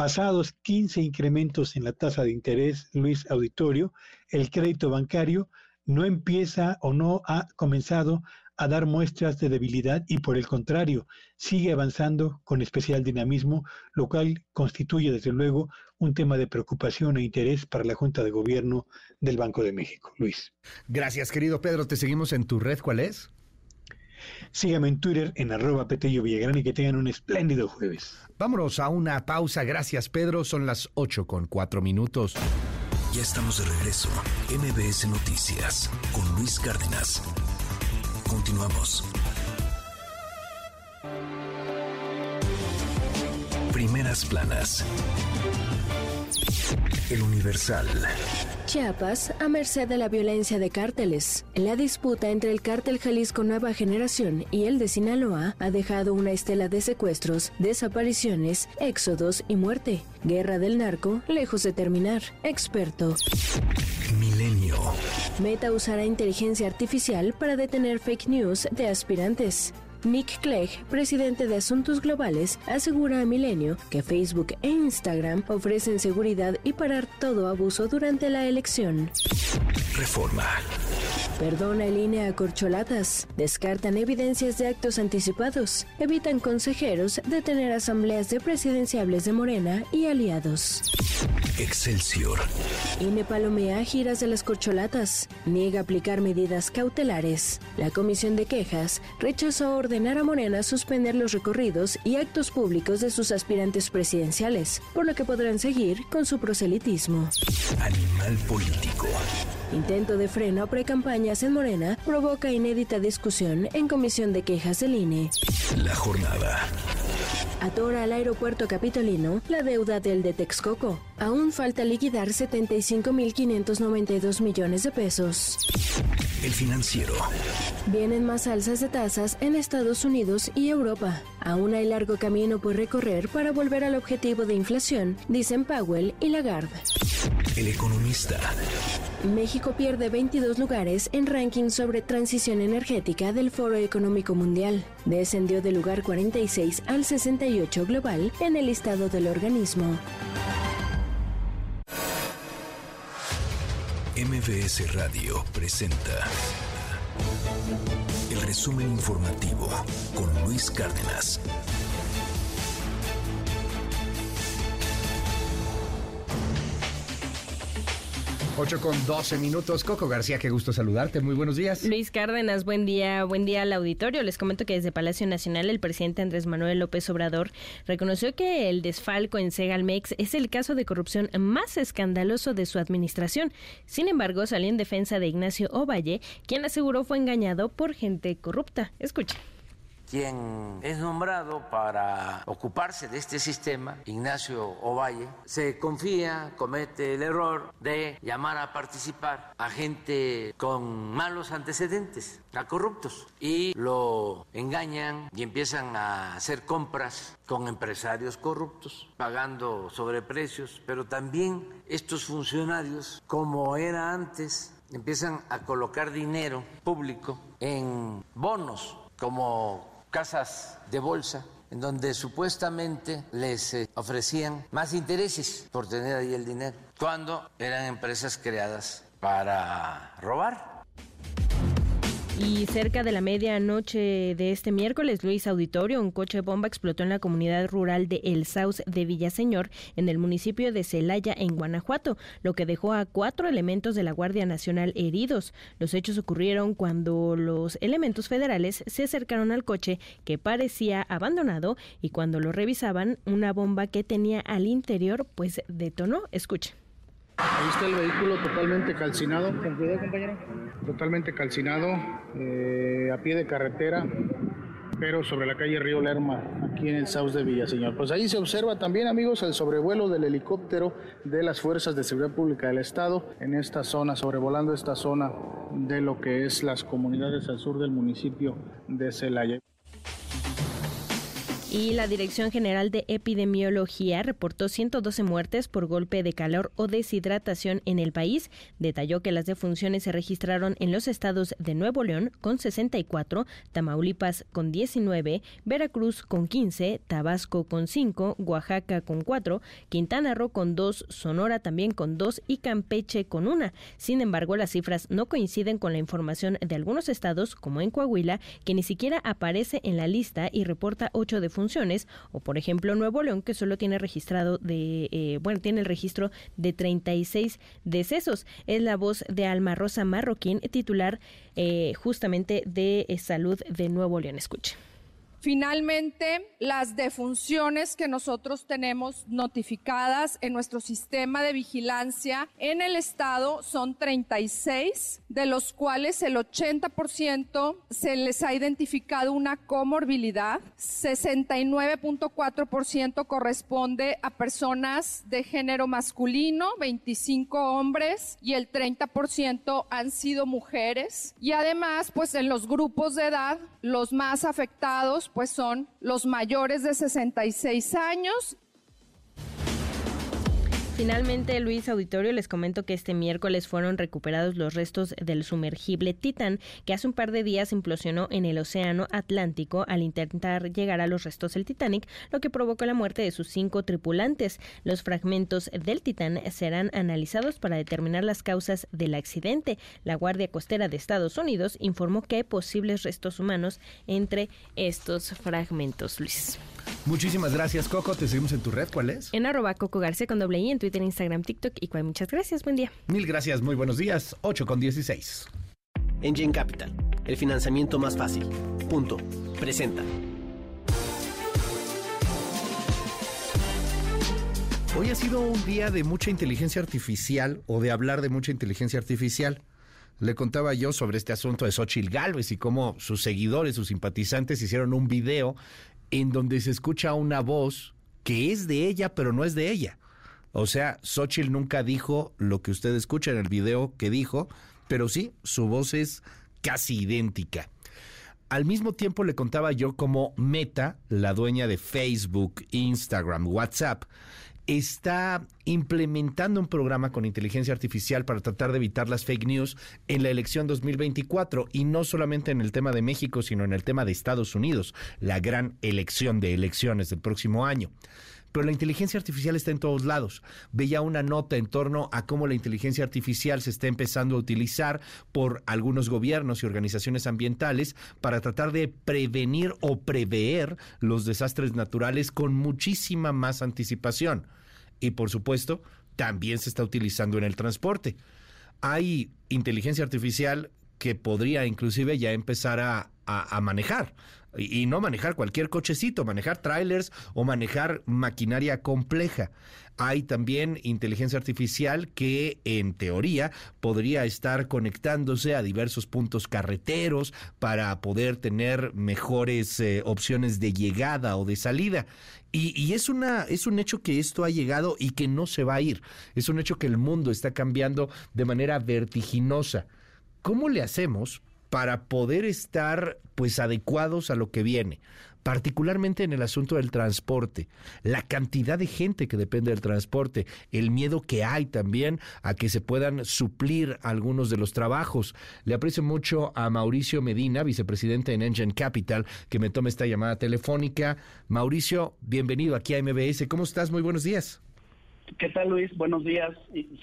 pasados 15 incrementos en la tasa de interés, Luis Auditorio, el crédito bancario no empieza o no ha comenzado a dar muestras de debilidad y por el contrario, sigue avanzando con especial dinamismo, lo cual constituye desde luego un tema de preocupación e interés para la Junta de Gobierno del Banco de México. Luis. Gracias, querido Pedro. Te seguimos en tu red. ¿Cuál es? Síganme en Twitter en arroba Petello Villagrán y que tengan un espléndido jueves. Vámonos a una pausa. Gracias, Pedro. Son las 8 con 4 minutos. Ya estamos de regreso. MBS Noticias con Luis Cárdenas. Continuamos. Primeras planas. El Universal. Chiapas a merced de la violencia de cárteles. La disputa entre el cártel Jalisco Nueva Generación y el de Sinaloa ha dejado una estela de secuestros, desapariciones, éxodos y muerte. Guerra del narco, lejos de terminar. Experto. Milenio. Meta usará inteligencia artificial para detener fake news de aspirantes. Nick Clegg, presidente de Asuntos Globales, asegura a Milenio que Facebook e Instagram ofrecen seguridad y parar todo abuso durante la elección. Reforma. Perdona el INE a corcholatas. Descartan evidencias de actos anticipados. Evitan consejeros detener asambleas de presidenciables de Morena y aliados. Excelsior. INE palomea giras de las corcholatas. Niega aplicar medidas cautelares. La Comisión de Quejas rechazó ordenar a Morena suspender los recorridos y actos públicos de sus aspirantes presidenciales, por lo que podrán seguir con su proselitismo. Animal político. Intento de freno a precampañas en Morena provoca inédita discusión en Comisión de Quejas del INE. La jornada. Atora al aeropuerto capitolino la deuda del de Texcoco. Aún falta liquidar 75.592 millones de pesos. El financiero. Vienen más alzas de tasas en Estados Unidos y Europa. Aún hay largo camino por recorrer para volver al objetivo de inflación, dicen Powell y Lagarde. El economista. México pierde 22 lugares en ranking sobre transición energética del Foro Económico Mundial. Descendió del lugar 46 al 68 global en el listado del organismo. MBS Radio presenta el resumen informativo con Luis Cárdenas. 8 con 12 minutos. Coco García, qué gusto saludarte. Muy buenos días. Luis Cárdenas, buen día, buen día al auditorio. Les comento que desde Palacio Nacional el presidente Andrés Manuel López Obrador reconoció que el desfalco en Segalmex es el caso de corrupción más escandaloso de su administración. Sin embargo, salió en defensa de Ignacio Ovalle, quien aseguró fue engañado por gente corrupta. Escucha quien es nombrado para ocuparse de este sistema, Ignacio Ovalle, se confía, comete el error de llamar a participar a gente con malos antecedentes, a corruptos, y lo engañan y empiezan a hacer compras con empresarios corruptos, pagando sobreprecios, pero también estos funcionarios, como era antes, empiezan a colocar dinero público en bonos como casas de bolsa en donde supuestamente les eh, ofrecían más intereses por tener ahí el dinero, cuando eran empresas creadas para robar. Y cerca de la medianoche de este miércoles, Luis Auditorio, un coche bomba explotó en la comunidad rural de El Saus de Villaseñor, en el municipio de Celaya, en Guanajuato, lo que dejó a cuatro elementos de la Guardia Nacional heridos. Los hechos ocurrieron cuando los elementos federales se acercaron al coche que parecía abandonado y cuando lo revisaban, una bomba que tenía al interior pues detonó. Escuche. Ahí está el vehículo totalmente calcinado. Con cuidado, compañero. Totalmente calcinado, eh, a pie de carretera, pero sobre la calle Río Lerma, aquí en el South de Villaseñor. Pues ahí se observa también, amigos, el sobrevuelo del helicóptero de las Fuerzas de Seguridad Pública del Estado en esta zona, sobrevolando esta zona de lo que es las comunidades al sur del municipio de Celaya. Y la Dirección General de Epidemiología reportó 112 muertes por golpe de calor o deshidratación en el país. Detalló que las defunciones se registraron en los estados de Nuevo León con 64, Tamaulipas con 19, Veracruz con 15, Tabasco con 5, Oaxaca con 4, Quintana Roo con 2, Sonora también con 2 y Campeche con 1. Sin embargo, las cifras no coinciden con la información de algunos estados, como en Coahuila, que ni siquiera aparece en la lista y reporta 8 defunciones funciones, o por ejemplo Nuevo León, que solo tiene registrado de, eh, bueno, tiene el registro de 36 decesos. Es la voz de Alma Rosa Marroquín, titular eh, justamente de eh, Salud de Nuevo León. Escuche. Finalmente, las defunciones que nosotros tenemos notificadas en nuestro sistema de vigilancia en el estado son 36, de los cuales el 80% se les ha identificado una comorbilidad, 69.4% corresponde a personas de género masculino, 25 hombres y el 30% han sido mujeres. Y además, pues en los grupos de edad, los más afectados pues son los mayores de 66 años Finalmente, Luis Auditorio, les comento que este miércoles fueron recuperados los restos del sumergible Titan, que hace un par de días implosionó en el Océano Atlántico al intentar llegar a los restos del Titanic, lo que provocó la muerte de sus cinco tripulantes. Los fragmentos del Titán serán analizados para determinar las causas del accidente. La Guardia Costera de Estados Unidos informó que hay posibles restos humanos entre estos fragmentos, Luis. Muchísimas gracias, Coco. Te seguimos en tu red. ¿Cuál es? En arroba Coco García con doble I en Twitter, Instagram, TikTok y cual. Muchas gracias. Buen día. Mil gracias. Muy buenos días. 8 con 16. Engine Capital. El financiamiento más fácil. Punto. Presenta. Hoy ha sido un día de mucha inteligencia artificial o de hablar de mucha inteligencia artificial. Le contaba yo sobre este asunto de Xochitl Galvez y cómo sus seguidores, sus simpatizantes hicieron un video en donde se escucha una voz que es de ella, pero no es de ella. O sea, Xochitl nunca dijo lo que usted escucha en el video que dijo, pero sí, su voz es casi idéntica. Al mismo tiempo le contaba yo cómo Meta, la dueña de Facebook, Instagram, WhatsApp, está implementando un programa con inteligencia artificial para tratar de evitar las fake news en la elección 2024 y no solamente en el tema de México, sino en el tema de Estados Unidos, la gran elección de elecciones del próximo año pero la inteligencia artificial está en todos lados. Veía una nota en torno a cómo la inteligencia artificial se está empezando a utilizar por algunos gobiernos y organizaciones ambientales para tratar de prevenir o prever los desastres naturales con muchísima más anticipación. Y por supuesto, también se está utilizando en el transporte. hay inteligencia artificial que podría inclusive ya empezar a, a manejar y, no manejar cualquier cochecito, manejar trailers o manejar maquinaria compleja. Hay también inteligencia artificial que en teoría podría estar conectándose a diversos puntos carreteros para poder tener mejores eh, opciones de llegada o de salida. Y, y, es, una, es un hecho que esto ha llegado y que no se va a ir. Es un hecho que el mundo está cambiando de manera vertiginosa. ¿Cómo le hacemos para poder estar pues adecuados a lo que viene, particularmente en el asunto del transporte, la cantidad de gente que depende del transporte, el miedo que hay también a que se puedan suplir algunos de los trabajos. Le aprecio mucho a Mauricio Medina, vicepresidente en Engine Capital, que me tome esta llamada telefónica. Mauricio, bienvenido aquí a MBS. ¿Cómo estás? Muy buenos días. ¿Qué tal, Luis? Buenos días.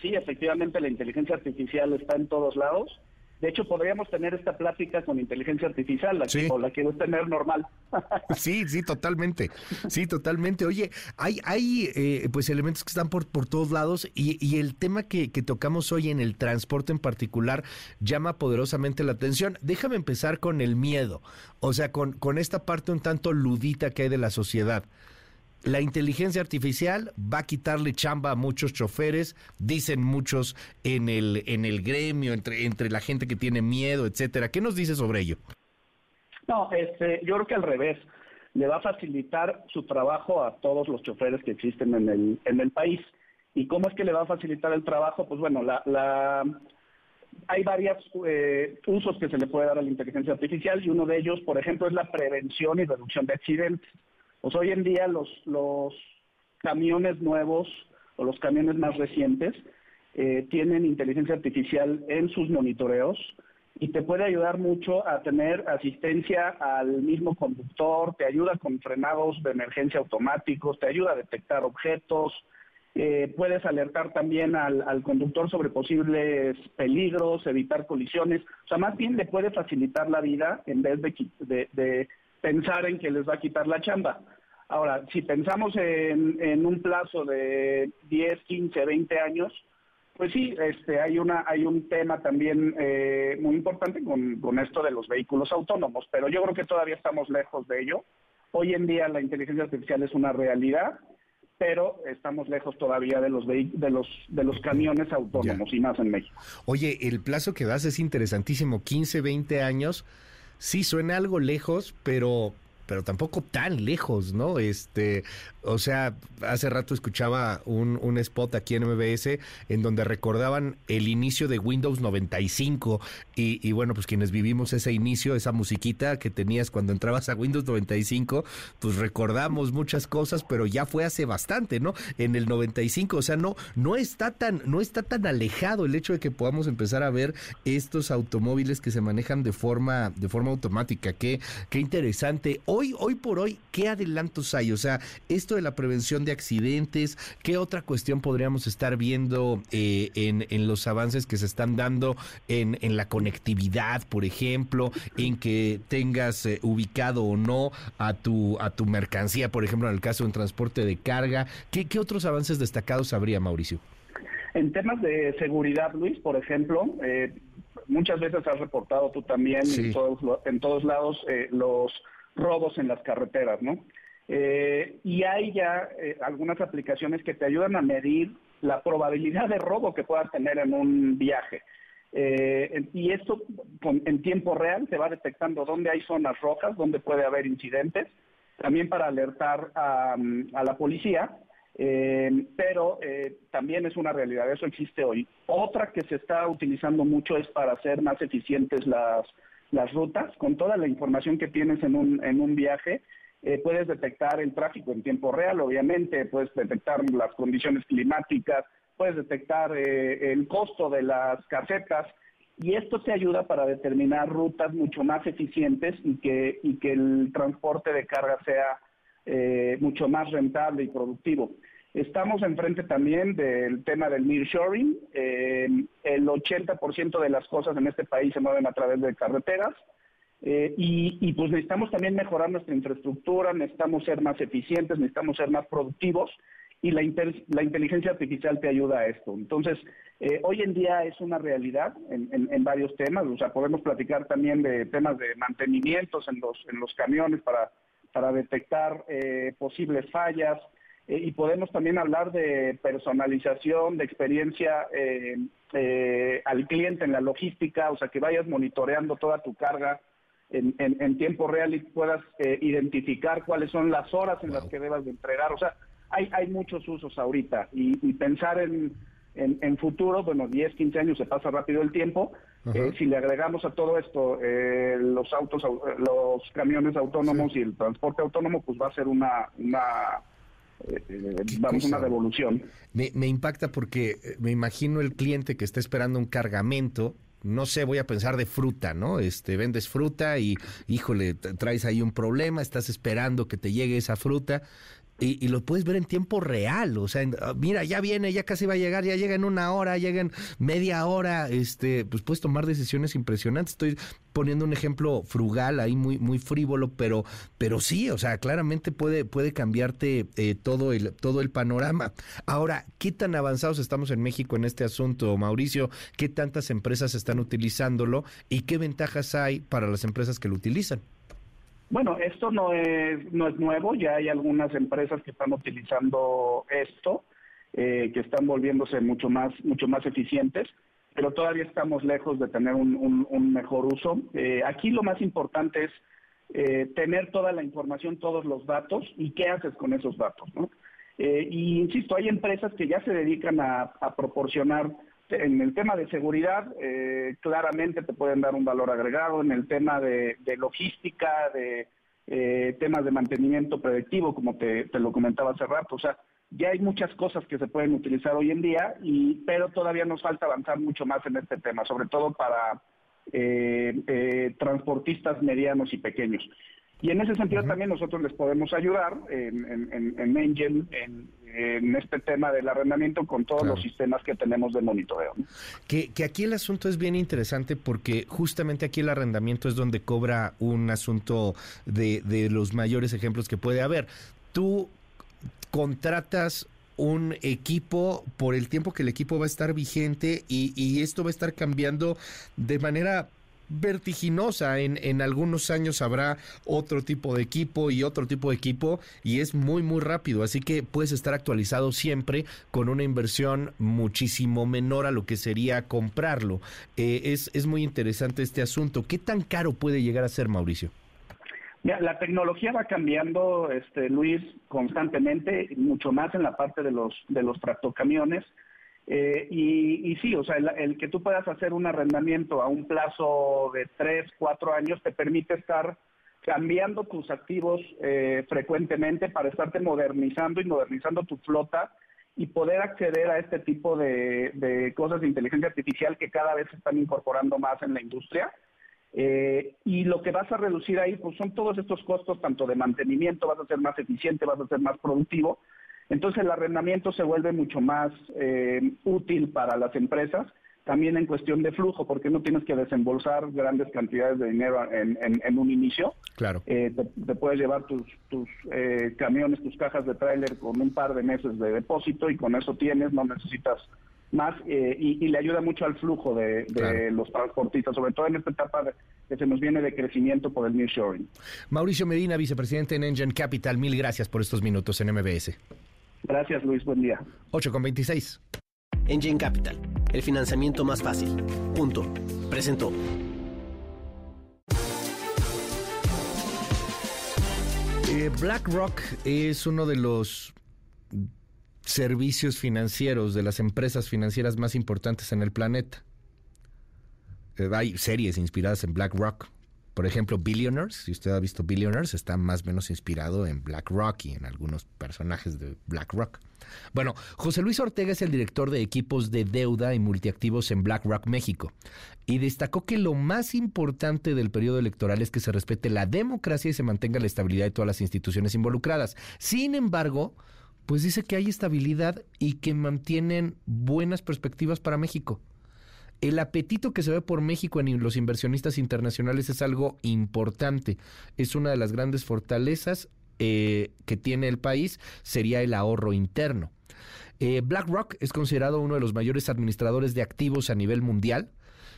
Sí, efectivamente, la inteligencia artificial está en todos lados de hecho, podríamos tener esta plática con inteligencia artificial, la o la quiero tener normal. (laughs) sí, sí, totalmente. Sí, totalmente. Oye, hay, hay eh, pues elementos que están por, por todos lados y, y el tema que, que, tocamos hoy en el transporte en particular llama poderosamente la atención. Déjame empezar con el miedo, o sea, con, con esta parte un tanto ludita que hay de la sociedad la inteligencia artificial va a quitarle chamba a muchos choferes, dicen muchos en el, en el gremio, entre, entre la gente que tiene miedo, etcétera. ¿Qué nos dice sobre ello? No, este, yo creo que al revés. Le va a facilitar su trabajo a todos los choferes que existen en el, en el país. ¿Y cómo es que le va a facilitar el trabajo? Pues bueno, la, la, hay varios eh, usos que se le puede dar a la inteligencia artificial y uno de ellos, por ejemplo, es la prevención y reducción de accidentes. Pues hoy en día los, los camiones nuevos o los camiones más recientes eh, tienen inteligencia artificial en sus monitoreos y te puede ayudar mucho a tener asistencia al mismo conductor, te ayuda con frenados de emergencia automáticos, te ayuda a detectar objetos, eh, puedes alertar también al, conductor sobre posibles peligros, evitar colisiones, o sea, más bien le puede facilitar la vida en vez de pensar en que les va a quitar la chamba. Ahora, si pensamos en, un plazo de 10, 15, 20 años, pues sí, este, hay, una, hay un tema también eh, muy importante con, con esto de los vehículos autónomos, pero yo creo que todavía estamos lejos de ello. Hoy en día la inteligencia artificial es una realidad, pero estamos lejos todavía de los de los de los camiones autónomos y más en México. Oye, el plazo que das es interesantísimo, 15, 20 años sí suena algo lejos, pero pero tampoco tan lejos, ¿no? Este, o sea, hace rato escuchaba un, un, spot aquí en MBS en donde recordaban el inicio de Windows 95 y, bueno, pues quienes vivimos ese inicio, esa musiquita que tenías cuando entrabas a Windows 95, pues recordamos muchas cosas, pero ya fue hace bastante, ¿no? En el 95, o sea, no, no está tan, no está tan alejado el hecho de que podamos empezar a ver estos automóviles que se manejan de forma, de forma automática. Qué, qué interesante. Hoy por hoy, ¿qué adelantos hay? O sea, esto de la prevención de accidentes, ¿qué otra cuestión podríamos estar viendo eh, en, en, los avances que se están dando en, en, la conectividad, por ejemplo, en que tengas eh, ubicado o no a tu, a tu mercancía, por ejemplo, en el caso de un transporte de carga? ¿Qué, qué otros avances destacados habría, Mauricio? En temas de seguridad, Luis, por ejemplo, eh, muchas veces has reportado tú también en, todos, en todos lados los robos en las carreteras, ¿no? Eh, y hay ya eh, algunas aplicaciones que te ayudan a medir la probabilidad de robo que puedas tener en un viaje. Eh, y esto en tiempo real te va detectando dónde hay zonas rojas, dónde puede haber incidentes, también para alertar a, la policía, pero también es una realidad, eso existe hoy. Otra que se está utilizando mucho es para hacer más eficientes las, las rutas, con toda la información que tienes en un, en un viaje, eh, puedes detectar el tráfico en tiempo real, obviamente, puedes detectar las condiciones climáticas, puedes detectar eh, el costo de las casetas y esto te ayuda para determinar rutas mucho más eficientes y que, y que el transporte de carga sea eh, mucho más rentable y productivo. Estamos enfrente también del tema del nearshoring. el 80% de las cosas en este país se mueven a través de carreteras. Eh, y, pues necesitamos también mejorar nuestra infraestructura, necesitamos ser más eficientes, necesitamos ser más productivos y la, la inteligencia artificial te ayuda a esto. Entonces, eh, hoy en día es una realidad en, varios temas, o sea, podemos platicar también de temas de mantenimientos en los, en los camiones para, para detectar eh, posibles fallas, eh, y podemos también hablar de personalización, de experiencia al cliente en la logística, o sea, que vayas monitoreando toda tu carga en, tiempo real y puedas identificar cuáles son las horas en las que debas de entregar. O sea, hay, hay muchos usos ahorita y, pensar en, en, futuro, bueno, 10, 15 años se pasa rápido el tiempo. Eh, si le agregamos a todo esto eh, los autos, los camiones autónomos y el transporte autónomo, pues va a ser una, una eh, vamos, una revolución. Me, me impacta porque me imagino el cliente que está esperando un cargamento no sé, voy a pensar de fruta, ¿no? Este, vendes fruta y, híjole, traes ahí un problema, estás esperando que te llegue esa fruta y, lo puedes ver en tiempo real, o sea, ah, mira, ya viene, ya casi va a llegar, ya llega en una hora, llega en media hora, este, pues puedes tomar decisiones impresionantes. Estoy poniendo un ejemplo frugal ahí muy muy frívolo, pero pero sí, o sea, claramente puede puede cambiarte eh, todo el todo el panorama. Ahora, ¿qué tan avanzados estamos en México en este asunto, Mauricio? ¿Qué tantas empresas están utilizándolo y qué ventajas hay para las empresas que lo utilizan? Bueno, esto no es, no es nuevo, ya hay algunas empresas que están utilizando esto, eh, que están volviéndose mucho más, mucho más eficientes, pero todavía estamos lejos de tener un, un, mejor uso. Eh, aquí lo más importante es eh, tener toda la información, todos los datos y qué haces con esos datos. ¿no? y insisto, hay empresas que ya se dedican a, a proporcionar en el tema de seguridad, eh, claramente te pueden dar un valor agregado. En el tema de, logística, de eh, temas de mantenimiento predictivo, como te, lo comentaba hace rato. O sea, ya hay muchas cosas que se pueden utilizar hoy en día, y, pero todavía nos falta avanzar mucho más en este tema, sobre todo para eh, transportistas medianos y pequeños. Y en ese sentido también nosotros les podemos ayudar en, en, en Engine, en, este tema del arrendamiento con todos los sistemas que tenemos de monitoreo. Que, que aquí el asunto es bien interesante porque justamente aquí el arrendamiento es donde cobra un asunto de, de los mayores ejemplos que puede haber. Tú contratas un equipo por el tiempo que el equipo va a estar vigente y, y esto va a estar cambiando de manera vertiginosa. En, en algunos años habrá otro tipo de equipo y otro tipo de equipo y es muy, muy rápido. Así que puedes estar actualizado siempre con una inversión muchísimo menor a lo que sería comprarlo. Eh, es, es muy interesante este asunto. ¿Qué tan caro puede llegar a ser, Mauricio? Mira, la tecnología va cambiando, este, Luis, constantemente, mucho más en la parte de los, de los tractocamiones. Eh, y, sí, o sea, el, que tú puedas hacer un arrendamiento a un plazo de tres, cuatro años te permite estar cambiando tus activos eh, frecuentemente para estarte modernizando y modernizando tu flota y poder acceder a este tipo de, cosas de inteligencia artificial que cada vez se están incorporando más en la industria. Eh, y lo que vas a reducir ahí pues son todos estos costos, tanto de mantenimiento, vas a ser más eficiente, vas a ser más productivo, entonces el arrendamiento se vuelve mucho más eh, útil para las empresas, también en cuestión de flujo, porque no tienes que desembolsar grandes cantidades de dinero en, un inicio. Claro. Eh, te, puedes llevar tus, tus eh, camiones, tus cajas de tráiler con un par de meses de depósito y con eso tienes, no necesitas más y, le ayuda mucho al flujo de, los transportistas, sobre todo en esta etapa que se nos viene de crecimiento por el nearshoring. Mauricio Medina, vicepresidente en Engine Capital, mil gracias por estos minutos en MBS. Gracias, Luis. Buen día. 8 con 26. Engine Capital, el financiamiento más fácil. Punto. Presentó. Eh, BlackRock es uno de los servicios financieros, de las empresas financieras más importantes en el planeta. Eh, hay series inspiradas en BlackRock. Por ejemplo, Billionaires, si usted ha visto Billionaires, está más o menos inspirado en BlackRock y en algunos personajes de BlackRock. Bueno, José Luis Ortega es el director de equipos de deuda y multiactivos en BlackRock México y destacó que lo más importante del periodo electoral es que se respete la democracia y se mantenga la estabilidad de todas las instituciones involucradas. Sin embargo, pues dice que hay estabilidad y que mantienen buenas perspectivas para México el apetito que se ve por México en los inversionistas internacionales es algo importante. Es una de las grandes fortalezas eh, que tiene el país sería el ahorro interno. Eh, BlackRock es considerado uno de los mayores administradores de activos a nivel mundial.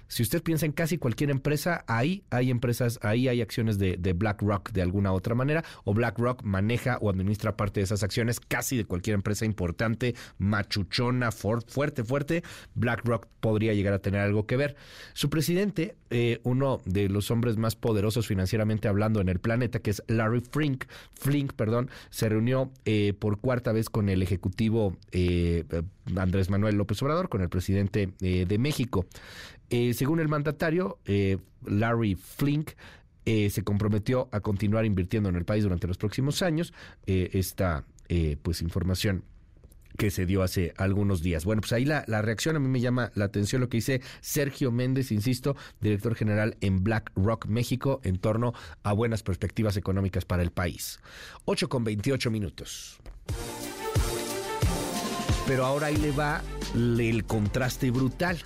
Si usted piensa en casi cualquier empresa, ahí hay empresas, ahí hay acciones de, BlackRock de alguna otra manera, o BlackRock maneja o administra parte de esas acciones casi de cualquier empresa importante, machuchona, fuerte, fuerte. BlackRock podría llegar a tener algo que ver. Su presidente, eh, uno de los hombres más poderosos financieramente hablando en el planeta, que es Larry Flink, Flink, perdón, se reunió eh, por cuarta vez con el ejecutivo eh, Andrés Manuel López Obrador, con el presidente de México. Eh, según el mandatario, eh, Larry Flink, eh, se comprometió a continuar invirtiendo en el país durante los próximos años. esta pues información que se dio hace algunos días. Bueno, pues ahí la, la, reacción a mí me llama la atención lo que dice Sergio Méndez, insisto, director general en BlackRock México, en torno a buenas perspectivas económicas para el país. 8 con 28 minutos. Pero ahora ahí le va el contraste brutal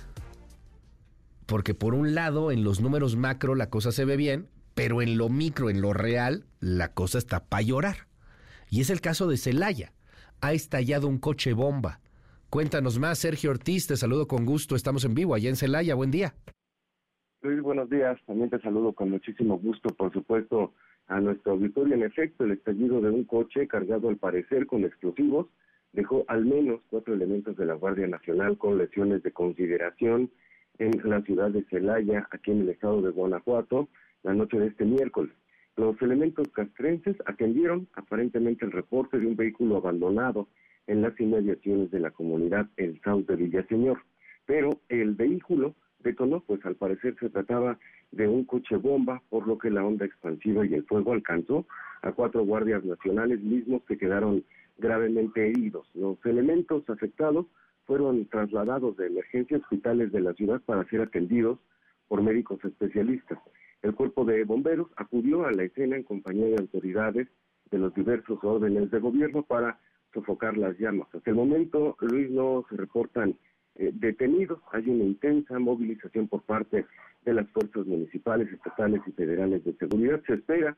porque por un lado en los números macro la cosa se ve bien, pero en lo micro, en lo real, la cosa está para llorar. Y es el caso de Celaya. Ha estallado un coche bomba. Cuéntanos más, Sergio Ortiz, te saludo con gusto, estamos en vivo allá en Celaya, buen día. Luis, buenos días, también te saludo con muchísimo gusto, por supuesto, a nuestro auditorio. En efecto, el estallido de un coche cargado al parecer con explosivos dejó al menos cuatro elementos de la Guardia Nacional con lesiones de consideración en la ciudad de Celaya, aquí en el estado de Guanajuato, la noche de este miércoles. Los elementos castrenses atendieron aparentemente el reporte de un vehículo abandonado en las inmediaciones de la comunidad El South de Villaseñor, pero el vehículo detonó, pues al parecer se trataba de un coche bomba, por lo que la onda expansiva y el fuego alcanzó a cuatro guardias nacionales mismos que quedaron gravemente heridos. Los elementos afectados fueron trasladados de emergencia a hospitales de la ciudad para ser atendidos por médicos especialistas. El cuerpo de bomberos acudió a la escena en compañía de autoridades de los diversos órdenes de gobierno para sofocar las llamas. Hasta el momento, Luis, no se reportan eh, detenidos. Hay una intensa movilización por parte de las fuerzas municipales, estatales y federales de seguridad. Se espera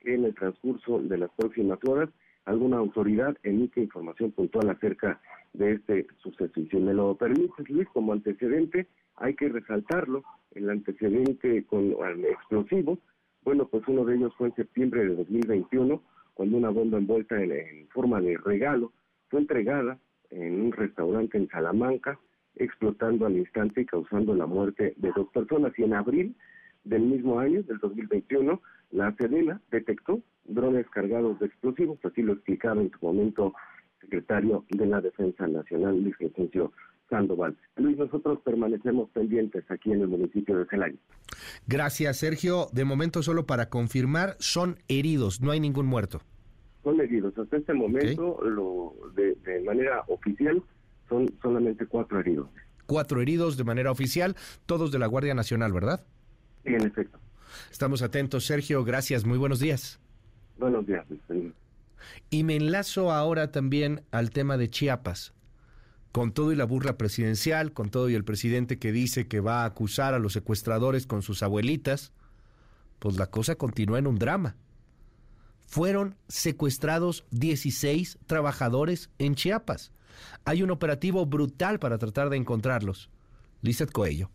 que en el transcurso de las próximas horas alguna autoridad emite información puntual acerca de este suceso. Si me lo permites, Luis, como antecedente, hay que resaltarlo, el antecedente con el explosivo, bueno, pues uno de ellos fue en septiembre de 2021, cuando una bomba envuelta en, forma de regalo fue entregada en un restaurante en Salamanca, explotando al instante y causando la muerte de dos personas. Y en abril del mismo año, del 2021, la Sedena detectó drones cargados de explosivos, así lo explicaba en su momento secretario de la Defensa Nacional, Luis Crescencio Sandoval. Luis, nosotros permanecemos pendientes aquí en el municipio de Celaya. Gracias, Sergio. De momento, solo para confirmar, son heridos, no hay ningún muerto. Son heridos. Hasta este momento, lo, de, de manera oficial, son solamente cuatro heridos. Cuatro heridos de manera oficial, todos de la Guardia Nacional, ¿verdad? Sí, en efecto. Estamos atentos, Sergio. Gracias. Muy buenos días. Buenos días. Y me enlazo ahora también al tema de Chiapas. Con todo y la burla presidencial, con todo y el presidente que dice que va a acusar a los secuestradores con sus abuelitas, pues la cosa continúa en un drama. Fueron secuestrados 16 trabajadores en Chiapas. Hay un operativo brutal para tratar de encontrarlos. Lizeth Coello.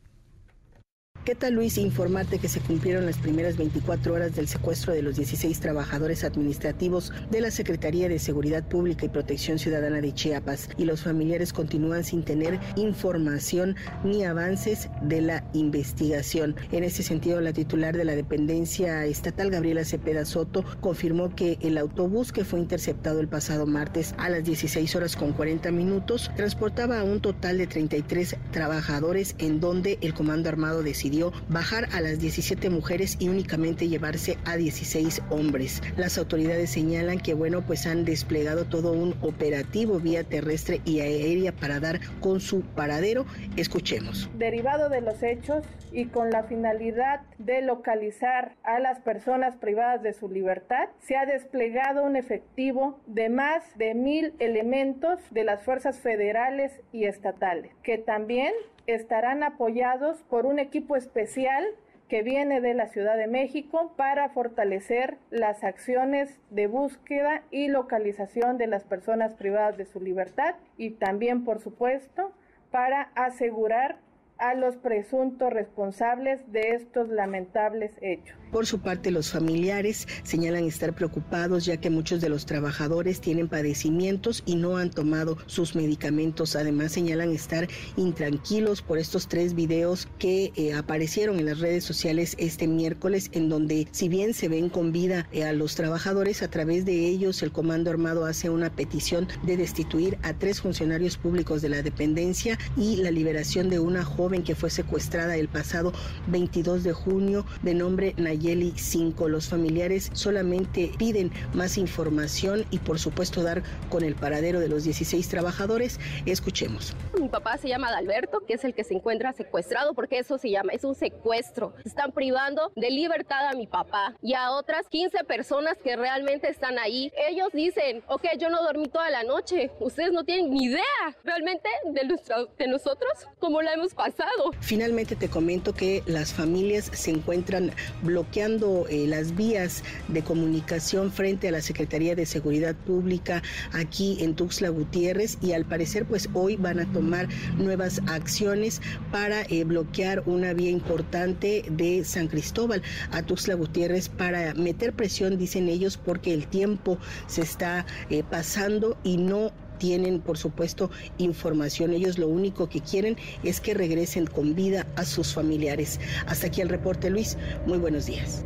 ¿Qué tal Luis? Informarte que se cumplieron las primeras 24 horas del secuestro de los 16 trabajadores administrativos de la Secretaría de Seguridad Pública y Protección Ciudadana de Chiapas y los familiares continúan sin tener información ni avances de la investigación. En ese sentido, la titular de la dependencia estatal, Gabriela Cepeda Soto, confirmó que el autobús que fue interceptado el pasado martes a las 16 horas con 40 minutos transportaba a un total de 33 trabajadores en donde el Comando Armado decidió bajar a las 17 mujeres y únicamente llevarse a 16 hombres. Las autoridades señalan que, bueno, pues han desplegado todo un operativo vía terrestre y aérea para dar con su paradero. Escuchemos. Derivado de los hechos y con la finalidad de localizar a las personas privadas de su libertad, se ha desplegado un efectivo de más de mil elementos de las fuerzas federales y estatales, que también estarán apoyados por un equipo especial que viene de la Ciudad de México para fortalecer las acciones de búsqueda y localización de las personas privadas de su libertad y también, por supuesto, para asegurar a los presuntos responsables de estos lamentables hechos. Por su parte, los familiares señalan estar preocupados ya que muchos de los trabajadores tienen padecimientos y no han tomado sus medicamentos. Además, señalan estar intranquilos por estos tres videos que eh, aparecieron en las redes sociales este miércoles, en donde si bien se ven con vida eh, a los trabajadores, a través de ellos el Comando Armado hace una petición de destituir a tres funcionarios públicos de la dependencia y la liberación de una joven que fue secuestrada el pasado 22 de junio de nombre Nayeli 5. Los familiares solamente piden más información y por supuesto dar con el paradero de los 16 trabajadores. Escuchemos. Mi papá se llama Alberto, que es el que se encuentra secuestrado, porque eso se llama, es un secuestro. Están privando de libertad a mi papá y a otras 15 personas que realmente están ahí. Ellos dicen, ok, yo no dormí toda la noche. Ustedes no tienen ni idea realmente de, nuestro, de nosotros, cómo la hemos pasado. Finalmente te comento que las familias se encuentran bloqueadas bloqueando eh, las vías de comunicación frente a la Secretaría de Seguridad Pública aquí en Tuxtla Gutiérrez y al parecer pues hoy van a tomar nuevas acciones para eh, bloquear una vía importante de San Cristóbal a Tuxtla Gutiérrez para meter presión, dicen ellos, porque el tiempo se está eh, pasando y no tienen, por supuesto, información. Ellos lo único que quieren es que regresen con vida a sus familiares. Hasta aquí el reporte, Luis. Muy buenos días.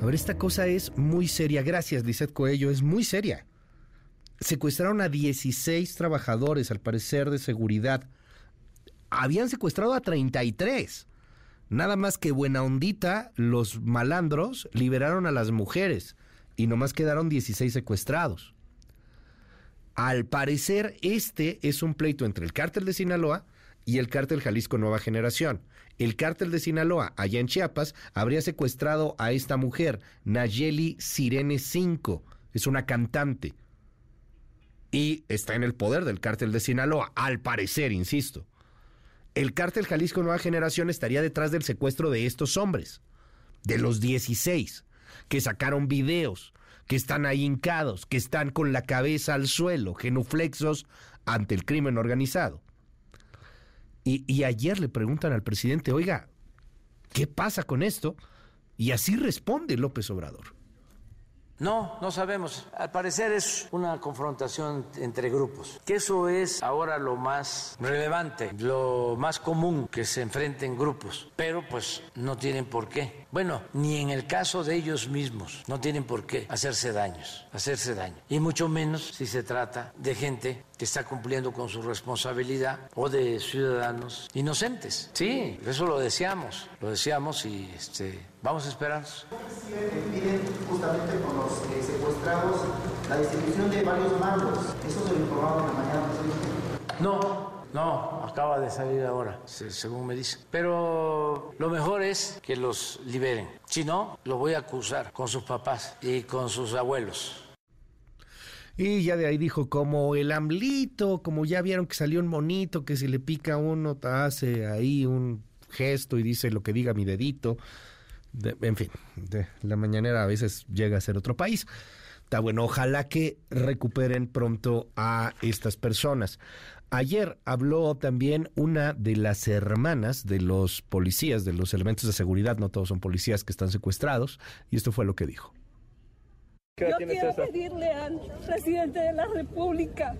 A ver, esta cosa es muy seria. Gracias, Lizeth Coello. Es muy seria. Secuestraron a 16 trabajadores, al parecer, de seguridad. Habían secuestrado a 33. Nada más que buena ondita, los malandros liberaron a las mujeres y nomás quedaron 16 secuestrados. Al parecer, este es un pleito entre el cártel de Sinaloa y el cártel Jalisco Nueva Generación. El cártel de Sinaloa, allá en Chiapas, habría secuestrado a esta mujer, Nayeli Sirene 5. Es una cantante. Y está en el poder del cártel de Sinaloa, al parecer, insisto. El cártel Jalisco Nueva Generación estaría detrás del secuestro de estos hombres, de los 16, que sacaron videos, que están ahí hincados, que están con la cabeza al suelo, genuflexos ante el crimen organizado. Y, y ayer le preguntan al presidente, oiga, ¿qué pasa con esto? Y así responde López Obrador. No, no sabemos. Al parecer es una confrontación entre grupos, que eso es ahora lo más relevante, lo más común que se enfrenten grupos, pero pues no tienen por qué. Bueno, ni en el caso de ellos mismos no tienen por qué hacerse daños, hacerse daño. Y mucho menos si se trata de gente que está cumpliendo con su responsabilidad o de ciudadanos inocentes. Sí, eso lo deseamos, lo deseamos y este, vamos a esperar. Piden justamente con los eh, secuestrados la distribución de varios mandos. ¿Eso se lo informaron en la mañana? No, no, acaba de salir ahora, según me dicen. Pero lo mejor es que los liberen. Si no, los voy a acusar con sus papás y con sus abuelos. Y ya de ahí dijo, como el amlito, como ya vieron que salió un monito, que si le pica uno, hace ahí un gesto y dice lo que diga mi dedito. En fin, de la mañanera a veces llega a ser otro país. Está bueno, ojalá que recuperen pronto a estas personas. Ayer habló también una de las hermanas de los policías, de los elementos de seguridad, no todos son policías que están secuestrados, y esto fue lo que dijo. Yo quiero pedirle al presidente de la República,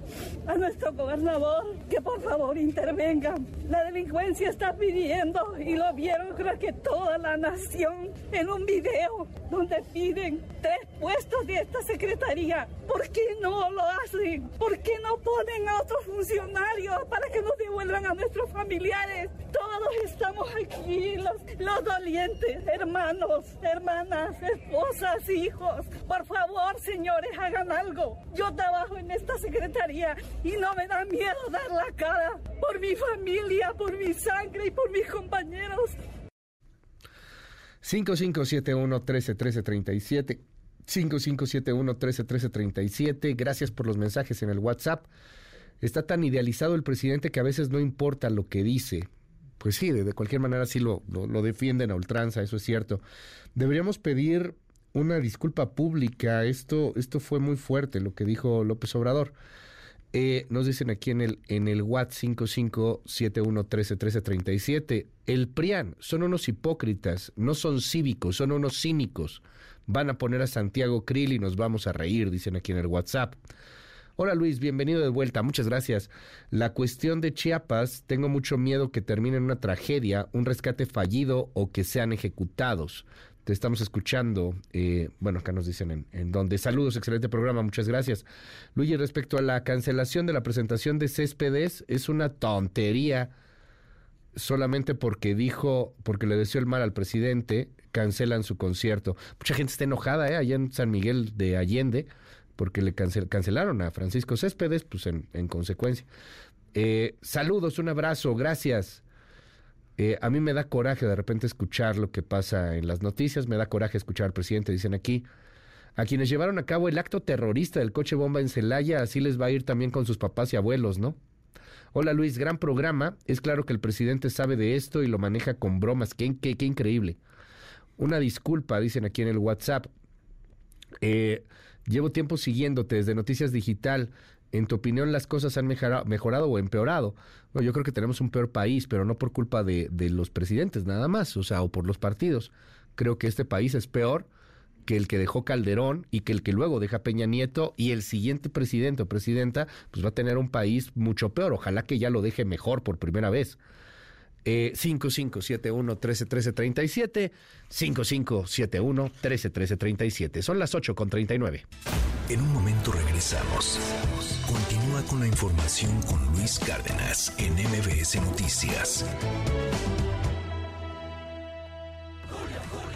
a nuestro gobernador, que por favor intervenga. La delincuencia está pidiendo, y lo vieron creo que toda la nación, en un video donde piden tres puestos de esta secretaría. ¿Por qué no lo hacen? ¿Por qué no ponen a otros funcionarios para que nos devuelvan a nuestros familiares? Todos estamos aquí, los, los dolientes, hermanos, hermanas, esposas, hijos. Por favor favor, señores, hagan algo. Yo trabajo en esta secretaría y no me da miedo dar la cara por mi familia, por mi sangre y por mis compañeros. 5571-131337. 5571-131337. Gracias por los mensajes en el WhatsApp. Está tan idealizado el presidente que a veces no importa lo que dice, pues sí, de, cualquier manera sí lo, lo, defienden a ultranza, eso es cierto. Deberíamos pedir una disculpa pública. Esto, esto fue muy fuerte lo que dijo López Obrador. Eh, nos dicen aquí en el, en el WhatsApp 5571131337, el PRIAN son unos hipócritas, no son cívicos, son unos cínicos. Van a poner a Santiago Krill y nos vamos a reír, dicen aquí en el WhatsApp. Hola Luis, bienvenido de vuelta, muchas gracias. La cuestión de Chiapas, tengo mucho miedo que termine en una tragedia, un rescate fallido o que sean ejecutados. Te estamos escuchando. Eh, bueno, acá nos dicen en, en, donde. Saludos, excelente programa, muchas gracias. Luigi, respecto a la cancelación de la presentación de Céspedes, es una tontería. Solamente porque dijo, porque le deseó el mal al presidente, cancelan su concierto. Mucha gente está enojada, ¿eh? Allá en San Miguel de Allende, porque le cancelaron a Francisco Céspedes, pues en, en consecuencia. Eh, saludos, un abrazo, gracias. Eh, a mí me da coraje de repente escuchar lo que pasa en las noticias, me da coraje escuchar al presidente, dicen aquí, a quienes llevaron a cabo el acto terrorista del coche bomba en Celaya, así les va a ir también con sus papás y abuelos, ¿no? Hola Luis, gran programa. Es claro que el presidente sabe de esto y lo maneja con bromas. Qué, increíble. Una disculpa, dicen aquí en el WhatsApp. Eh, llevo tiempo siguiéndote desde Noticias Digital. ¿En tu opinión las cosas han mejorado o empeorado? yo creo que tenemos un peor país, pero no por culpa de, los presidentes nada más, o sea, o por los partidos. Creo que este país es peor que el que dejó Calderón y que el que luego deja Peña Nieto y el siguiente presidente o presidenta, pues va a tener un país mucho peor. Ojalá que ya lo deje mejor por primera vez. Eh, 5571-131337, 5571-131337. Son las 8 con 39. En un momento regresamos. Continúa con la información con Luis Cárdenas en MBS Noticias.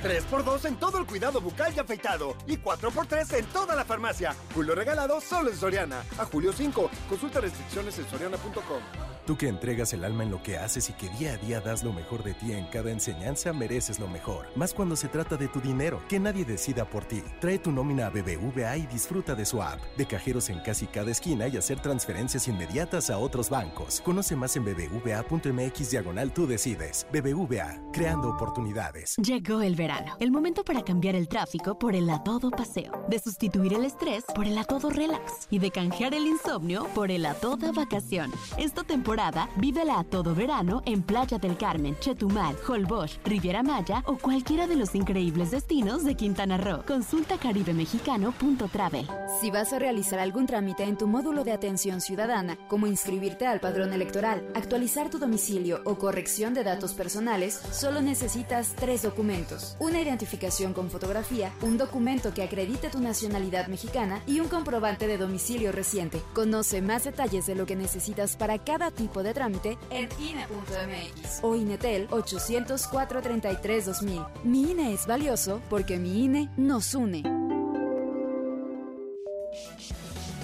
3x2 en todo el cuidado bucal y afeitado. Y 4x3 en toda la farmacia. Julio regalado solo en Soriana. A julio 5. Consulta restricciones en soriana.com. Tú que entregas el alma en lo que haces y que día a día das lo mejor de ti en cada enseñanza, mereces lo mejor. Más cuando se trata de tu dinero, que nadie decida por ti. Trae tu nómina a BBVA y disfruta de su app, de cajeros en casi cada esquina y hacer transferencias inmediatas a otros bancos. Conoce más en bbva.mx diagonal tú decides. BBVA, creando oportunidades. Llegó el verano, el momento para cambiar el tráfico por el a todo paseo, de sustituir el estrés por el a todo relax y de canjear el insomnio por el a toda vacación. Esta temporada vívela a todo verano en Playa del Carmen, Chetumal, Holbox, Riviera Maya o cualquiera de los increíbles destinos de Quintana Roo. Consulta caribemexicano.travel. Si vas a realizar algún trámite en tu módulo de atención ciudadana, como inscribirte al padrón electoral, actualizar tu domicilio o corrección de datos personales, solo necesitas tres documentos. Una identificación con fotografía, un documento que acredite tu nacionalidad mexicana y un comprobante de domicilio reciente. Conoce más detalles de lo que necesitas para cada tipo de trámite en INE.mx o INETEL 804 33 2000. Mi INE es valioso porque mi INE nos une.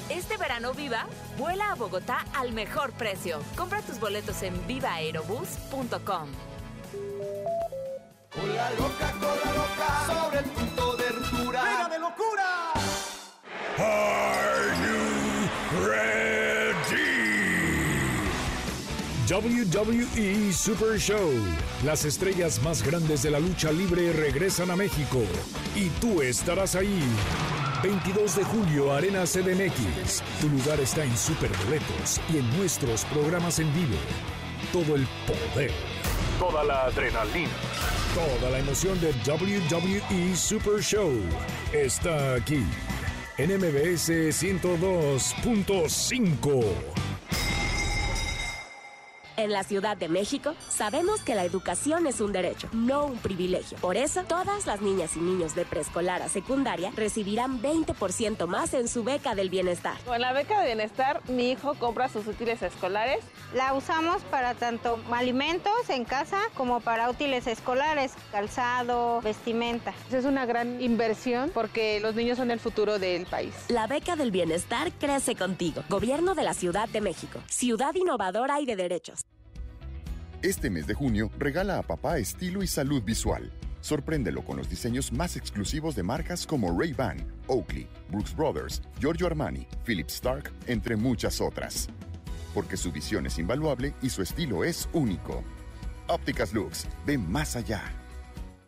Este verano Viva, vuela a Bogotá al mejor precio. Compra tus boletos en vivaerobus.com. Cola loca, cola loca, sobre el punto de ruptura. ¡Venga de locura! Are you ready? WWE Super Show. Las estrellas más grandes de la lucha libre regresan a México y tú estarás ahí. 22 de julio, Arena CDMX. Tu lugar está en Superboletos y en nuestros programas en vivo. Todo el poder, toda la adrenalina, toda la emoción de WWE Super Show está aquí en MBS 102.5. En la Ciudad de México sabemos que la educación es un derecho, no un privilegio. Por eso, todas las niñas y niños de preescolar a secundaria recibirán 20% más en su beca del bienestar. Con la beca de bienestar, mi hijo compra sus útiles escolares. La usamos para tanto alimentos en casa como para útiles escolares, calzado, vestimenta. Es una gran inversión porque los niños son el futuro del país. La beca del bienestar crece contigo. Gobierno de la Ciudad de México. Ciudad innovadora y de derechos. Este mes de junio, regala a papá estilo y salud visual. Sorpréndelo con los diseños más exclusivos de marcas como Ray-Ban, Oakley, Brooks Brothers, Giorgio Armani, Philip Stark, entre muchas otras. Porque su visión es invaluable y su estilo es único. Ópticas Lux, ve más allá.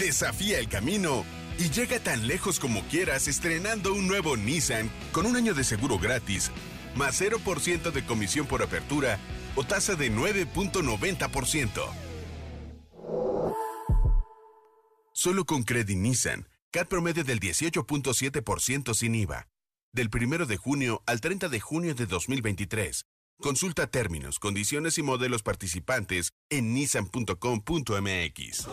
Desafía el camino y llega tan lejos como quieras estrenando un nuevo Nissan con un año de seguro gratis, más 0% de comisión por apertura o tasa de 9.90%. Solo con Credit Nissan, CAT promedio del 18.7% sin IVA. Del 1 de junio al 30 de junio de 2023. Consulta términos, condiciones y modelos participantes en nissan.com.mx.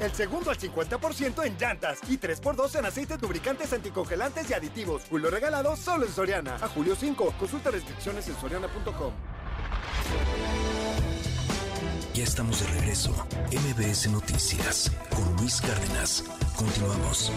El segundo al 50% en llantas y 3x2 en aceites lubricantes anticongelantes y aditivos. Julio regalado solo en Soriana. A julio 5. Consulta restricciones en soriana.com. Ya estamos de regreso. MBS Noticias con Luis Cárdenas. Continuamos.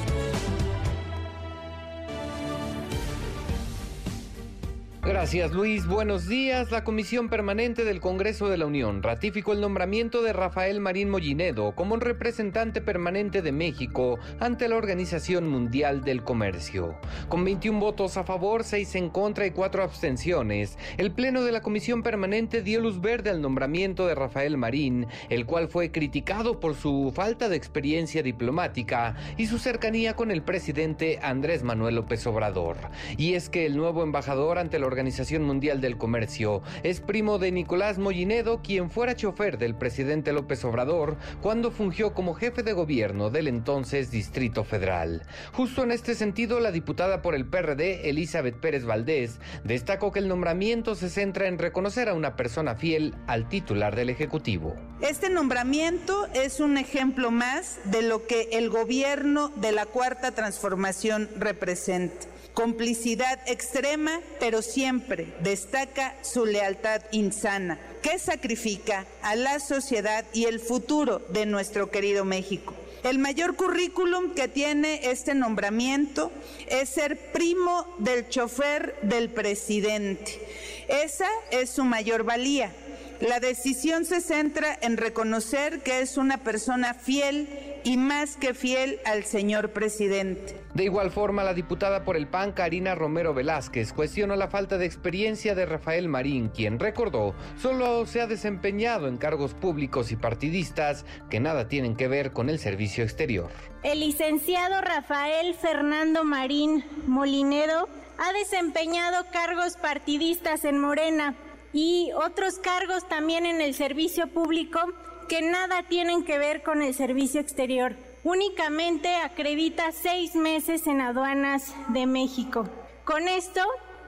Gracias Luis, buenos días. La Comisión Permanente del Congreso de la Unión ratificó el nombramiento de Rafael Marín Mollinedo como representante permanente de México ante la Organización Mundial del Comercio. Con 21 votos a favor, 6 en contra y 4 abstenciones, el Pleno de la Comisión Permanente dio luz verde al nombramiento de Rafael Marín, el cual fue criticado por su falta de experiencia diplomática y su cercanía con el presidente Andrés Manuel López Obrador. Y es que el nuevo embajador ante la Organización Mundial del Comercio. Es primo de Nicolás Mollinedo, quien fuera chofer del presidente López Obrador cuando fungió como jefe de gobierno del entonces Distrito Federal. Justo en este sentido, la diputada por el PRD, Elizabeth Pérez Valdés, destacó que el nombramiento se centra en reconocer a una persona fiel al titular del Ejecutivo. Este nombramiento es un ejemplo más de lo que el gobierno de la Cuarta Transformación representa complicidad extrema, pero siempre destaca su lealtad insana, que sacrifica a la sociedad y el futuro de nuestro querido México. El mayor currículum que tiene este nombramiento es ser primo del chofer del presidente. Esa es su mayor valía. La decisión se centra en reconocer que es una persona fiel y más que fiel al señor presidente. De igual forma, la diputada por el PAN, Karina Romero Velázquez, cuestionó la falta de experiencia de Rafael Marín, quien recordó solo se ha desempeñado en cargos públicos y partidistas que nada tienen que ver con el servicio exterior. El licenciado Rafael Fernando Marín Molinedo ha desempeñado cargos partidistas en Morena y otros cargos también en el servicio público que nada tienen que ver con el servicio exterior. Únicamente acredita seis meses en aduanas de México. Con esto,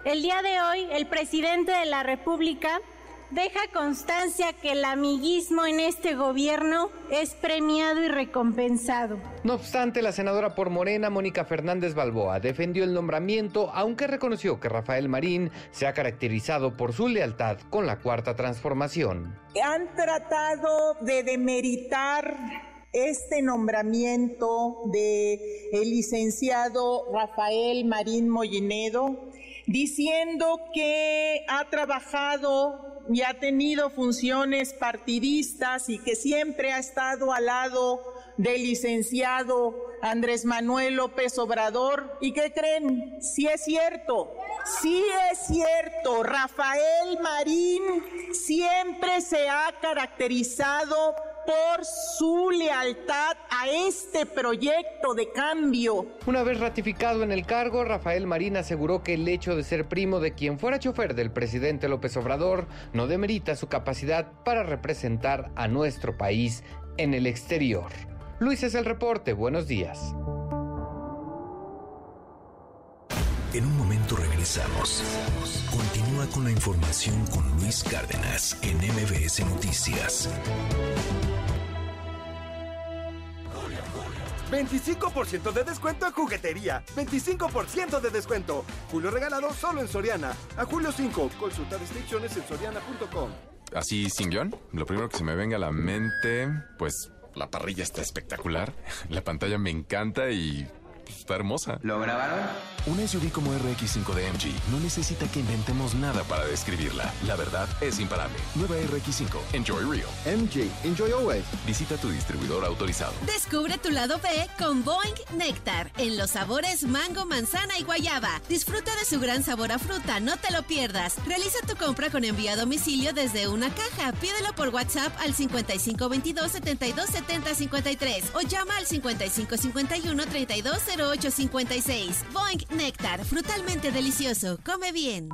el día de hoy, el presidente de la República deja constancia que el amiguismo en este gobierno es premiado y recompensado. No obstante, la senadora por Morena, Mónica Fernández Balboa, defendió el nombramiento, aunque reconoció que Rafael Marín se ha caracterizado por su lealtad con la Cuarta Transformación. Han tratado de demeritar este nombramiento de el licenciado Rafael Marín Mollinedo, diciendo que ha trabajado y ha tenido funciones partidistas y que siempre ha estado al lado del licenciado Andrés Manuel López Obrador. ¿Y qué creen? Sí es cierto, sí es cierto, Rafael Marín siempre se ha caracterizado por su lealtad a este proyecto de cambio. Una vez ratificado en el cargo, Rafael Marín aseguró que el hecho de ser primo de quien fuera chofer del presidente López Obrador no demerita su capacidad para representar a nuestro país en el exterior. Luis es el reporte, buenos días. En un momento regresamos. Continúa con la información con Luis Cárdenas en MBS Noticias. 25% de descuento en juguetería. 25% de descuento. Julio regalado solo en Soriana. A julio 5. Consulta restricciones en soriana.com. así sin guion, lo primero que se me venga a la mente, pues la parrilla está espectacular, (laughs) la pantalla me encanta y Está hermosa. ¿Lo grabaron? Una SUV como RX5 de MG no necesita que inventemos nada para describirla. La verdad es imparable. Nueva RX5. Enjoy real. MG. Enjoy always. Visita tu distribuidor autorizado. Descubre tu lado B con Boeing Nectar en los sabores mango, manzana y guayaba. Disfruta de su gran sabor a fruta, no te lo pierdas. Realiza tu compra con envío a domicilio desde una caja. Pídelo por WhatsApp al 5522 72 53 o llama al 5551 32 0856. Boing Néctar, frutalmente delicioso. Come bien.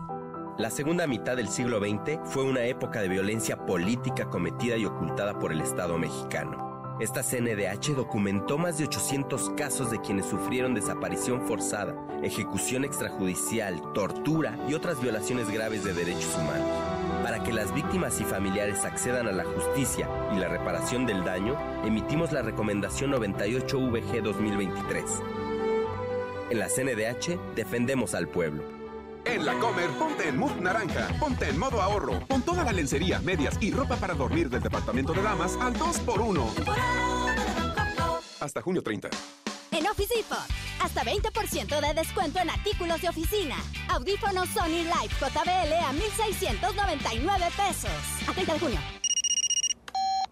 La segunda mitad del siglo XX fue una época de violencia política cometida y ocultada por el Estado mexicano. Esta CNDH documentó más de 800 casos de quienes sufrieron desaparición forzada, ejecución extrajudicial, tortura y otras violaciones graves de derechos humanos. Para que las víctimas y familiares accedan a la justicia y la reparación del daño, emitimos la recomendación 98 VG 2023 en la CNDH defendemos al pueblo. En la Comer, ponte en mood naranja, ponte en modo ahorro, con toda la lencería, medias y ropa para dormir del departamento de damas al 2x1. Hasta junio 30. En Office Depot, hasta 20% de descuento en artículos de oficina. Audífonos Sony Live JBL a 1,699 pesos. A 30 de junio.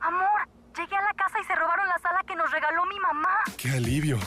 Amor, llegué a la casa y se robaron la sala que nos regaló mi mamá. ¡Qué alivio!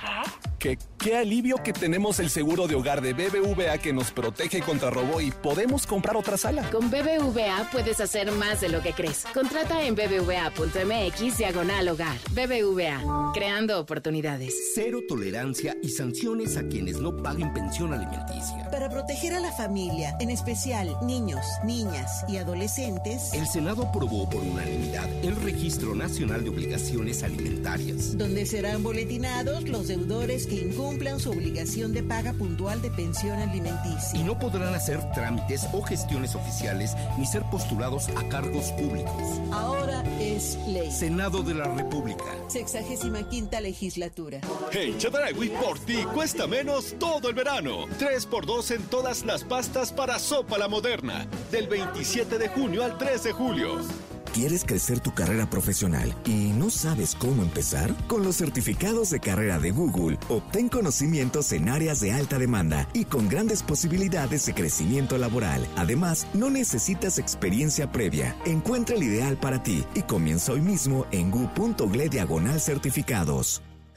¿Qué? Que qué alivio que tenemos el seguro de hogar de BBVA que nos protege contra robo y podemos comprar otra sala. Con BBVA puedes hacer más de lo que crees. Contrata en bbva.mx diagonal hogar. BBVA, creando oportunidades. Cero tolerancia y sanciones a quienes no paguen pensión alimenticia. Para proteger a la familia, en especial niños, niñas y adolescentes, el Senado aprobó por unanimidad el Registro Nacional de Obligaciones Alimentarias, donde serán boletinados los deudores que incumplan su obligación de paga puntual de pensión alimenticia. Y no podrán hacer trámites o gestiones oficiales ni ser postulados a cargos públicos. Ahora es ley. Senado de la República. Sexagésima quinta legislatura. Hey, Chedragui, por ti cuesta menos todo el verano. 3x2 en todas las pastas para sopa la moderna. Del 27 de junio al 3 de julio. ¿Quieres crecer tu carrera profesional y no sabes cómo empezar? Con los certificados de carrera de Google, obtén conocimientos en áreas de alta demanda y con grandes posibilidades de crecimiento laboral. Además, no necesitas experiencia previa. Encuentra el ideal para ti y comienza hoy mismo en gu.gle diagonal certificados.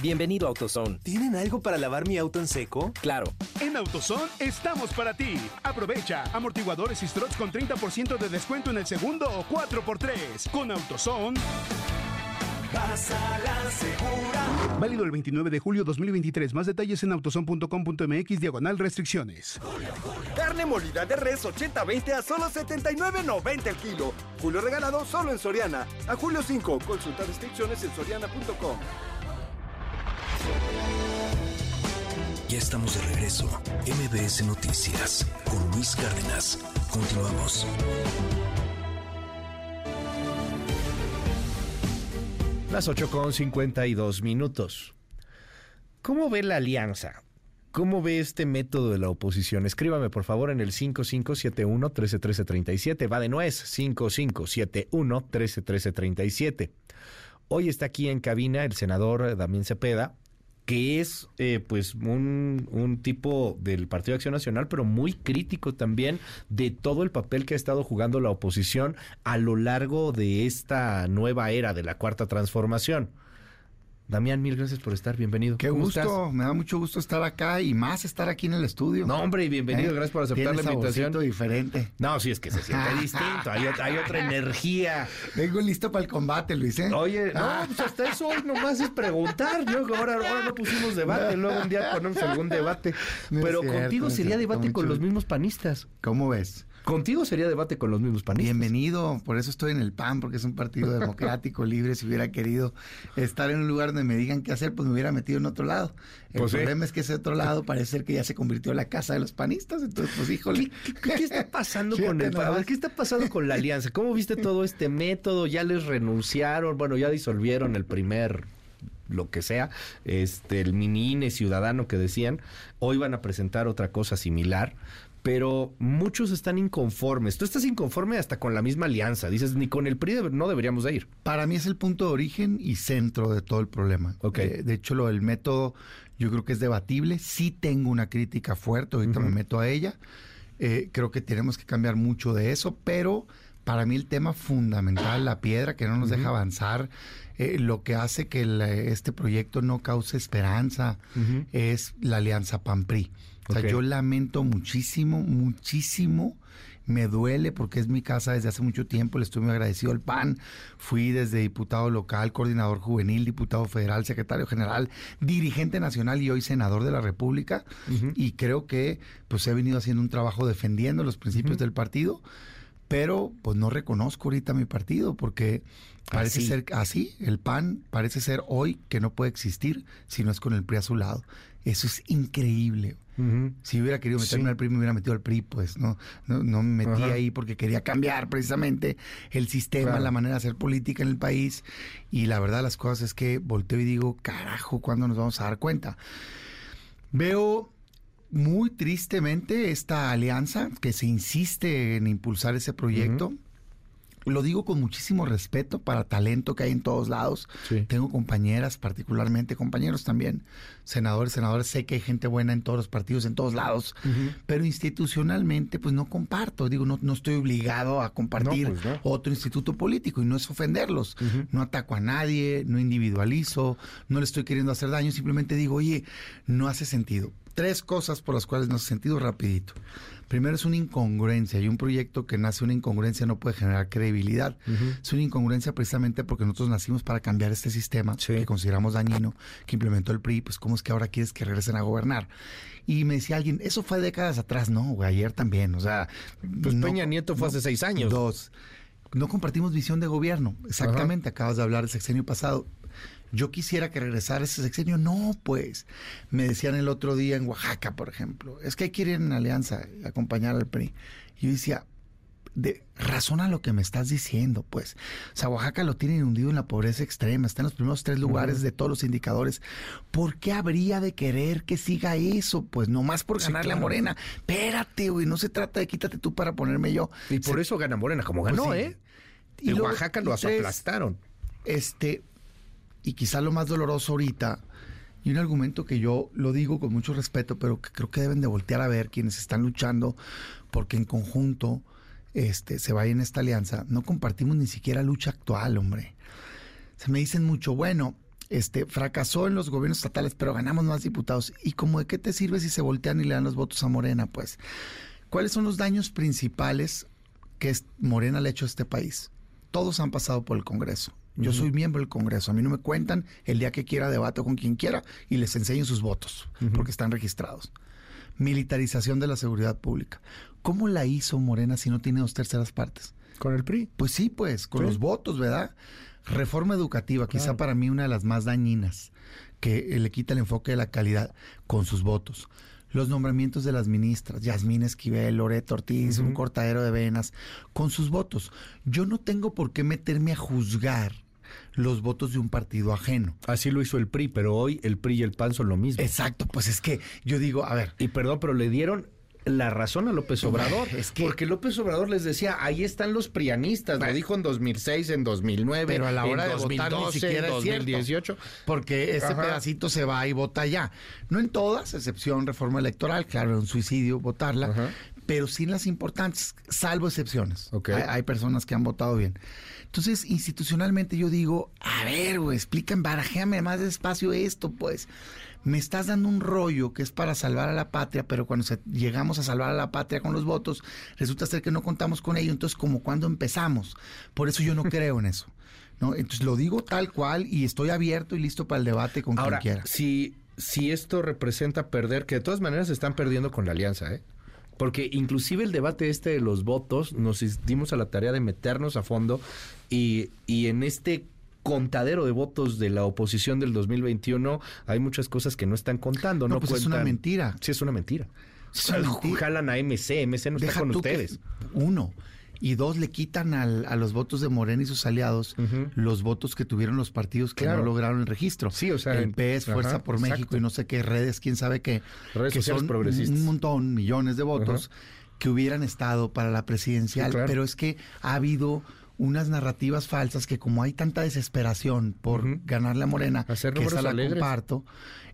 Bienvenido a AutoZone. ¿Tienen algo para lavar mi auto en seco? Claro. En AutoZone estamos para ti. Aprovecha amortiguadores y struts con 30% de descuento en el segundo o 4x3. Con AutoZone. Vas a la segura. Válido el 29 de julio 2023. Más detalles en autoson.com.mx diagonal restricciones. Carne molida de res 80-20 a solo 79.90 el kilo. Julio regalado solo en Soriana. A julio 5. Consulta restricciones en soriana.com. Ya estamos de regreso. MBS Noticias con Luis Cárdenas. Continuamos. Las 8 con 52 minutos. ¿Cómo ve la alianza? ¿Cómo ve este método de la oposición? Escríbame por favor en el 5571-131337. Va de nuez, 5571-131337. Hoy está aquí en cabina el senador Damián Cepeda, que es eh, pues un, un, tipo del Partido de Acción Nacional, pero muy crítico también de todo el papel que ha estado jugando la oposición a lo largo de esta nueva era de la cuarta transformación. Damián, mil gracias por estar, bienvenido. Qué gusto, me da mucho gusto estar acá y más estar aquí en el estudio. No, hombre, y bienvenido, ¿Eh? gracias por aceptar la invitación. diferente. No, sí, es que se siente (laughs) distinto, hay, hay, otra energía. Vengo listo para el combate, Luis, ¿eh? Oye, no, pues hasta eso hoy nomás es preguntar, ¿no? Ahora, ahora no pusimos debate, luego un día ponemos algún debate. No Pero cierto, contigo sería debate con los mismos panistas. ¿Cómo ves? Contigo sería debate con los mismos panistas. Bienvenido, por eso estoy en el PAN, porque es un partido democrático, (laughs) libre. Si hubiera querido estar en un lugar donde me digan qué hacer, pues me hubiera metido en otro lado. El Pues sí. problema es que ese otro lado parece ser que ya se convirtió en la casa de los panistas. Entonces, pues híjole. ¿Qué, qué está pasando (laughs) con el más. ¿Qué está pasando con la alianza? ¿Cómo viste todo este método? ¿Ya les renunciaron? Bueno, ya disolvieron el primer lo que sea, este el mini INE ciudadano que decían, hoy van a presentar otra cosa similar, pero muchos están inconformes. Tú estás inconforme hasta con la misma alianza. Dices, ni con el PRI no deberíamos de ir. Para mí es el punto de origen y centro de todo el problema. Eh, de hecho, lo del método yo creo que es debatible. Sí tengo una crítica fuerte, ahorita me meto a ella. Eh, creo que tenemos que cambiar mucho de eso, pero para mí el tema fundamental, la piedra que no nos deja avanzar, eh, lo que hace que el, este proyecto no cause esperanza, es la alianza PAN-PRI. O sea, yo lamento muchísimo, muchísimo. Me duele porque es mi casa desde hace mucho tiempo. Le estoy muy agradecido al PAN. Fui desde diputado local, coordinador juvenil, diputado federal, secretario general, dirigente nacional y hoy senador de la República. Y creo que pues he venido haciendo un trabajo defendiendo los principios del partido. Pero pues no reconozco ahorita mi partido porque parece Así. ser así. El PAN parece ser hoy que no puede existir si no es con el PRI a su lado. Eso es increíble. Si hubiera querido meterme Sí. al PRI, me hubiera metido al PRI, pues no, no, no me metí Ajá. ahí porque quería cambiar precisamente el sistema, Claro. la manera de hacer política en el país. Y la verdad, las cosas es que volteo y digo, carajo, ¿cuándo nos vamos a dar cuenta? Veo muy tristemente esta alianza que se insiste en impulsar ese proyecto. Lo digo con muchísimo respeto para talento que hay en todos lados. Tengo compañeras, particularmente compañeros también, senadores, senadores. Sé que hay gente buena en todos los partidos, en todos lados. Pero institucionalmente, pues no comparto. Digo, no, no estoy obligado a compartir No, pues no. otro instituto político y no es ofenderlos. No ataco a nadie, no individualizo, no le estoy queriendo hacer daño. Simplemente digo, oye, no hace sentido. Tres cosas por las cuales no hace sentido rapidito. Primero es una incongruencia y un proyecto que nace una incongruencia no puede generar credibilidad. Es una incongruencia precisamente porque nosotros nacimos para cambiar este sistema que consideramos dañino, que implementó el PRI, pues cómo es que ahora quieres que regresen a gobernar. Y me decía alguien, eso fue décadas atrás, no, güey, ayer también, o sea... Pues Peña Nieto fue hace seis años. Dos. No compartimos visión de gobierno, exactamente, acabas de hablar del sexenio pasado. Yo quisiera que regresara ese sexenio. No, pues. Me decían el otro día en Oaxaca, por ejemplo. Es que hay que ir en alianza, acompañar al PRI. Y yo decía, de, razona lo que me estás diciendo, pues. O sea, Oaxaca lo tienen hundido en la pobreza extrema, está en los primeros tres lugares de todos los indicadores. ¿Por qué habría de querer que siga eso? Pues nomás por Sí, ganarle a claro. Morena. Espérate, güey, no se trata de quítate tú para ponerme yo. Y por Se- eso gana Morena, como ganó, Pues sí. ¿eh? Y En Oaxaca lo aplastaron. Este, y quizá lo más doloroso ahorita, y un argumento que yo lo digo con mucho respeto, pero que creo que deben de voltear a ver quienes están luchando porque en conjunto este, se vaya en esta alianza, no compartimos ni siquiera lucha actual, hombre. Se me dicen mucho, bueno, este, fracasó en los gobiernos estatales, pero ganamos más diputados. ¿Y cómo de qué te sirve si se voltean y le dan los votos a Morena? Pues, ¿cuáles son los daños principales que Morena le ha hecho a este país? Todos han pasado por el Congreso. Yo soy miembro del Congreso. A mí no me cuentan el día que quiera debato con quien quiera y les enseño sus votos, porque están registrados. Militarización de la seguridad pública. ¿Cómo la hizo Morena si no tiene dos terceras partes? Con el PRI. Pues sí, pues, con Sí. los votos, ¿verdad? Reforma educativa, quizá para mí una de las más dañinas, que eh, le quita el enfoque de la calidad con sus votos. Los nombramientos de las ministras, Yasmín Esquivel, Loreto Ortiz, un cortadero de venas, con sus votos. Yo no tengo por qué meterme a juzgar los votos de un partido ajeno. Así lo hizo el PRI, pero hoy el PRI y el PAN son lo mismo. Exacto, pues es que yo digo, a ver. Y perdón, pero le dieron la razón a López Obrador. Es que- Porque López Obrador les decía, ahí están los prianistas. Lo dijo en 2006, en 2009, Pero a la hora en de votar 2012, ni siquiera en es cierto. 2018. Porque ese Ajá. pedacito se va y vota ya. No en todas, excepción reforma electoral, claro, era un suicidio votarla, pero sí en las importantes, salvo excepciones. Ok. Hay, hay personas que han votado bien. Entonces, institucionalmente yo digo, a ver, güey, explican, barajéame más despacio esto, pues. Me estás dando un rollo que es para salvar a la patria, pero cuando se- llegamos a salvar a la patria con los votos, resulta ser que no contamos con ello. Entonces, como cuando empezamos. Por eso yo no (laughs) creo en eso. ¿no? Entonces lo digo tal cual y estoy abierto y listo para el debate con Ahora, quien quiera. si, si esto representa perder, que de todas maneras están perdiendo con la alianza, ¿eh? Porque inclusive el debate este de los votos, nos dimos a la tarea de meternos a fondo y, y en este contadero de votos de la oposición del 2021 hay muchas cosas que no están contando, no, no pues es una mentira. Sí, es una mentira. Jalan a MC, MC no está con ustedes. uno. Y dos, le quitan al, a los votos de Morena y sus aliados los votos que tuvieron los partidos que no lograron el registro. Sí, o sea. El PS, Fuerza por México y no sé qué redes, quién sabe qué. Redes que son progresistas. un montón, millones de votos que hubieran estado para la presidencial. Pero es que ha habido unas narrativas falsas que como hay tanta desesperación por ganarle a Morena, Hacer que esa la alegres. comparto,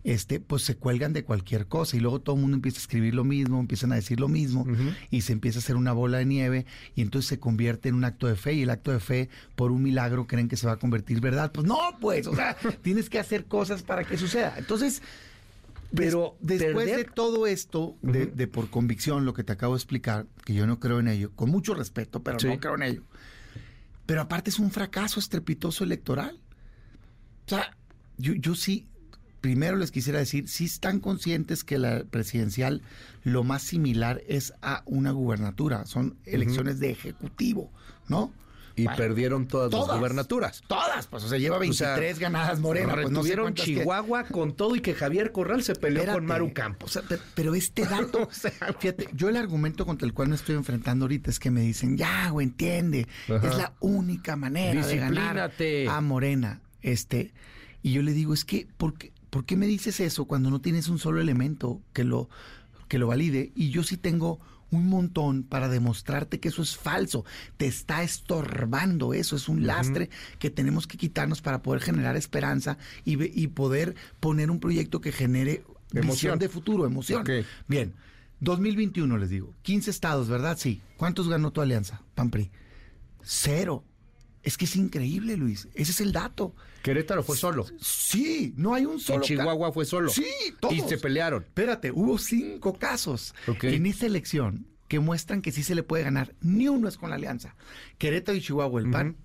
este, pues se cuelgan de cualquier cosa y luego todo el mundo empieza a escribir lo mismo, empiezan a decir lo mismo y se empieza a hacer una bola de nieve y entonces se convierte en un acto de fe y el acto de fe por un milagro creen que se va a convertir verdad. Pues no, pues, o sea, (laughs) tienes que hacer cosas para que suceda. Entonces, pero después de todo esto, de, de, por convicción, lo que te acabo de explicar, que yo no creo en ello, con mucho respeto, pero Sí. no creo en ello. Pero aparte es un fracaso estrepitoso electoral. O sea, yo, yo sí, primero les quisiera decir, si están conscientes que la presidencial lo más similar es a una gubernatura, son elecciones de ejecutivo, ¿no? Y Bueno, perdieron todas, las gubernaturas. Todas, pues, o sea, lleva 23 ganadas Morena. Pues, no sé que- Chihuahua con todo y que Javier Corral se peleó Espérate. con Maru Campos. O sea, pe- pero este (laughs) dato, fíjate, yo el argumento contra el cual me estoy enfrentando ahorita es que me dicen, ya, güey, entiende, Ajá. es la única manera de ganar a Morena. Este, y yo le digo, es que, ¿por qué, por qué me dices eso cuando no tienes un solo elemento que lo, que lo valide? Y yo sí tengo un montón para demostrarte que eso es falso. Te está estorbando eso, es un lastre que tenemos que quitarnos para poder generar esperanza y, y poder poner un proyecto que genere Emoción. visión de futuro, emoción. Ok. Bien, 2021 les digo, 15 estados, ¿verdad? Sí. ¿Cuántos ganó tu alianza, PAN-PRI? Cero. Es que es increíble, Luis. Ese es el dato. Querétaro fue solo. Sí, no hay un solo. Y Chihuahua fue solo. Sí, todos. Y se pelearon. Espérate, hubo cinco casos en esa elección que muestran que sí se le puede ganar. Ni uno es con la alianza. Querétaro y Chihuahua, el PAN.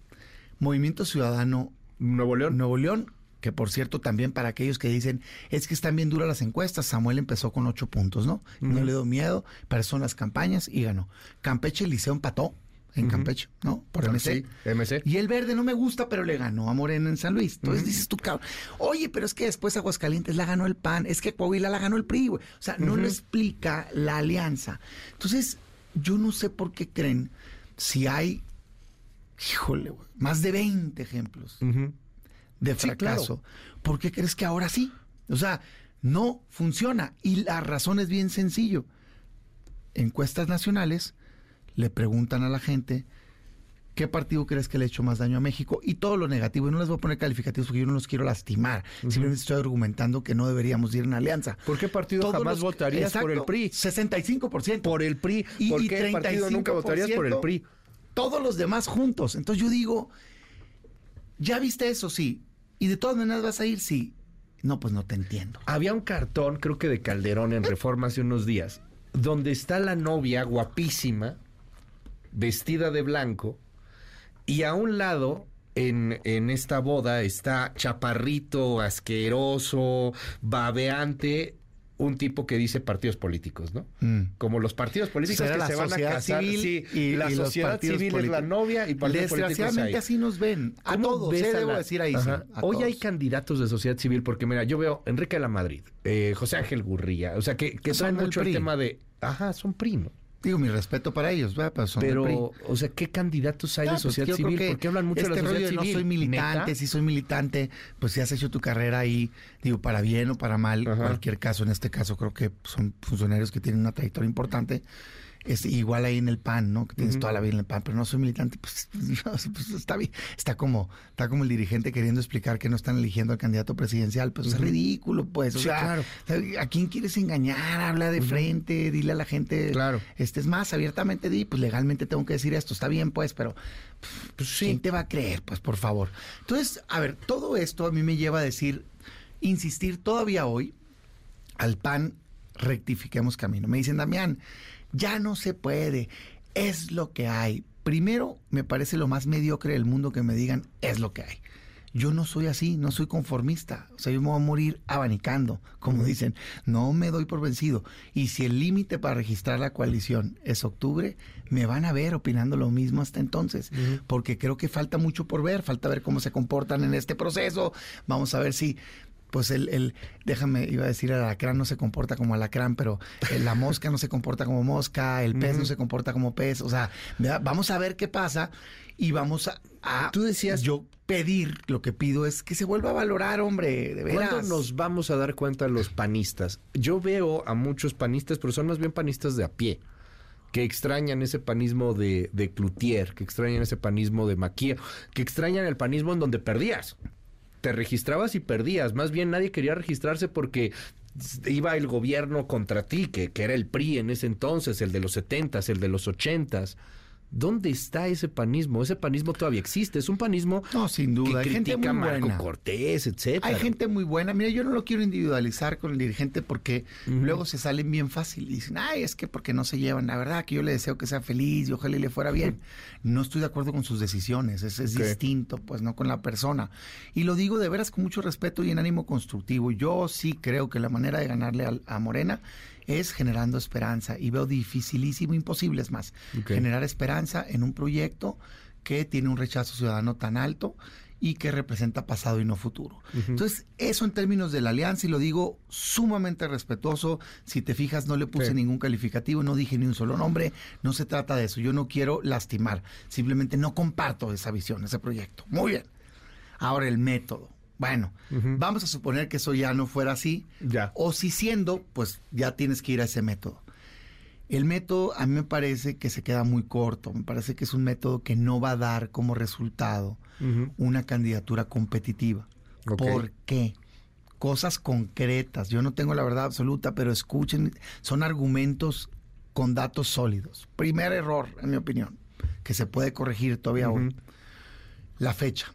Movimiento Ciudadano. Nuevo León. Nuevo León, que por cierto también para aquellos que dicen, es que están bien duras las encuestas, Samuel empezó con ocho puntos, ¿no? No le dio miedo, pero son las campañas y ganó. Campeche, el Liceo empató en. Campeche, ¿no? Por MC. Sí, MC. Y el verde no me gusta, pero le ganó a Morena en San Luis. Entonces dices tú, cabrón, oye, pero es que después Aguascalientes la ganó el PAN, es que Coahuila la ganó el PRI, güey. O sea, no lo explica la alianza. Entonces, yo no sé por qué creen si hay, híjole, güey, más de 20 ejemplos de Sí, fracaso. ¿Por qué crees que ahora sí? O sea, no funciona. Y la razón es bien sencillo. Encuestas nacionales le preguntan a la gente qué partido crees que le ha hecho más daño a México y todo lo negativo. Y no les voy a poner calificativos porque yo no los quiero lastimar. Simplemente estoy argumentando que no deberíamos ir en alianza. ¿Por qué partido Todos jamás los- votarías por el PRI? 65%. Por el PRI. Y- ¿Por y qué partido nunca votarías por el 35%? PRI? todos los demás juntos. Entonces yo digo, ¿ya viste eso? Sí. ¿Y de todas maneras vas a ir? Sí. No, pues no te entiendo. Había un cartón, creo que de Calderón en Reforma hace unos días, donde está la novia guapísima, vestida de blanco, y a un lado, en, en esta boda, está chaparrito, asqueroso, babeante, un tipo que dice partidos políticos, ¿no? Como los partidos políticos Será que se van a casar. civil sí, y- la y sociedad civil es la políticos. novia y partidos políticos Desgraciadamente así nos ven. A ¿Cómo todos, ves eh, a debo la- decir ahí sí. Hoy hay candidatos de sociedad civil porque mira, yo veo Enrique de la Madrid, eh, José Ángel Gurría, o sea, que, que Son mucho el PRI. tema de, ajá, son primo. Digo, mi respeto para ellos, ¿verdad? pero son del PRI. Pero, o sea, ¿qué candidatos hay Ah, de pues sociedad creo civil? ¿Por qué hablan mucho este de la sociedad rollo de civil? No soy militante, ¿Neta? si soy militante, pues si has hecho tu carrera ahí, digo, para bien o para mal, en cualquier caso, en este caso creo que son funcionarios que tienen una trayectoria importante. Es igual ahí en el PAN, ¿no? Que tienes toda la vida en el PAN, pero no soy militante, pues, (laughs) pues, está bien. Está como, está como el dirigente queriendo explicar que no están eligiendo al candidato presidencial, pues es ridículo, pues. O Sí, sea, claro. ¿a quién quieres engañar? Habla de frente, dile a la gente. Claro. Este es más, abiertamente di, pues legalmente tengo que decir esto, está bien, pues, pero Pues ¿quién te va a creer? Pues por favor. Entonces, a ver, todo esto a mí me lleva a decir, insistir todavía hoy, al PAN rectifiquemos camino. Me dicen, Damián, ya no se puede, es lo que hay. Primero, me parece lo más mediocre del mundo que me digan, es lo que hay. Yo no soy así, no soy conformista. O sea, yo me voy a morir abanicando, como dicen. No me doy por vencido. Y si el límite para registrar la coalición es octubre, me van a ver opinando lo mismo hasta entonces. Porque creo que falta mucho por ver, falta ver cómo se comportan en este proceso. Vamos a ver si pues el, el, déjame, iba a decir, el alacrán no se comporta como alacrán, pero la mosca no se comporta como mosca, el pez no se comporta como pez, o sea, vamos a ver qué pasa y vamos a, Tú decías... Yo pedir, lo que pido es que se vuelva a valorar, hombre, de veras. ¿Cuándo nos vamos a dar cuenta los panistas? Yo veo a muchos panistas, pero son más bien panistas de a pie que extrañan ese panismo de, de Cloutier, que extrañan ese panismo de Maquia, que extrañan el panismo en donde perdías. Te registrabas y perdías. Más bien nadie quería registrarse porque iba el gobierno contra ti, que, que era el PRI en ese entonces, el de los setentas, el de los ochentas. ¿Dónde está ese panismo? Ese panismo todavía existe. Es un panismo no, sin duda. que Hay gente muy Marco buena. Cortés, etcétera. Hay gente muy buena. Mira, yo no lo quiero individualizar con el dirigente porque luego se salen bien fácil y dicen, ay, es que porque no se llevan. La verdad que yo le deseo que sea feliz y ojalá le fuera bien. No estoy de acuerdo con sus decisiones. Es, es distinto, pues no con la persona. Y lo digo de veras con mucho respeto y en ánimo constructivo. Yo sí creo que la manera de ganarle a, a Morena es generando esperanza y veo dificilísimo, imposible es más, Okay. generar esperanza en un proyecto que tiene un rechazo ciudadano tan alto y que representa pasado y no futuro. Entonces, eso en términos de la alianza, y lo digo sumamente respetuoso, si te fijas, no le puse Sí. ningún calificativo, no dije ni un solo nombre, no se trata de eso, yo no quiero lastimar, simplemente no comparto esa visión, ese proyecto. Muy bien. Ahora el método. Bueno, vamos a suponer que eso ya no fuera así. Ya. O si siendo, pues ya tienes que ir a ese método. El método a mí me parece que se queda muy corto. Me parece que es un método que no va a dar como resultado una candidatura competitiva. Ok. ¿Por qué? Cosas concretas. Yo no tengo la verdad absoluta, pero escuchen, son argumentos con datos sólidos. Primer error, en mi opinión, que se puede corregir todavía hoy. La fecha.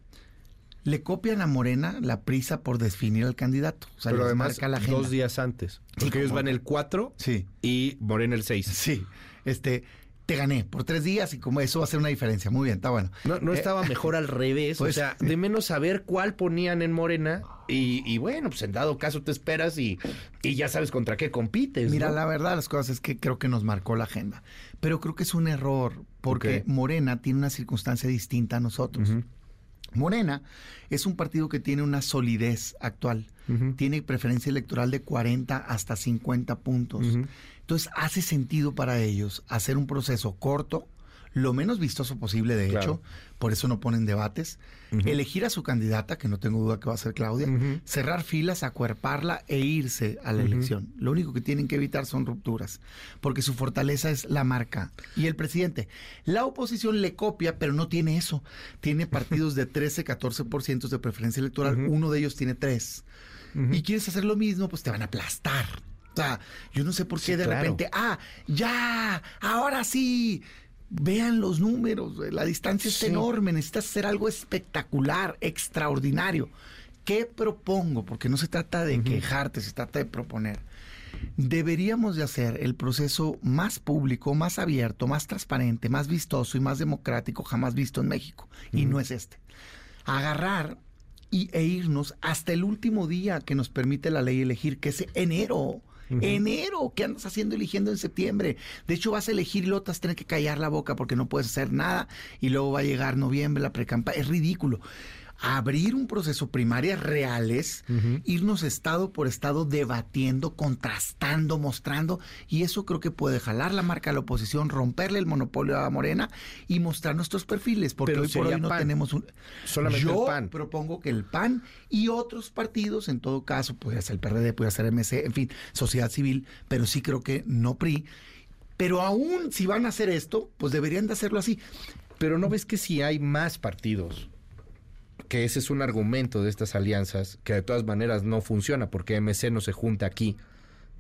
Le copian a Morena la prisa por definir al candidato. O sea, Pero además, marca la agenda. dos días antes. Porque ellos van el 4 Sí. y Morena el 6. Sí, este, te gané por tres días y como eso va a hacer una diferencia. Muy bien, está bueno. No, no Eh, estaba mejor al revés. pues- o sea, de menos saber cuál ponían en Morena. Y, y bueno, pues en dado caso te esperas y, y ya sabes contra qué compites. Mira, ¿no? la verdad las cosas es que creo que nos marcó la agenda. Pero creo que es un error porque. Morena tiene una circunstancia distinta a nosotros. Morena es un partido que tiene una solidez actual. Tiene preferencia electoral de 40 hasta 50 puntos. Entonces hace sentido para ellos hacer un proceso corto, lo menos vistoso posible de Claro. hecho, por eso no ponen debates, elegir a su candidata, que no tengo duda que va a ser Claudia, cerrar filas, acuerparla e irse a la elección. Lo único que tienen que evitar son rupturas, porque su fortaleza es la marca y el presidente. La oposición le copia, pero no tiene eso. Tiene (laughs) partidos de 13, 14% de preferencia electoral, uno de ellos tiene tres. Y quieres hacer lo mismo, pues te van a aplastar. O sea, yo no sé por qué Sí, de claro. repente, ah, ya, ahora sí. Vean los números, la distancia es enorme, necesitas hacer algo espectacular, extraordinario. ¿Qué propongo? Porque no se trata de quejarte, se trata de proponer. Deberíamos de hacer el proceso más público, más abierto, más transparente, más vistoso y más democrático jamás visto en México. Y no es este. Agarrar y, e irnos hasta el último día que nos permite la ley elegir, que es enero. Enero, ¿qué andas haciendo eligiendo en septiembre? De hecho, vas a elegir y luego tener que callar la boca porque no puedes hacer nada y luego va a llegar noviembre, la precampaña. Es ridículo. Abrir un proceso primarias reales, irnos estado por estado debatiendo, contrastando, mostrando, y eso creo que puede jalar la marca a la oposición, romperle el monopolio a Morena y mostrar nuestros perfiles, porque Pero hoy por hoy no PAN. tenemos un... Solamente Yo el PAN. propongo que el PAN y otros partidos, en todo caso, puede ser el PRD, puede ser MC, en fin, sociedad civil, pero sí creo que no PRI. Pero aún si van a hacer esto, pues deberían de hacerlo así. Pero no ves que si hay más partidos, que ese es un argumento de estas alianzas, que de todas maneras no funciona porque MC no se junta aquí.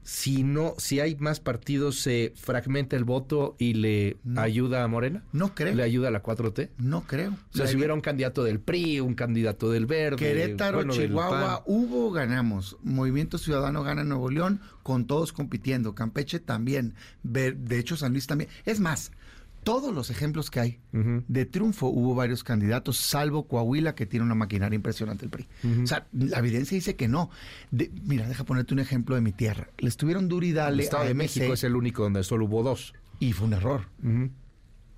Si no, si hay más partidos, se fragmenta el voto y le ayuda a Morena. No creo. ¿Le ayuda a la 4T? No creo. O sea, La- si hubiera un candidato del PRI, un candidato del Verde. Querétaro, bueno, Chihuahua, hubo, ganamos. Movimiento Ciudadano gana Nuevo León, con todos compitiendo. Campeche también. De hecho, San Luis también. Es más, todos los ejemplos que hay de triunfo hubo varios candidatos, salvo Coahuila, que tiene una maquinaria impresionante el PRI. O sea, la evidencia dice que no. mira, deja ponerte un ejemplo de mi tierra. Le estuvieron duro y dale. El Estado de México es el único donde solo hubo dos. Y fue un error.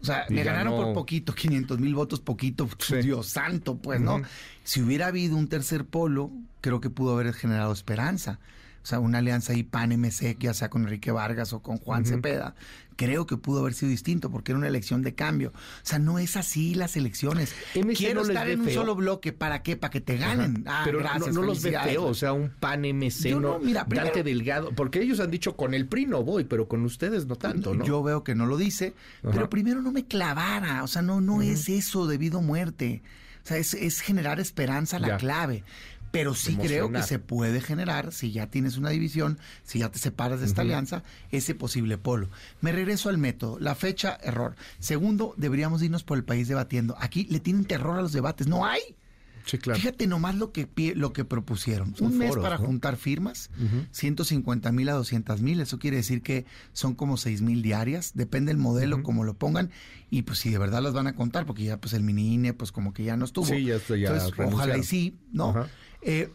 O sea, me ganaron por poquito, 500 mil votos, poquito, Dios santo, pues, ¿no? Si hubiera habido un tercer polo, creo que pudo haber generado esperanza. O sea, una alianza ahí PAN-MC, ya sea con Enrique Vargas o con Juan Cepeda, creo que pudo haber sido distinto porque era una elección de cambio. O sea, no es así las elecciones. Quiero estar en un solo bloque. ¿Para qué? Para que te ganen. Ah, Pero no, los ve feo. O sea, un PAN MC, no, mira, Dante Delgado. Porque ellos han dicho con el PRI no voy, pero con ustedes no tanto, ¿no? Yo veo que no lo dice. Pero primero no me clavara. O sea, no, no es eso debido a muerte. O sea, es, es generar esperanza la clave. Pero sí creo que se puede generar, si ya tienes una división, si ya te separas de esta alianza, ese posible polo. Me regreso al método. La fecha, error. Segundo, deberíamos irnos por el país debatiendo. Aquí le tienen terror a los debates. No hay. Sí, claro. Fíjate nomás lo que, lo que propusieron. Un mes para juntar firmas, 150 mil a 200 mil. Eso quiere decir que son como 6 mil diarias. Depende del modelo, como lo pongan. Y pues si de verdad las van a contar, porque ya pues el mini INE, pues como que ya no estuvo. Sí, ya, ya ojalá y sí, ¿no? Eh,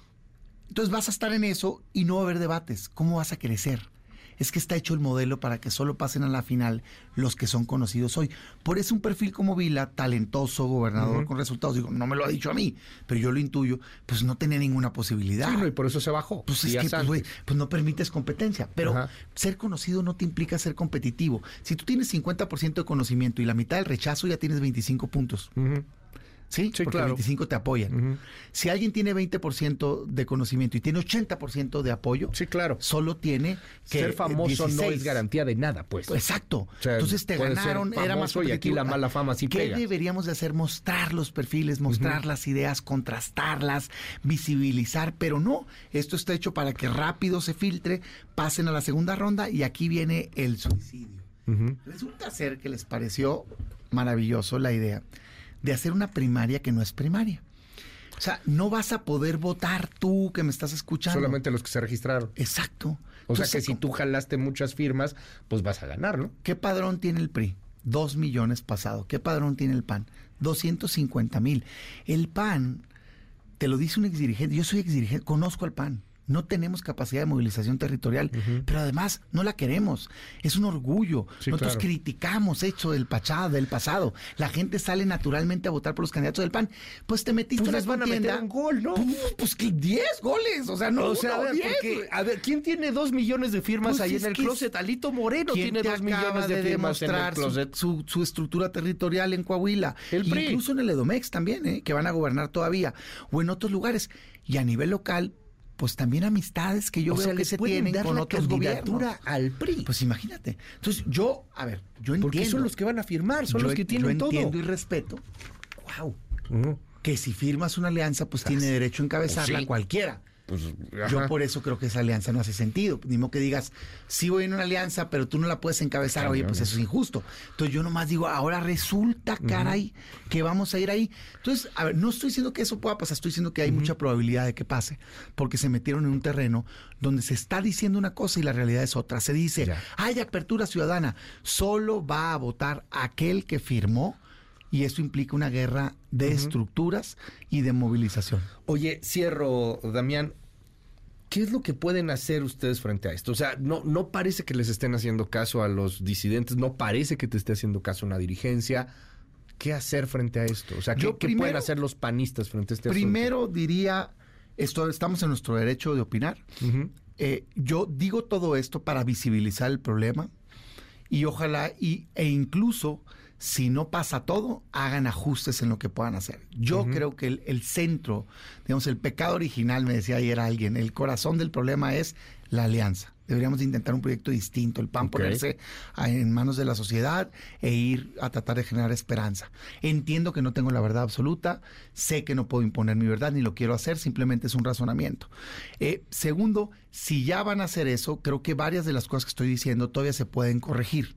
entonces vas a estar en eso y no va a haber debates. ¿Cómo vas a crecer? Es que está hecho el modelo para que solo pasen a la final los que son conocidos hoy. Por eso un perfil como Vila, talentoso, gobernador con resultados, digo, no me lo ha dicho a mí, pero yo lo intuyo, pues no tenía ninguna posibilidad. Sí, y por eso se bajó. Pues es que, pues, pues, no permites competencia. Pero ser conocido no te implica ser competitivo. Si tú tienes 50% de conocimiento y la mitad del rechazo, ya tienes 25 puntos. ¿Sí? Porque claro. 25 te apoyan. Si alguien tiene 20% de conocimiento y tiene 80% de apoyo, sí, claro. solo tiene que ser famoso no es garantía de nada, pues. exacto. Entonces te ganaron, era más y aquí la mala fama sí ¿Qué deberíamos de hacer? Mostrar los perfiles, mostrar las ideas, contrastarlas, visibilizar, pero no, esto está hecho para que rápido se filtre, pasen a la segunda ronda y aquí viene el suicidio. Resulta ser que les pareció maravilloso la idea de hacer una primaria que no es primaria. O sea, no vas a poder votar tú que me estás escuchando. Solamente los que se registraron. Exacto. O sea que si tú jalaste muchas firmas, pues vas a ganar, ¿no? ¿Qué padrón tiene el PRI? Dos millones pasado. ¿Qué padrón tiene el PAN? 250 mil. El PAN, te lo dice un exdirigente, yo soy exdirigente, conozco al PAN no tenemos capacidad de movilización territorial, pero además no la queremos. Es un orgullo. Nosotros criticamos hecho del pachado, del pasado. La gente sale naturalmente a votar por los candidatos del PAN. Pues te metiste pues a un gol, ¿no? Pues, que 10 goles, o sea, no, o sea, a, ver, ¿quién tiene dos millones de firmas pues ahí en el closet? Alito Moreno tiene dos millones de, firmas en el closet. Su, su, estructura territorial en Coahuila. El Incluso en el Edomex también, ¿eh? que van a gobernar todavía. O en otros lugares. Y a nivel local, pues también amistades que yo veo que se tienen con otros gobiernos. al PRI. Pues imagínate. Entonces yo, a ver, yo entiendo. Porque son los que van a firmar, son los que tienen yo entiendo y respeto. Wow. Que si firmas una alianza, pues tiene derecho a encabezarla cualquiera. Pues, Yo por eso creo que esa alianza no hace sentido. Ni modo que digas, sí voy en una alianza, pero tú no la puedes encabezar. Oye, pues eso es injusto. Entonces yo nomás digo, ahora resulta, caray, que vamos a ir ahí. Entonces, a ver, no estoy diciendo que eso pueda pasar, estoy diciendo que hay mucha probabilidad de que pase, porque se metieron en un terreno donde se está diciendo una cosa y la realidad es otra. Se dice, hay apertura ciudadana, solo va a votar aquel que firmó y eso implica una guerra de estructuras y de movilización. Oye, cierro, Damián. ¿Qué es lo que pueden hacer ustedes frente a esto? O sea, no, no parece que les estén haciendo caso a los disidentes, no parece que te esté haciendo caso una dirigencia. ¿Qué hacer frente a esto? O sea, ¿qué, pueden hacer los panistas frente a este primero diría, esto, estamos en nuestro derecho de opinar. Eh, yo digo todo esto para visibilizar el problema y ojalá y, e incluso si no pasa todo, hagan ajustes en lo que puedan hacer. Yo creo que el, centro, digamos, el pecado original, me decía ayer alguien, el corazón del problema es la alianza. Deberíamos intentar un proyecto distinto, el PAN ponerse en manos de la sociedad e ir a tratar de generar esperanza. Entiendo que no tengo la verdad absoluta, sé que no puedo imponer mi verdad ni lo quiero hacer, simplemente es un razonamiento. Eh, segundo, si ya van a hacer eso, creo que varias de las cosas que estoy diciendo todavía se pueden corregir.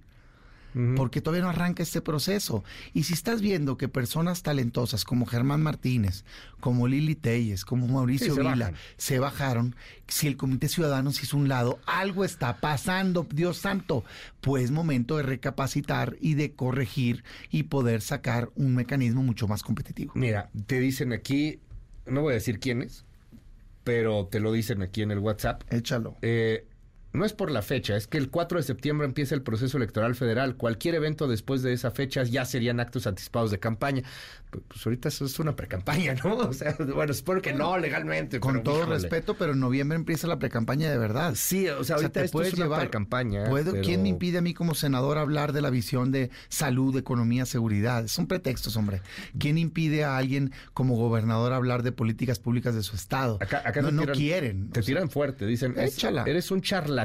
Porque todavía no arranca este proceso. Y si estás viendo que personas talentosas como Germán Martínez, como Lili Telles, como Mauricio Vila, se bajaron, si el Comité Ciudadano se hizo un lado, algo está pasando, Dios santo, pues momento de recapacitar y de corregir y poder sacar un mecanismo mucho más competitivo. Mira, te dicen aquí, no voy a decir quiénes, pero te lo dicen aquí en el WhatsApp. Échalo. Eh, no es por la fecha, es que el 4 de septiembre empieza el proceso electoral federal. Cualquier evento después de esa fecha ya serían actos anticipados de campaña. Pues, pues ahorita eso es una precampaña, ¿no? (laughs) O sea, bueno, espero que no legalmente. Con todo respeto, pero en noviembre empieza la precampaña de verdad. Sí, o sea, ahorita esto es una precampaña. ¿puedo, ¿Quién me impide a mí como senador hablar de la visión de salud, economía, seguridad? Son pretextos, hombre. ¿Quién impide a alguien como gobernador hablar de políticas públicas de su estado? Acá, acá no, no quieren. Te tiran fuerte, dicen, Échala. eres un charlatán.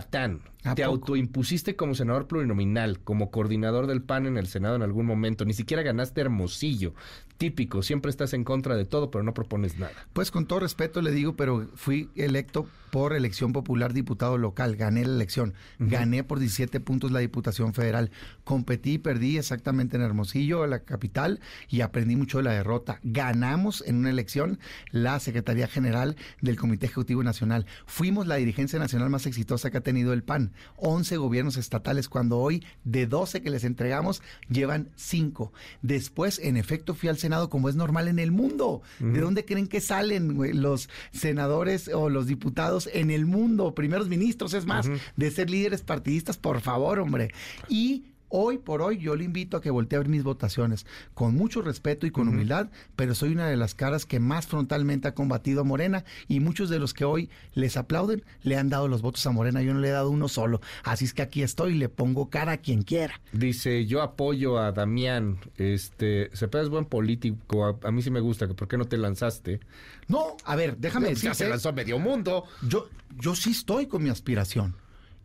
Te autoimpusiste como senador plurinominal, como coordinador del PAN en el Senado en algún momento. Ni siquiera ganaste Hermosillo. Típico, siempre estás en contra de todo, pero no propones nada. Pues con todo respeto le digo, pero fui electo por elección popular diputado local, gané la elección, gané por 17 puntos la Diputación Federal, competí y perdí exactamente en Hermosillo, la capital, y aprendí mucho de la derrota. Ganamos en una elección la Secretaría General del Comité Ejecutivo Nacional. Fuimos la dirigencia nacional más exitosa que ha tenido el PAN. 11 gobiernos estatales, cuando hoy de 12 que les entregamos, llevan 5. Después, en efecto, fui al Senado como es normal en el mundo. ¿De dónde creen que salen los senadores o los diputados? En el mundo, primeros ministros, es más, de ser líderes partidistas, por favor, hombre. Y Hoy por hoy yo le invito a que voltee a ver mis votaciones con mucho respeto y con humildad, pero soy una de las caras que más frontalmente ha combatido a Morena y muchos de los que hoy les aplauden le han dado los votos a Morena, yo no le he dado uno solo. Así es que aquí estoy y le pongo cara a quien quiera. Dice, yo apoyo a Damián, este, Cepeda es buen político, a, mí sí me gusta, ¿por qué no te lanzaste? No, a ver, déjame decir. Ya se lanzó medio mundo. Yo, yo sí estoy con mi aspiración.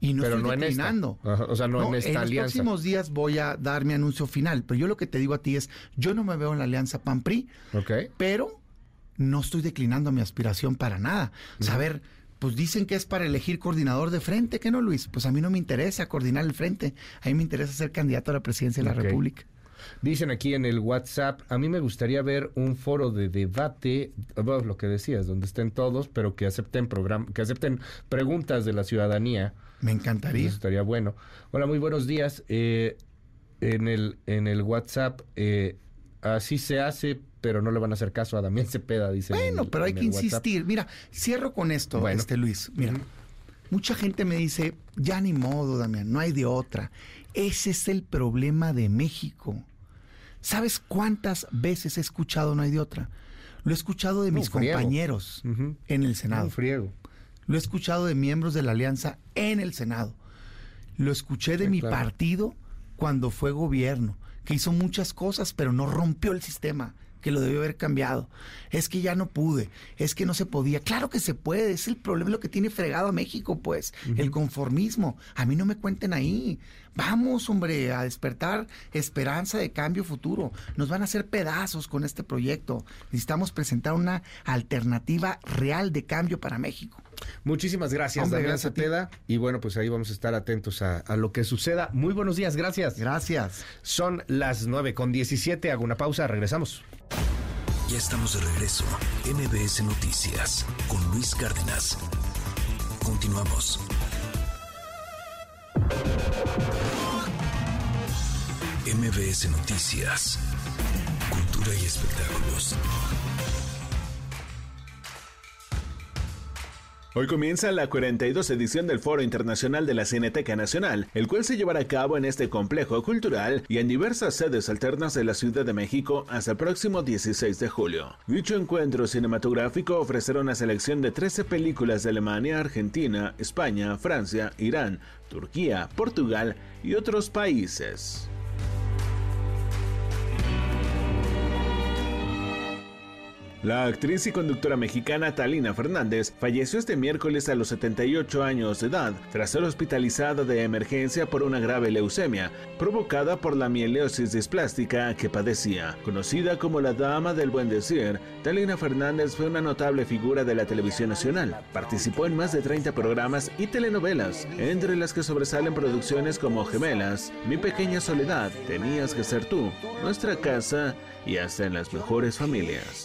Y no pero estoy no o sea, no, en esta en los próximos días voy a dar mi anuncio final, pero yo lo que te digo a ti es, yo no me veo en la alianza PAN-PRI, pero no estoy declinando mi aspiración para nada. Saber, pues dicen que es para elegir coordinador de frente, ¿qué no, Luis? Pues a mí no me interesa coordinar el frente, a mí me interesa ser candidato a la presidencia de la República. Dicen aquí en el WhatsApp, a mí me gustaría ver un foro de debate, lo que decías, donde estén todos, pero que acepten que acepten preguntas de la ciudadanía me encantaría. Eso estaría bueno. Hola, muy buenos días. Eh, en, el, en el WhatsApp, eh, así se hace, pero no le van a hacer caso a Damián Cepeda, dice. Bueno, pero hay que insistir. Mira, cierro con esto, este Luis. Mira, mucha gente me dice, ya ni modo, Damián, no hay de otra. Ese es el problema de México. ¿Sabes cuántas veces he escuchado no hay de otra? Lo he escuchado de mis compañeros en el Senado. friego. Lo he escuchado de miembros de la alianza en el Senado. Lo escuché de mi partido cuando fue gobierno, que hizo muchas cosas, pero no rompió el sistema que lo debió haber cambiado. Es que ya no pude, es que no se podía. Claro que se puede, es el problema lo que tiene fregado a México, pues, el conformismo. A mí no me cuenten ahí. Vamos, hombre, a despertar esperanza de cambio futuro. Nos van a hacer pedazos con este proyecto. Necesitamos presentar una alternativa real de cambio para México. Muchísimas gracias, Damián Cepeda. Y bueno, pues ahí vamos a estar atentos a, lo que suceda. Muy buenos días, gracias. Gracias. Son las 9 con 17. Hago una pausa, regresamos. Ya estamos de regreso. MBS Noticias con Luis Cárdenas. Continuamos. MBS Noticias. Cultura y espectáculos. Hoy comienza la 42 edición del Foro Internacional de la Cineteca Nacional, el cual se llevará a cabo en este complejo cultural y en diversas sedes alternas de la Ciudad de México hasta el próximo 16 de julio. Dicho encuentro cinematográfico ofrecerá una selección de 13 películas de Alemania, Argentina, España, Francia, Irán, Turquía, Portugal y otros países. La actriz y conductora mexicana Talina Fernández falleció este miércoles a los 78 años de edad tras ser hospitalizada de emergencia por una grave leucemia provocada por la mielosis displástica que padecía. Conocida como la Dama del Buen Decir, Talina Fernández fue una notable figura de la televisión nacional. Participó en más de 30 programas y telenovelas, entre las que sobresalen producciones como Gemelas, Mi Pequeña Soledad, Tenías que ser tú, Nuestra Casa y hasta en las mejores familias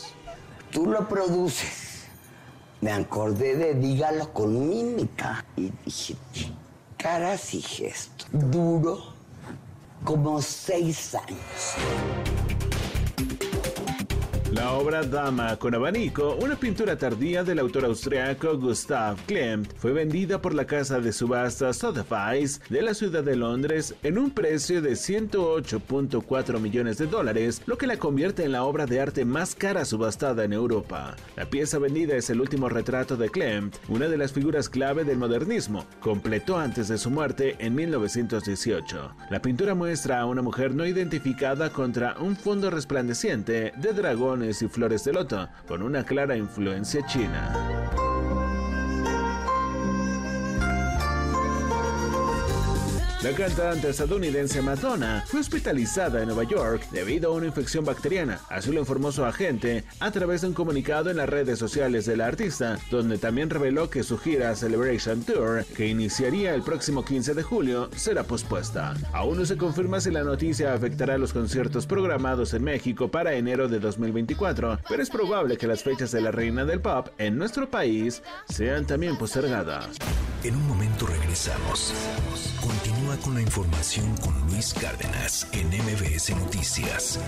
tú lo produces. Me acordé de dígalo con mímica y dije, caras y gesto. Duro como seis años. La obra Dama con abanico, una pintura tardía del autor austriaco Gustav Klimt, fue vendida por la casa de subasta Sotheby's de la ciudad de Londres en un precio de 108.4 millones de dólares, lo que la convierte en la obra de arte más cara subastada en Europa. La pieza vendida es el último retrato de Klimt, una de las figuras clave del modernismo, completó antes de su muerte en 1918. La pintura muestra a una mujer no identificada contra un fondo resplandeciente de dragón y flores de loto, con una clara influencia china. La cantante estadounidense Madonna fue hospitalizada en Nueva York debido a una infección bacteriana, así lo informó su agente a través de un comunicado en las redes sociales de la artista, donde también reveló que su gira Celebration Tour, que iniciaría el próximo 15 de julio, será pospuesta. Aún no se confirma si la noticia afectará los conciertos programados en México para enero de 2024, pero es probable que las fechas de la reina del pop en nuestro país sean también postergadas. En un momento regresamos. Continúa con la información con Luis Cárdenas en MBS Noticias.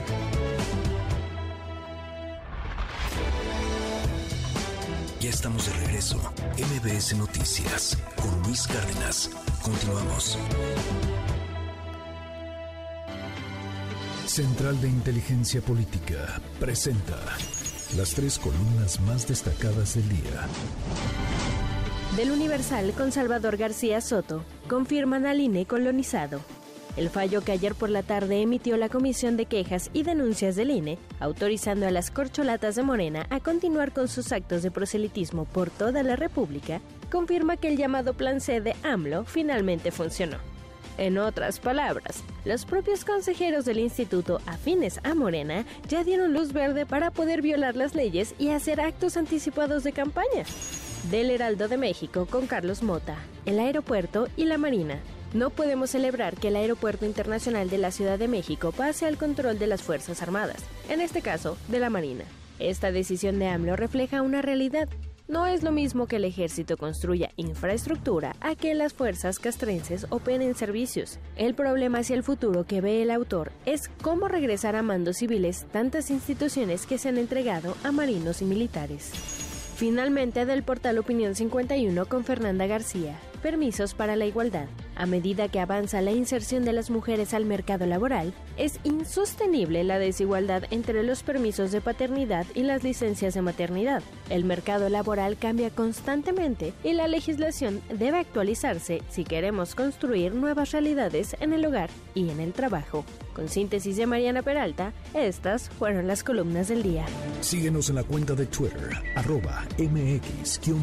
Ya estamos de regreso. MBS Noticias con Luis Cárdenas. Continuamos. Central de Inteligencia Política presenta las tres columnas más destacadas del día. Del Universal con Salvador García Soto, confirman al INE colonizado. El fallo que ayer por la tarde emitió la Comisión de Quejas y Denuncias del INE, autorizando a las corcholatas de Morena a continuar con sus actos de proselitismo por toda la República, confirma que el llamado Plan C de AMLO finalmente funcionó. En otras palabras, los propios consejeros del instituto afines a Morena ya dieron luz verde para poder violar las leyes y hacer actos anticipados de campaña del Heraldo de México con Carlos Mota, el aeropuerto y la Marina. No podemos celebrar que el Aeropuerto Internacional de la Ciudad de México pase al control de las Fuerzas Armadas, en este caso de la Marina. Esta decisión de AMLO refleja una realidad. No es lo mismo que el ejército construya infraestructura a que las fuerzas castrenses operen servicios. El problema hacia el futuro que ve el autor es cómo regresar a mandos civiles tantas instituciones que se han entregado a marinos y militares. Finalmente, del portal Opinión 51 con Fernanda García. Permisos para la igualdad. A medida que avanza la inserción de las mujeres al mercado laboral, es insostenible la desigualdad entre los permisos de paternidad y las licencias de maternidad. El mercado laboral cambia constantemente y la legislación debe actualizarse si queremos construir nuevas realidades en el hogar y en el trabajo. Con síntesis de Mariana Peralta, estas fueron las columnas del día. Síguenos en la cuenta de Twitter, arroba mx-arma.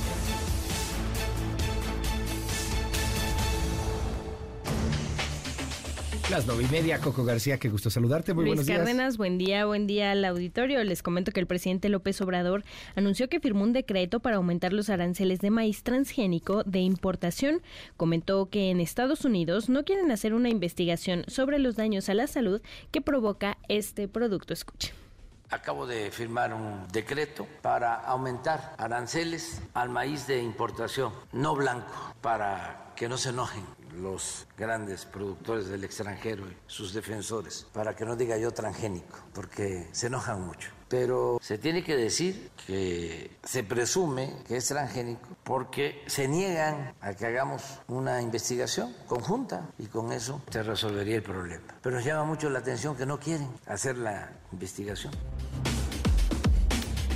Las nueve y media, Coco García, qué gusto saludarte. Muy Luis buenos días. Cárdenas, buen día, buen día al auditorio. Les comento que el presidente López Obrador anunció que firmó un decreto para aumentar los aranceles de maíz transgénico de importación. Comentó que en Estados Unidos no quieren hacer una investigación sobre los daños a la salud que provoca este producto. Escuche. Acabo de firmar un decreto para aumentar aranceles al maíz de importación no blanco para que no se enojen los grandes productores del extranjero y sus defensores, para que no diga yo transgénico, porque se enojan mucho. Pero se tiene que decir que se presume que es transgénico porque se niegan a que hagamos una investigación conjunta y con eso se resolvería el problema. Pero nos llama mucho la atención que no quieren hacer la investigación.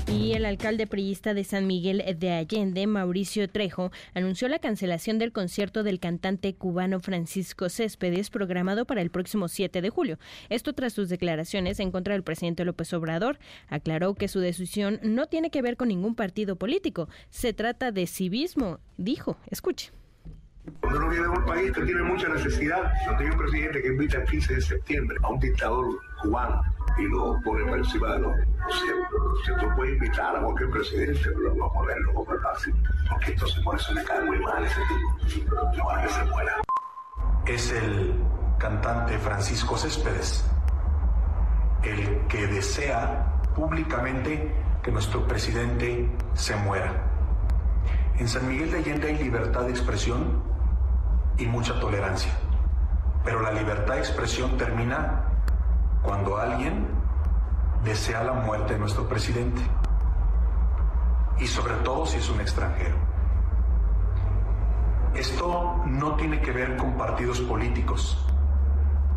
Y el alcalde priista de San Miguel de Allende, Mauricio Trejo, anunció la cancelación del concierto del cantante cubano Francisco Céspedes programado para el próximo 7 de julio. Esto tras sus declaraciones en contra del presidente López Obrador. Aclaró que su decisión no tiene que ver con ningún partido político. Se trata de civismo, dijo. Escuche. Nosotros vivimos un país que tiene mucha necesidad. No tiene un presidente que invita el 15 de septiembre a un dictador cubano y lo pone por encima de los... Si tú puedes invitar a cualquier presidente, pero a ponerlo como fácil, porque entonces por eso me cae muy mal ese tipo. No va a que se muera. Es el cantante Francisco Céspedes, el que desea públicamente que nuestro presidente se muera. En San Miguel de Allende hay libertad de expresión y mucha tolerancia, pero la libertad de expresión termina cuando alguien desea la muerte de nuestro presidente y sobre todo si es un extranjero. Esto no tiene que ver con partidos políticos,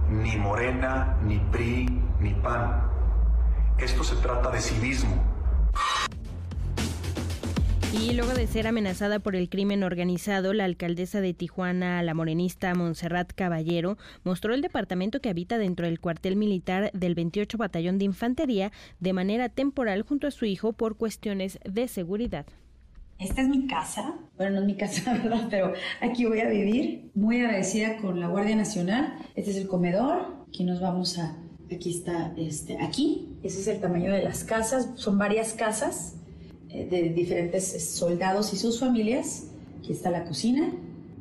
ni Morena, ni PRI, ni PAN. Esto se trata de civismo y luego de ser amenazada por el crimen organizado, la alcaldesa de Tijuana, la morenista Montserrat Caballero, mostró el departamento que habita dentro del cuartel militar del 28 Batallón de Infantería de manera temporal junto a su hijo por cuestiones de seguridad. Esta es mi casa, bueno, no es mi casa, (laughs) ¿verdad? Pero aquí voy a vivir, muy agradecida con la Guardia Nacional. Este es el comedor, aquí nos vamos a, aquí está, este, aquí, ese es el tamaño de las casas, son varias casas, de diferentes soldados y sus familias. Aquí está la cocina.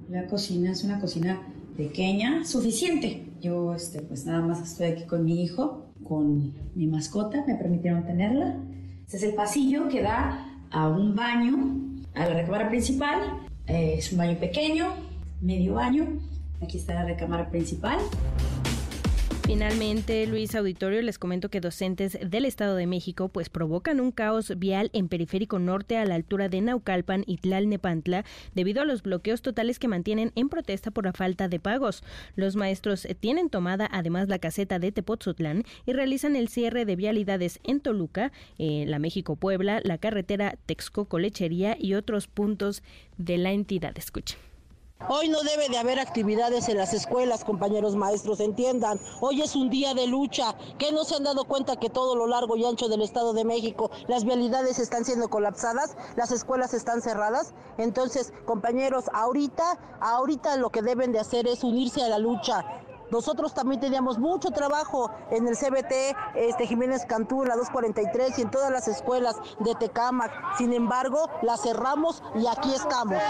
La cocina es una cocina pequeña, suficiente. Yo, este, pues nada más estoy aquí con mi hijo, con mi mascota, me permitieron tenerla. Este es el pasillo que da a un baño, a la recámara principal. Eh, es un baño pequeño, medio baño. Aquí está la recámara principal. Finalmente, Luis Auditorio, les comento que docentes del Estado de México pues provocan un caos vial en Periférico Norte a la altura de Naucalpan y Tlalnepantla debido a los bloqueos totales que mantienen en protesta por la falta de pagos. Los maestros tienen tomada además la caseta de Tepotzotlán y realizan el cierre de vialidades en Toluca, eh, la México-Puebla, la carretera Texcoco-Lechería y otros puntos de la entidad. Escuchen. Hoy no debe de haber actividades en las escuelas, compañeros maestros, entiendan. Hoy es un día de lucha. que no se han dado cuenta que todo lo largo y ancho del Estado de México las vialidades están siendo colapsadas, las escuelas están cerradas? Entonces, compañeros, ahorita, ahorita lo que deben de hacer es unirse a la lucha. Nosotros también teníamos mucho trabajo en el CBT, este Jiménez Cantú, la 243 y en todas las escuelas de Tecámac. Sin embargo, la cerramos y aquí estamos.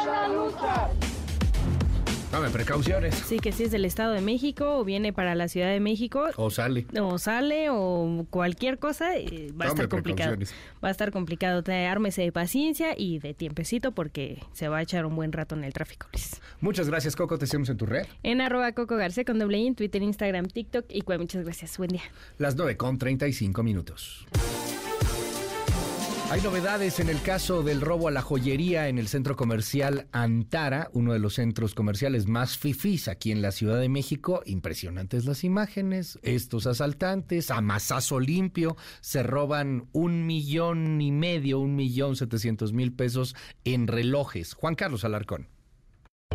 Dame precauciones. Sí, que si es del Estado de México o viene para la Ciudad de México. O sale. O sale o cualquier cosa, eh, va a estar complicado. Va a estar complicado. Ármese de paciencia y de tiempecito porque se va a echar un buen rato en el tráfico, Muchas gracias, Coco. Te seguimos en tu red. En arroba Coco García con doble I en Twitter, Instagram, TikTok y Muchas gracias. Buen día. Las 9 con 35 minutos. Hay novedades en el caso del robo a la joyería en el centro comercial Antara, uno de los centros comerciales más fifís aquí en la Ciudad de México. Impresionantes las imágenes. Estos asaltantes a masazo limpio se roban un millón y medio, un millón setecientos mil pesos en relojes. Juan Carlos Alarcón.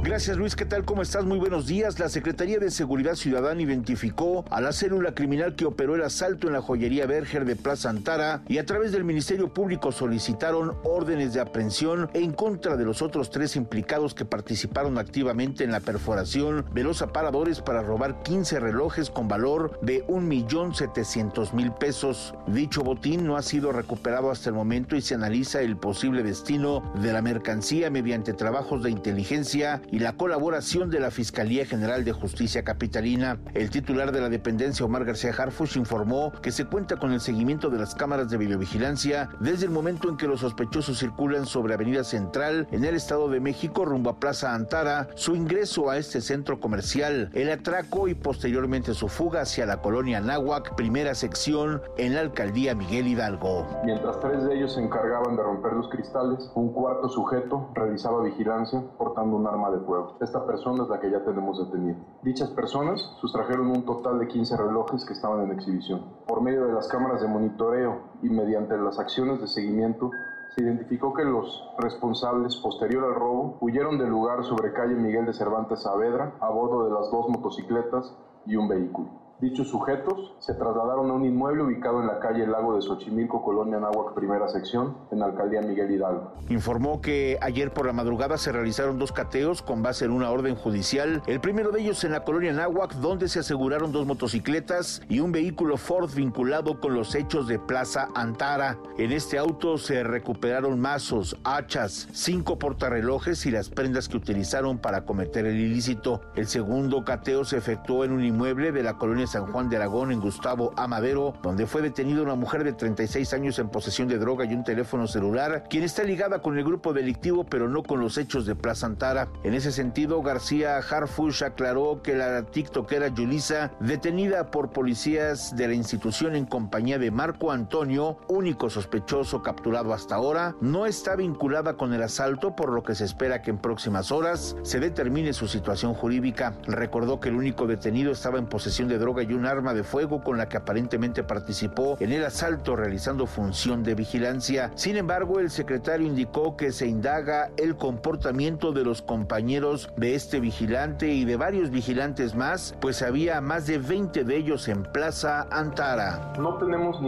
Gracias Luis, ¿qué tal? ¿Cómo estás? Muy buenos días. La Secretaría de Seguridad Ciudadana identificó a la célula criminal que operó el asalto en la joyería Berger de Plaza Antara y a través del Ministerio Público solicitaron órdenes de aprehensión en contra de los otros tres implicados que participaron activamente en la perforación de los aparadores para robar 15 relojes con valor de 1.700.000 pesos. Dicho botín no ha sido recuperado hasta el momento y se analiza el posible destino de la mercancía mediante trabajos de inteligencia y la colaboración de la Fiscalía General de Justicia Capitalina. El titular de la dependencia, Omar García Harfush, informó que se cuenta con el seguimiento de las cámaras de videovigilancia desde el momento en que los sospechosos circulan sobre Avenida Central en el Estado de México rumbo a Plaza Antara, su ingreso a este centro comercial, el atraco y posteriormente su fuga hacia la colonia Náhuac, primera sección en la alcaldía Miguel Hidalgo. Mientras tres de ellos se encargaban de romper los cristales, un cuarto sujeto realizaba vigilancia portando un arma de Esta persona es la que ya tenemos detenida. Dichas personas sustrajeron un total de 15 relojes que estaban en exhibición. Por medio de las cámaras de monitoreo y mediante las acciones de seguimiento, se identificó que los responsables posterior al robo huyeron del lugar sobre calle Miguel de Cervantes Saavedra a bordo de las dos motocicletas y un vehículo. Dichos sujetos se trasladaron a un inmueble ubicado en la calle Lago de Xochimilco, Colonia Anáhuac, primera sección, en la alcaldía Miguel Hidalgo. Informó que ayer por la madrugada se realizaron dos cateos con base en una orden judicial. El primero de ellos en la colonia Anáhuac, donde se aseguraron dos motocicletas y un vehículo Ford vinculado con los hechos de Plaza Antara. En este auto se recuperaron mazos, hachas, cinco portarrelojes y las prendas que utilizaron para cometer el ilícito. El segundo cateo se efectuó en un inmueble de la colonia San Juan de Aragón, en Gustavo Amadero, donde fue detenida una mujer de 36 años en posesión de droga y un teléfono celular, quien está ligada con el grupo delictivo, pero no con los hechos de Plaza Antara. En ese sentido, García Harfush aclaró que la tiktokera Yulisa, detenida por policías de la institución en compañía de Marco Antonio, único sospechoso capturado hasta ahora, no está vinculada con el asalto, por lo que se espera que en próximas horas se determine su situación jurídica. Recordó que el único detenido estaba en posesión de droga y un arma de fuego con la que aparentemente participó en el asalto realizando función de vigilancia. Sin embargo, el secretario indicó que se indaga el comportamiento de los compañeros de este vigilante y de varios vigilantes más, pues había más de 20 de ellos en Plaza Antara. No tenemos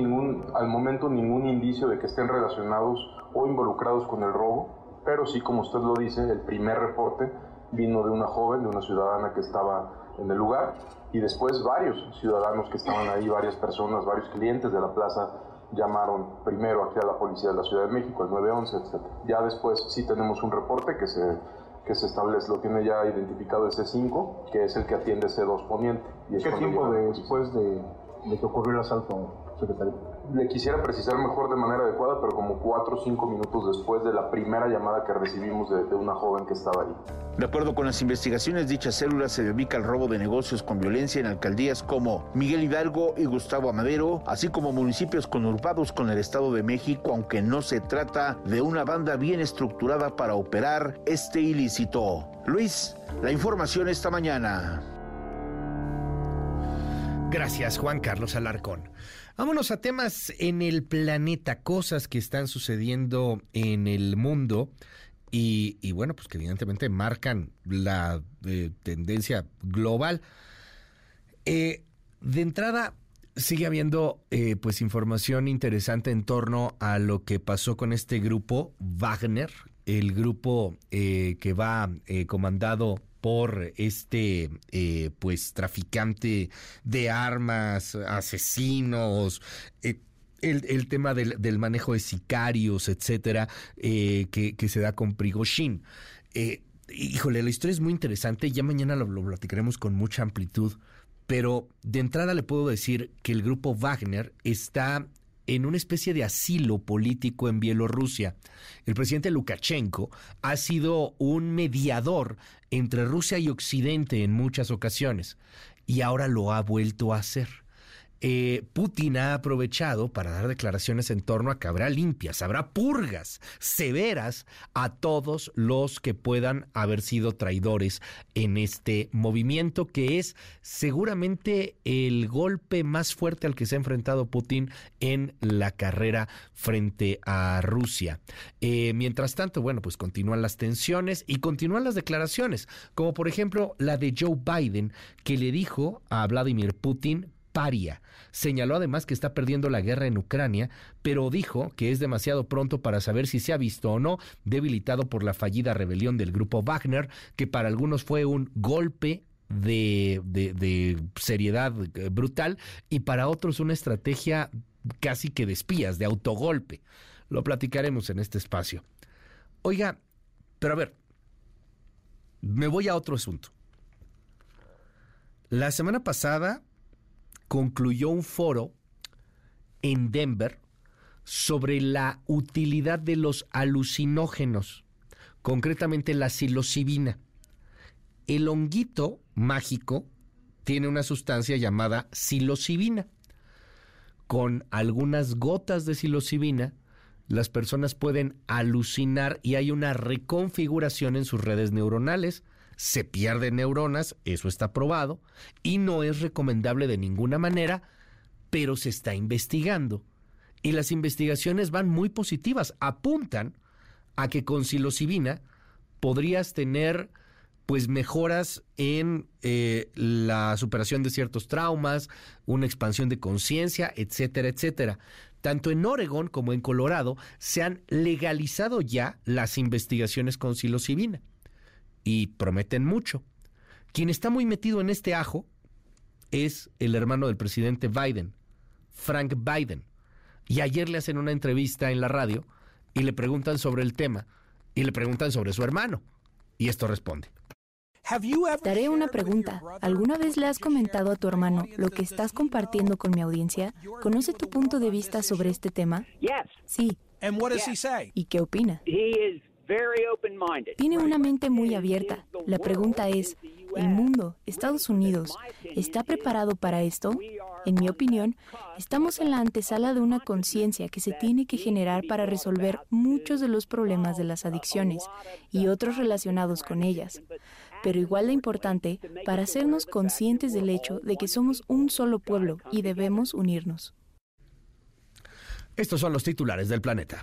al momento ningún indicio de que estén relacionados o involucrados con el robo, pero sí, como usted lo dice, el primer reporte vino de una joven, de una ciudadana que estaba en el lugar y después varios ciudadanos que estaban ahí, varias personas, varios clientes de la plaza llamaron primero aquí a la policía de la Ciudad de México, el 911, etc. Ya después sí tenemos un reporte que se, que se establece, lo tiene ya identificado ese 5, que es el que atiende ese 2 poniente. Y ¿Qué tiempo después de, de que ocurrió el asalto, secretario? Le quisiera precisar mejor de manera adecuada, pero como cuatro o cinco minutos después de la primera llamada que recibimos de, de, una joven que estaba ahí. De acuerdo con las investigaciones, dicha célula se dedica al robo de negocios con violencia en alcaldías como Miguel Hidalgo y Gustavo Amadero, así como municipios conurbados con el Estado de México, aunque no se trata de una banda bien estructurada para operar este ilícito. Luis, la información esta mañana. Gracias, Juan Carlos Alarcón. Vámonos a temas en el planeta, cosas que están sucediendo en el mundo y, bueno, pues que evidentemente marcan la eh, tendencia global. Eh, de entrada, sigue habiendo eh, pues información interesante en torno a lo que pasó con este grupo Wagner, el grupo que va comandado por este eh, pues traficante de armas, asesinos, eh, el, tema del, manejo de sicarios, etcétera, eh, que, se da con Prigozhin. híjole, la historia es muy interesante, ya mañana lo, lo platicaremos con mucha amplitud, pero de entrada le puedo decir que el grupo Wagner está en una especie de asilo político en Bielorrusia. El presidente Lukashenko ha sido un mediador entre Rusia y Occidente en muchas ocasiones y ahora lo ha vuelto a hacer. Eh, Putin ha aprovechado para dar declaraciones en torno a que habrá limpias, habrá purgas severas a todos los que puedan haber sido traidores en este movimiento que es seguramente el golpe más fuerte al que se ha enfrentado Putin en la carrera frente a Rusia. Eh, mientras tanto, bueno, pues continúan las tensiones y continúan las declaraciones, como por ejemplo la de Joe Biden, que le dijo a Vladimir Putin, paria. Señaló además que está perdiendo la guerra en Ucrania, pero dijo que es demasiado pronto para saber si se ha visto o no debilitado por la fallida rebelión del grupo Wagner, que para algunos fue un golpe de, de, seriedad eh, brutal y para otros una estrategia casi que de espías, de autogolpe. Lo platicaremos en este espacio. Oiga, pero a ver, me voy a otro asunto. La semana pasada concluyó un foro en Denver sobre la utilidad de los alucinógenos, concretamente la psilocibina. El honguito mágico tiene una sustancia llamada psilocibina. Con algunas gotas de psilocibina, las personas pueden alucinar y hay una reconfiguración en sus redes neuronales se pierden neuronas, eso está probado, y no es recomendable de ninguna manera, pero se está investigando. Y las investigaciones van muy positivas, apuntan a que con psilocibina podrías tener pues mejoras en eh, la superación de ciertos traumas, una expansión de conciencia, etcétera, etcétera. Tanto en Oregon como en Colorado se han legalizado ya las investigaciones con psilocibina y prometen mucho. Quien está muy metido en este ajo es el hermano del presidente Biden, Frank Biden. Y ayer le hacen una entrevista en la radio y le preguntan sobre el tema y le preguntan sobre su hermano. Y esto responde. Daré una pregunta. ¿Alguna vez le has comentado a tu hermano lo que estás compartiendo con mi audiencia? ¿Conoce tu punto de vista sobre este tema? Sí. ¿Y qué opina? Tiene una mente muy abierta. La pregunta es, ¿el mundo, Estados Unidos, está preparado para esto? En mi opinión, estamos en la antesala de una conciencia que se tiene que generar para resolver muchos de los problemas de las adicciones y otros relacionados con ellas pero igual de importante para hacernos conscientes del hecho de que somos un solo pueblo y debemos unirnos. Estos son los titulares del planeta.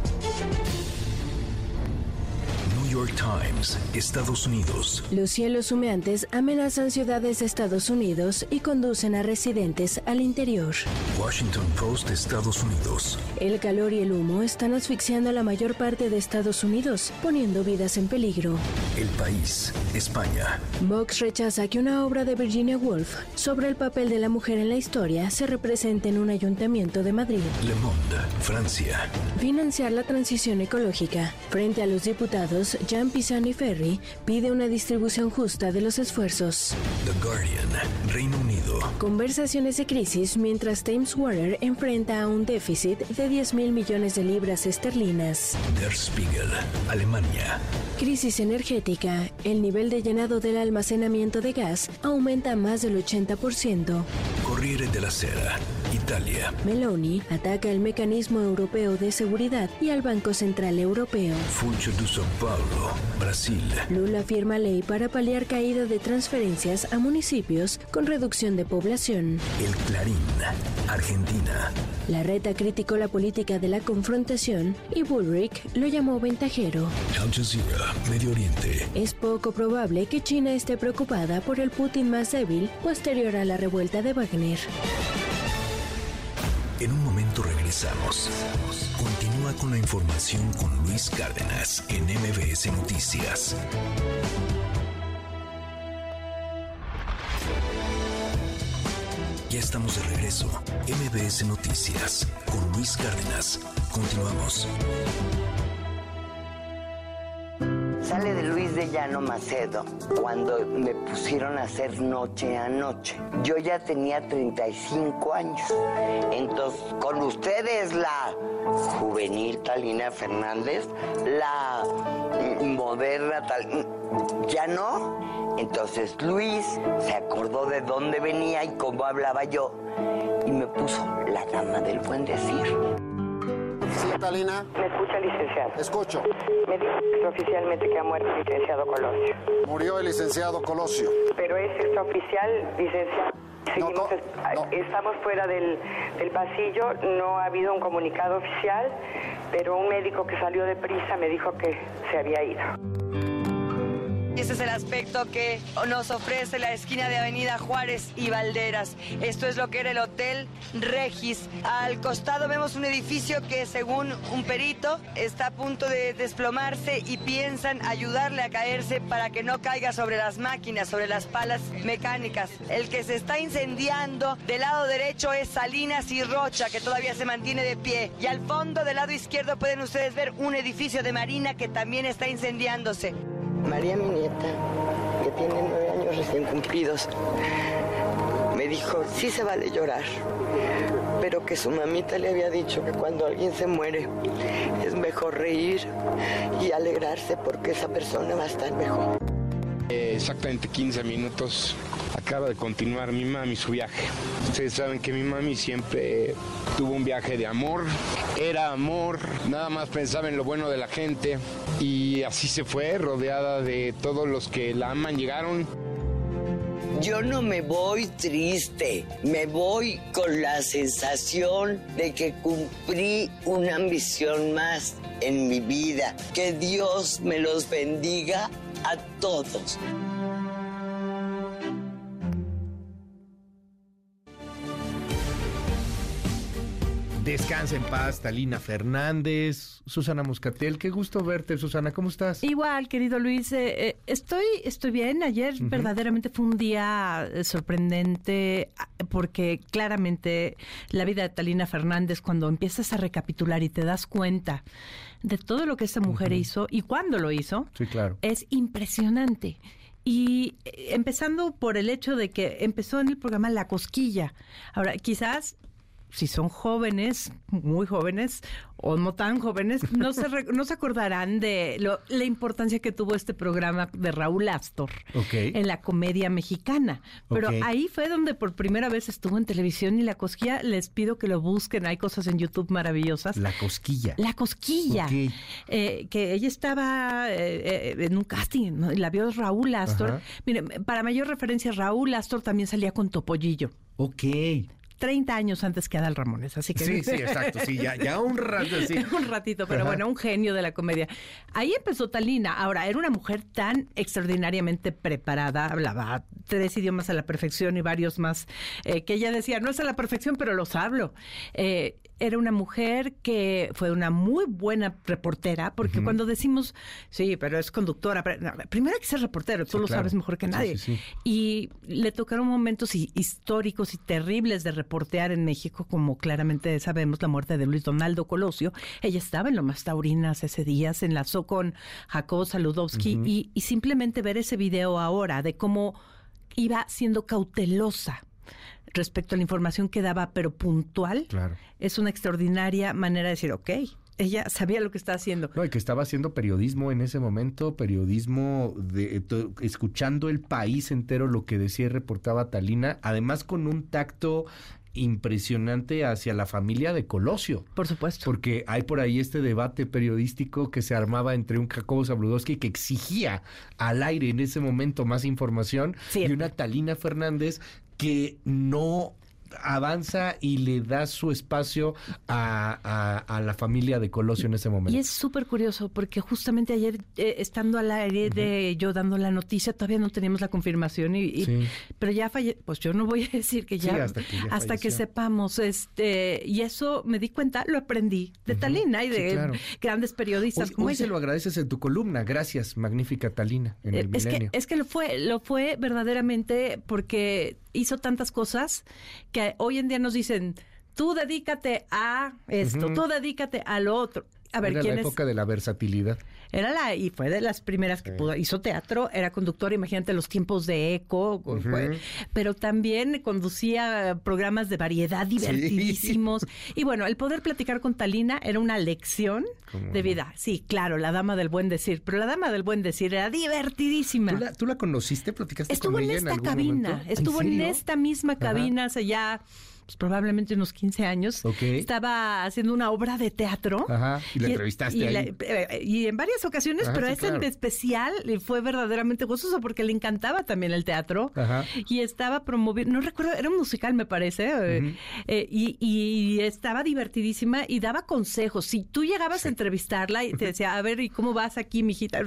York Times, Estados Unidos. Los cielos humeantes amenazan ciudades de Estados Unidos y conducen a residentes al interior. Washington Post, Estados Unidos. El calor y el humo están asfixiando a la mayor parte de Estados Unidos, poniendo vidas en peligro. El país, España. Vox rechaza que una obra de Virginia Woolf sobre el papel de la mujer en la historia se represente en un ayuntamiento de Madrid. Le Monde, Francia. Financiar la transición ecológica. Frente a los diputados, Jean Pisani Ferry pide una distribución justa de los esfuerzos. The Guardian, Reino Unido. Conversaciones de crisis mientras Thames Water enfrenta a un déficit de 10 mil millones de libras esterlinas. Der Spiegel, Alemania. Crisis energética. El nivel de llenado del almacenamiento de gas aumenta más del 80%. Corriere della Sera, Italia. Meloni ataca el mecanismo europeo de seguridad y al Banco Central Europeo. Funcho de São Paulo, Brasil. Lula firma ley para paliar caída de transferencias a municipios con reducción de población. El Clarín, Argentina. La reta criticó la política de la confrontación y Bullrich lo llamó ventajero. Al Jazeera, Medio Oriente. Es poco probable que China esté preocupada por el Putin más débil posterior a la revuelta de Wagner. Continúa con la información con Luis Cárdenas en MBS Noticias. Ya estamos de regreso. MBS Noticias con Luis Cárdenas. Continuamos. Sale de Luis de Llano Macedo cuando me pusieron a hacer noche a noche. Yo ya tenía 35 años. Entonces, con ustedes la juvenil Talina Fernández, la moderna Tal... Ya no. Entonces Luis se acordó de dónde venía y cómo hablaba yo y me puso la dama del buen decir. Sí, Talina. ¿Me escucha, licenciado? Escucho. Me dijo extraoficialmente que ha muerto el licenciado Colosio. Murió el licenciado Colosio. Pero es extraoficial, licenciado. Seguimos, Estamos fuera del, del pasillo, no ha habido un comunicado oficial, pero un médico que salió de prisa me dijo que se había ido. Ese es el aspecto que nos ofrece la esquina de Avenida Juárez y Valderas. Esto es lo que era el Hotel Regis. Al costado vemos un edificio que según un perito está a punto de desplomarse y piensan ayudarle a caerse para que no caiga sobre las máquinas, sobre las palas mecánicas. El que se está incendiando del lado derecho es Salinas y Rocha, que todavía se mantiene de pie. Y al fondo del lado izquierdo pueden ustedes ver un edificio de Marina que también está incendiándose. María, mi nieta, que tiene nueve años recién cumplidos, me dijo, sí se vale llorar, pero que su mamita le había dicho que cuando alguien se muere es mejor reír y alegrarse porque esa persona va a estar mejor. Exactamente 15 minutos acaba de continuar mi mami su viaje. Ustedes saben que mi mami siempre tuvo un viaje de amor, era amor, nada más pensaba en lo bueno de la gente y así se fue, rodeada de todos los que la aman, llegaron. Yo no me voy triste, me voy con la sensación de que cumplí una misión más en mi vida. Que Dios me los bendiga a todos. Descansa en paz, Talina Fernández, Susana Muscatel. Qué gusto verte, Susana. ¿Cómo estás? Igual, querido Luis. Eh, eh, estoy, estoy bien. Ayer verdaderamente fue un día eh, sorprendente ah, porque claramente la vida de Talina Fernández, cuando empiezas a recapitular y te das cuenta de todo lo que esta mujer hizo y cuándo lo hizo, sí, claro. es impresionante. Y empezando por el hecho de que empezó en el programa La Cosquilla. Ahora, quizás si son jóvenes, muy jóvenes, o no tan jóvenes, no se, no se acordarán de la importancia que tuvo este programa de Raúl Astor en la comedia mexicana. Pero ahí fue donde por primera vez estuvo en televisión y la cosquilla, les pido que lo busquen, hay cosas en YouTube maravillosas. La cosquilla. La cosquilla. Eh, que ella estaba eh, eh, en un casting, la vio Raúl Astor. Mire, para mayor referencia, Raúl Astor también salía con Topollillo. Ok. 30 años antes que Adal Ramones, así que... Sí, (laughs) sí, exacto, sí, ya, ya un rato, sí. (laughs) un ratito, pero bueno, un genio de la comedia. Ahí empezó Talina. Ahora, era una mujer tan extraordinariamente preparada, hablaba tres idiomas a la perfección y varios más, eh, que ella decía, no es a la perfección, pero los hablo. Eh, era una mujer que fue una muy buena reportera, porque cuando decimos, sí, pero es conductora, primero hay que ser reportero, tú lo sabes mejor que nadie. y le tocaron momentos históricos y terribles de reportear en México, como claramente sabemos la muerte de Luis Donaldo Colosio. Ella estaba en lo más taurinas ese día, se enlazó con Jacob Saludowski y, y simplemente ver ese video ahora de cómo iba siendo cautelosa respecto a la información que daba, pero puntual, es una extraordinaria manera de decir, ok, ella sabía lo que estaba haciendo. No, y que estaba haciendo periodismo en ese momento, periodismo de escuchando el país entero lo que decía y reportaba Talina, además con un tacto impresionante hacia la familia de Colosio. Por supuesto. Porque hay por ahí este debate periodístico que se armaba entre un Jacobo Zabludowski que exigía al aire en ese momento más información y una Talina Fernández que no avanza y le da su espacio a, la familia de Colosio en ese momento. Y es súper curioso porque justamente ayer, eh, estando al aire de yo dando la noticia, todavía no teníamos la confirmación, y, pero ya falle, pues yo no voy a decir que ya, hasta, que, sepamos, este, y eso me di cuenta, lo aprendí de Talina y de grandes periodistas como hoy se lo agradeces en tu columna, gracias, magnífica Talina, en el eh, es Que, es que lo fue, lo fue verdaderamente porque hizo tantas cosas que hoy en día nos dicen, tú dedícate a esto, tú dedícate a lo otro. A ver, Era ¿quién la época de la versatilidad. Era la, y fue de las primeras que pudo, hizo teatro, era conductora, imagínate los tiempos de eco, pero también conducía programas de variedad divertidísimos. Y bueno, el poder platicar con Talina era una lección de vida. Sí, claro, la dama del buen decir, pero la dama del buen decir era divertidísima. ¿Tú la, conociste? ¿Platicaste estuvo con ella en, esta cabina, estuvo en, esta misma cabina hace ya pues, probablemente unos 15 años. Estaba haciendo una obra de teatro. Ajá. Y la entrevistaste y, ahí. Eh, y, en varias ocasiones, pero esta en especial fue verdaderamente gozoso porque le encantaba también el teatro. Ajá. Y estaba promoviendo, no recuerdo, era un musical me parece, eh, eh, y, estaba divertidísima y daba consejos. Si tú llegabas a entrevistarla y te decía, a ver, ¿y cómo vas aquí, mijita?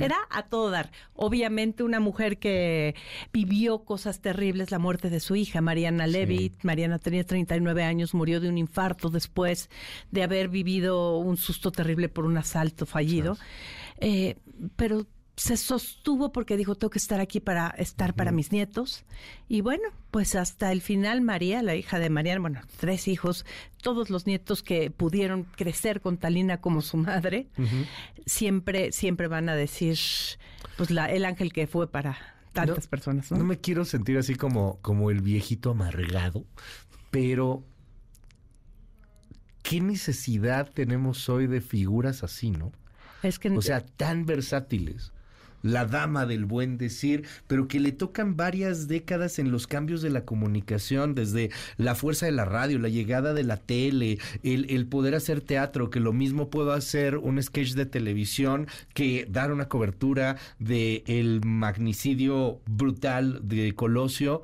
Era a todo dar. Obviamente una mujer que vivió cosas terribles, la muerte de su hija, Mariana Levy, Mariana tenía 39 años, murió de un infarto después de haber vivido un susto terrible por un asalto fallido. Eh, pero se sostuvo porque dijo, tengo que estar aquí para estar para mis nietos. Y bueno, pues hasta el final María, la hija de María, bueno, tres hijos, todos los nietos que pudieron crecer con Talina como su madre, siempre, siempre van a decir, pues la, el ángel que fue para tantas personas. ¿no? me quiero sentir así como, como el viejito amargado, pero, ¿qué necesidad tenemos hoy de figuras así, no? Es que, o sea, tan versátiles. la dama del buen decir, pero que le tocan varias décadas en los cambios de la comunicación, desde la fuerza de la radio, la llegada de la tele, el, poder hacer teatro, que lo mismo puedo hacer un sketch de televisión que dar una cobertura de el magnicidio brutal de Colosio.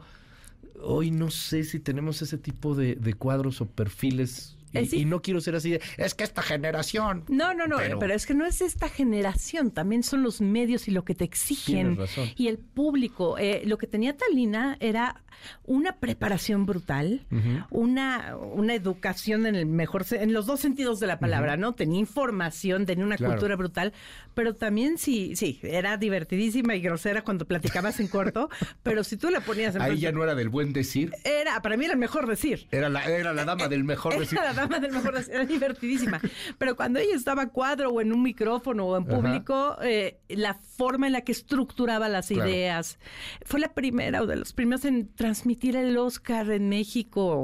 Hoy no sé si tenemos ese tipo de, de cuadros o perfiles y, no quiero ser así es que esta generación. No, no, no, pero, es que no es esta generación, también son los medios y lo que te exigen. Y el público. Eh, lo que tenía Talina era una preparación brutal, una, una educación en el mejor, en los dos sentidos de la palabra, ¿no? Tenía información, tenía una cultura brutal, pero también sí, sí, era divertidísima y grosera cuando platicabas en corto, (laughs) pero si tú la ponías en Ahí ya no era del buen decir. Era, para mí era el mejor decir. Era la, era la dama del mejor decir. Era la dama del mejor decir, era divertidísima. Pero cuando ella estaba a cuadro o en un micrófono o en público, eh, la forma en la que estructuraba las ideas, fue la primera o de los primeros en transmitir el Oscar en México.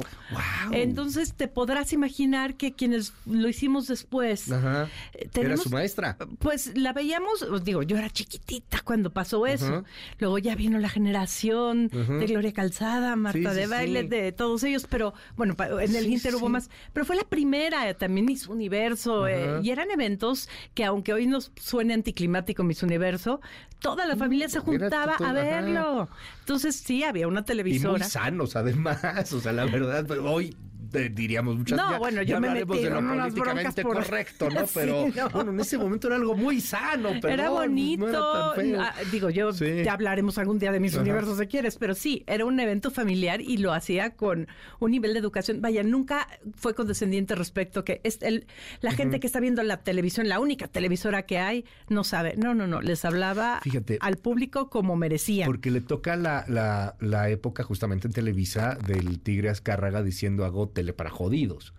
Entonces te podrás imaginar que quienes lo hicimos después. Ajá. Eh, era su maestra. Pues la veíamos, digo, yo era chiquitita cuando pasó eso. Luego ya vino la generación de Gloria Calzada, Marta de Baile, de todos ellos, pero bueno, en el Inter hubo más. Pero fue la primera, también Miss Universo, eh, y eran eventos que aunque hoy nos suene anticlimático Miss Universo, toda la familia se juntaba a verlo. Entonces sí, había una televisora. Y muy sanos además, o sea, la verdad, hoy diríamos muchas No, bueno, yo me metí de lo políticamente (laughs) correcto, ¿no? Pero bueno, en ese momento era algo muy sano, pero era bonito. Ah, digo, yo te hablaremos algún día de mis universos si quieres, pero sí, era un evento familiar y lo hacía con un nivel de educación. Vaya, nunca fue condescendiente respecto que es el, la gente que está viendo la televisión, la única televisora que hay, no sabe. No, no, no, les hablaba al público como merecía. Porque le toca la, la, la época justamente en Televisa del Tigre Azcárraga diciendo agote para jodidos.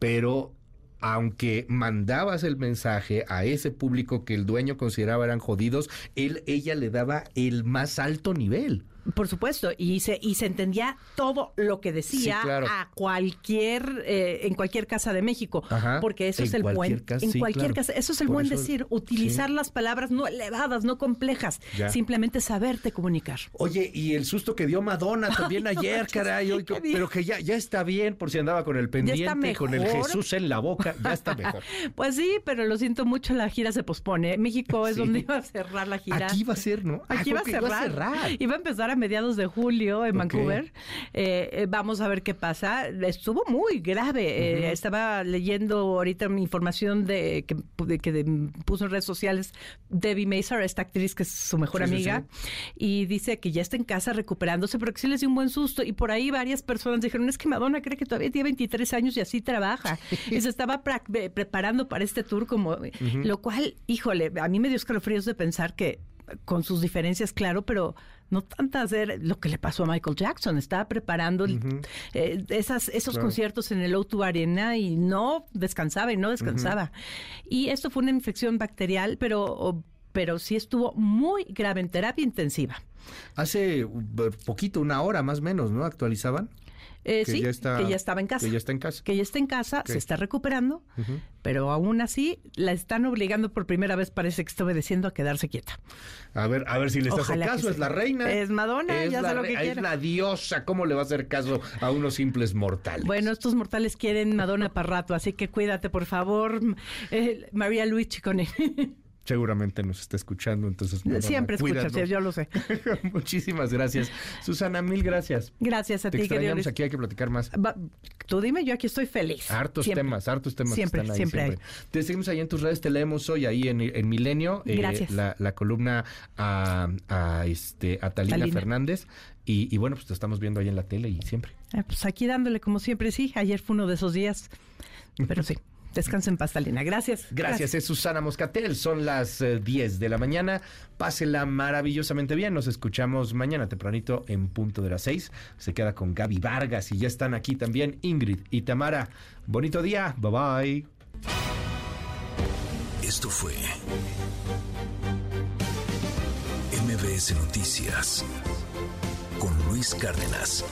Pero aunque mandabas el mensaje a ese público que el dueño consideraba eran jodidos, él, ella le daba el más alto nivel. Por supuesto, y se, y se entendía todo lo que decía a cualquier, eh, en cualquier casa de México, porque eso es el buen, en cualquier casa, eso es el buen decir, utilizar las palabras no elevadas, no complejas, simplemente saberte comunicar. Oye, y el susto que dio Madonna (laughs) también ayer, caray, pero que ya, ya está bien, por si andaba con el pendiente, con el Jesús en la boca, ya está mejor. (laughs) pues sí, pero lo siento mucho, la gira se pospone. México es donde iba a cerrar la gira. Aquí iba a ser, ¿no? Aquí iba, a cerrar. iba a cerrar. Iba a empezar a mediados de julio en Vancouver. Eh, eh, vamos a ver qué pasa. Estuvo muy grave. Eh, estaba leyendo ahorita mi información de que, puso en redes sociales Debbie Mazar, esta actriz que es su mejor amiga, y dice que ya está en casa recuperándose, pero que sí les dio un buen susto. Y por ahí varias personas dijeron, es que Madonna cree que todavía tiene 23 años y así trabaja. y se estaba preparando para este tour como... Lo cual, híjole, a mí me dio escalofríos de pensar que con sus diferencias, claro, pero no tantas de lo que le pasó a Michael Jackson. Estaba preparando eh, esas, esos conciertos en el O2 Arena y no descansaba y no descansaba. Y esto fue una infección bacterial, pero, pero sí estuvo muy grave en terapia intensiva. Hace poquito, una hora más o menos, ¿no? ¿Actualizaban? Eh, sí, que ya estaba en casa. Que ya está en casa. Que ya está en casa, se está recuperando, pero aún así la están obligando por primera vez, parece que está obedeciendo a quedarse quieta. A ver, a ver si le está haciendo caso, es la reina. Es Madonna, es ya la, lo que Es la diosa, ¿cómo le va a hacer caso a unos simples mortales? Bueno, estos mortales quieren Madonna para rato, así que cuídate, por favor, eh, María Luis Chicone. (laughs) seguramente nos está escuchando, entonces... Siempre escuchas, yo lo sé. (laughs) Muchísimas gracias. Susana, mil gracias. Gracias a Te ti, extrañamos aquí, hay que platicar más. tú dime, yo aquí estoy feliz. Hartos temas, hartos temas siempre, están ahí. Siempre, siempre. Te seguimos ahí en tus redes, te leemos hoy ahí en, Milenio. Eh, gracias. la, columna a, a, este, a Talina, Fernández. Y, bueno, pues te estamos viendo ahí en la tele y siempre. Ah, pues aquí dándole como siempre, sí. Ayer fue uno de esos días, pero sí. (laughs) Descansen en pastelina. Gracias. Gracias. Es Susana Moscatel. Son las 10 eh, de la mañana. Pásela maravillosamente bien. Nos escuchamos mañana tempranito en punto de las 6. Se queda con Gaby Vargas y ya están aquí también Ingrid y Tamara. Bonito día. Bye bye. Esto fue MBS Noticias con Luis Cárdenas.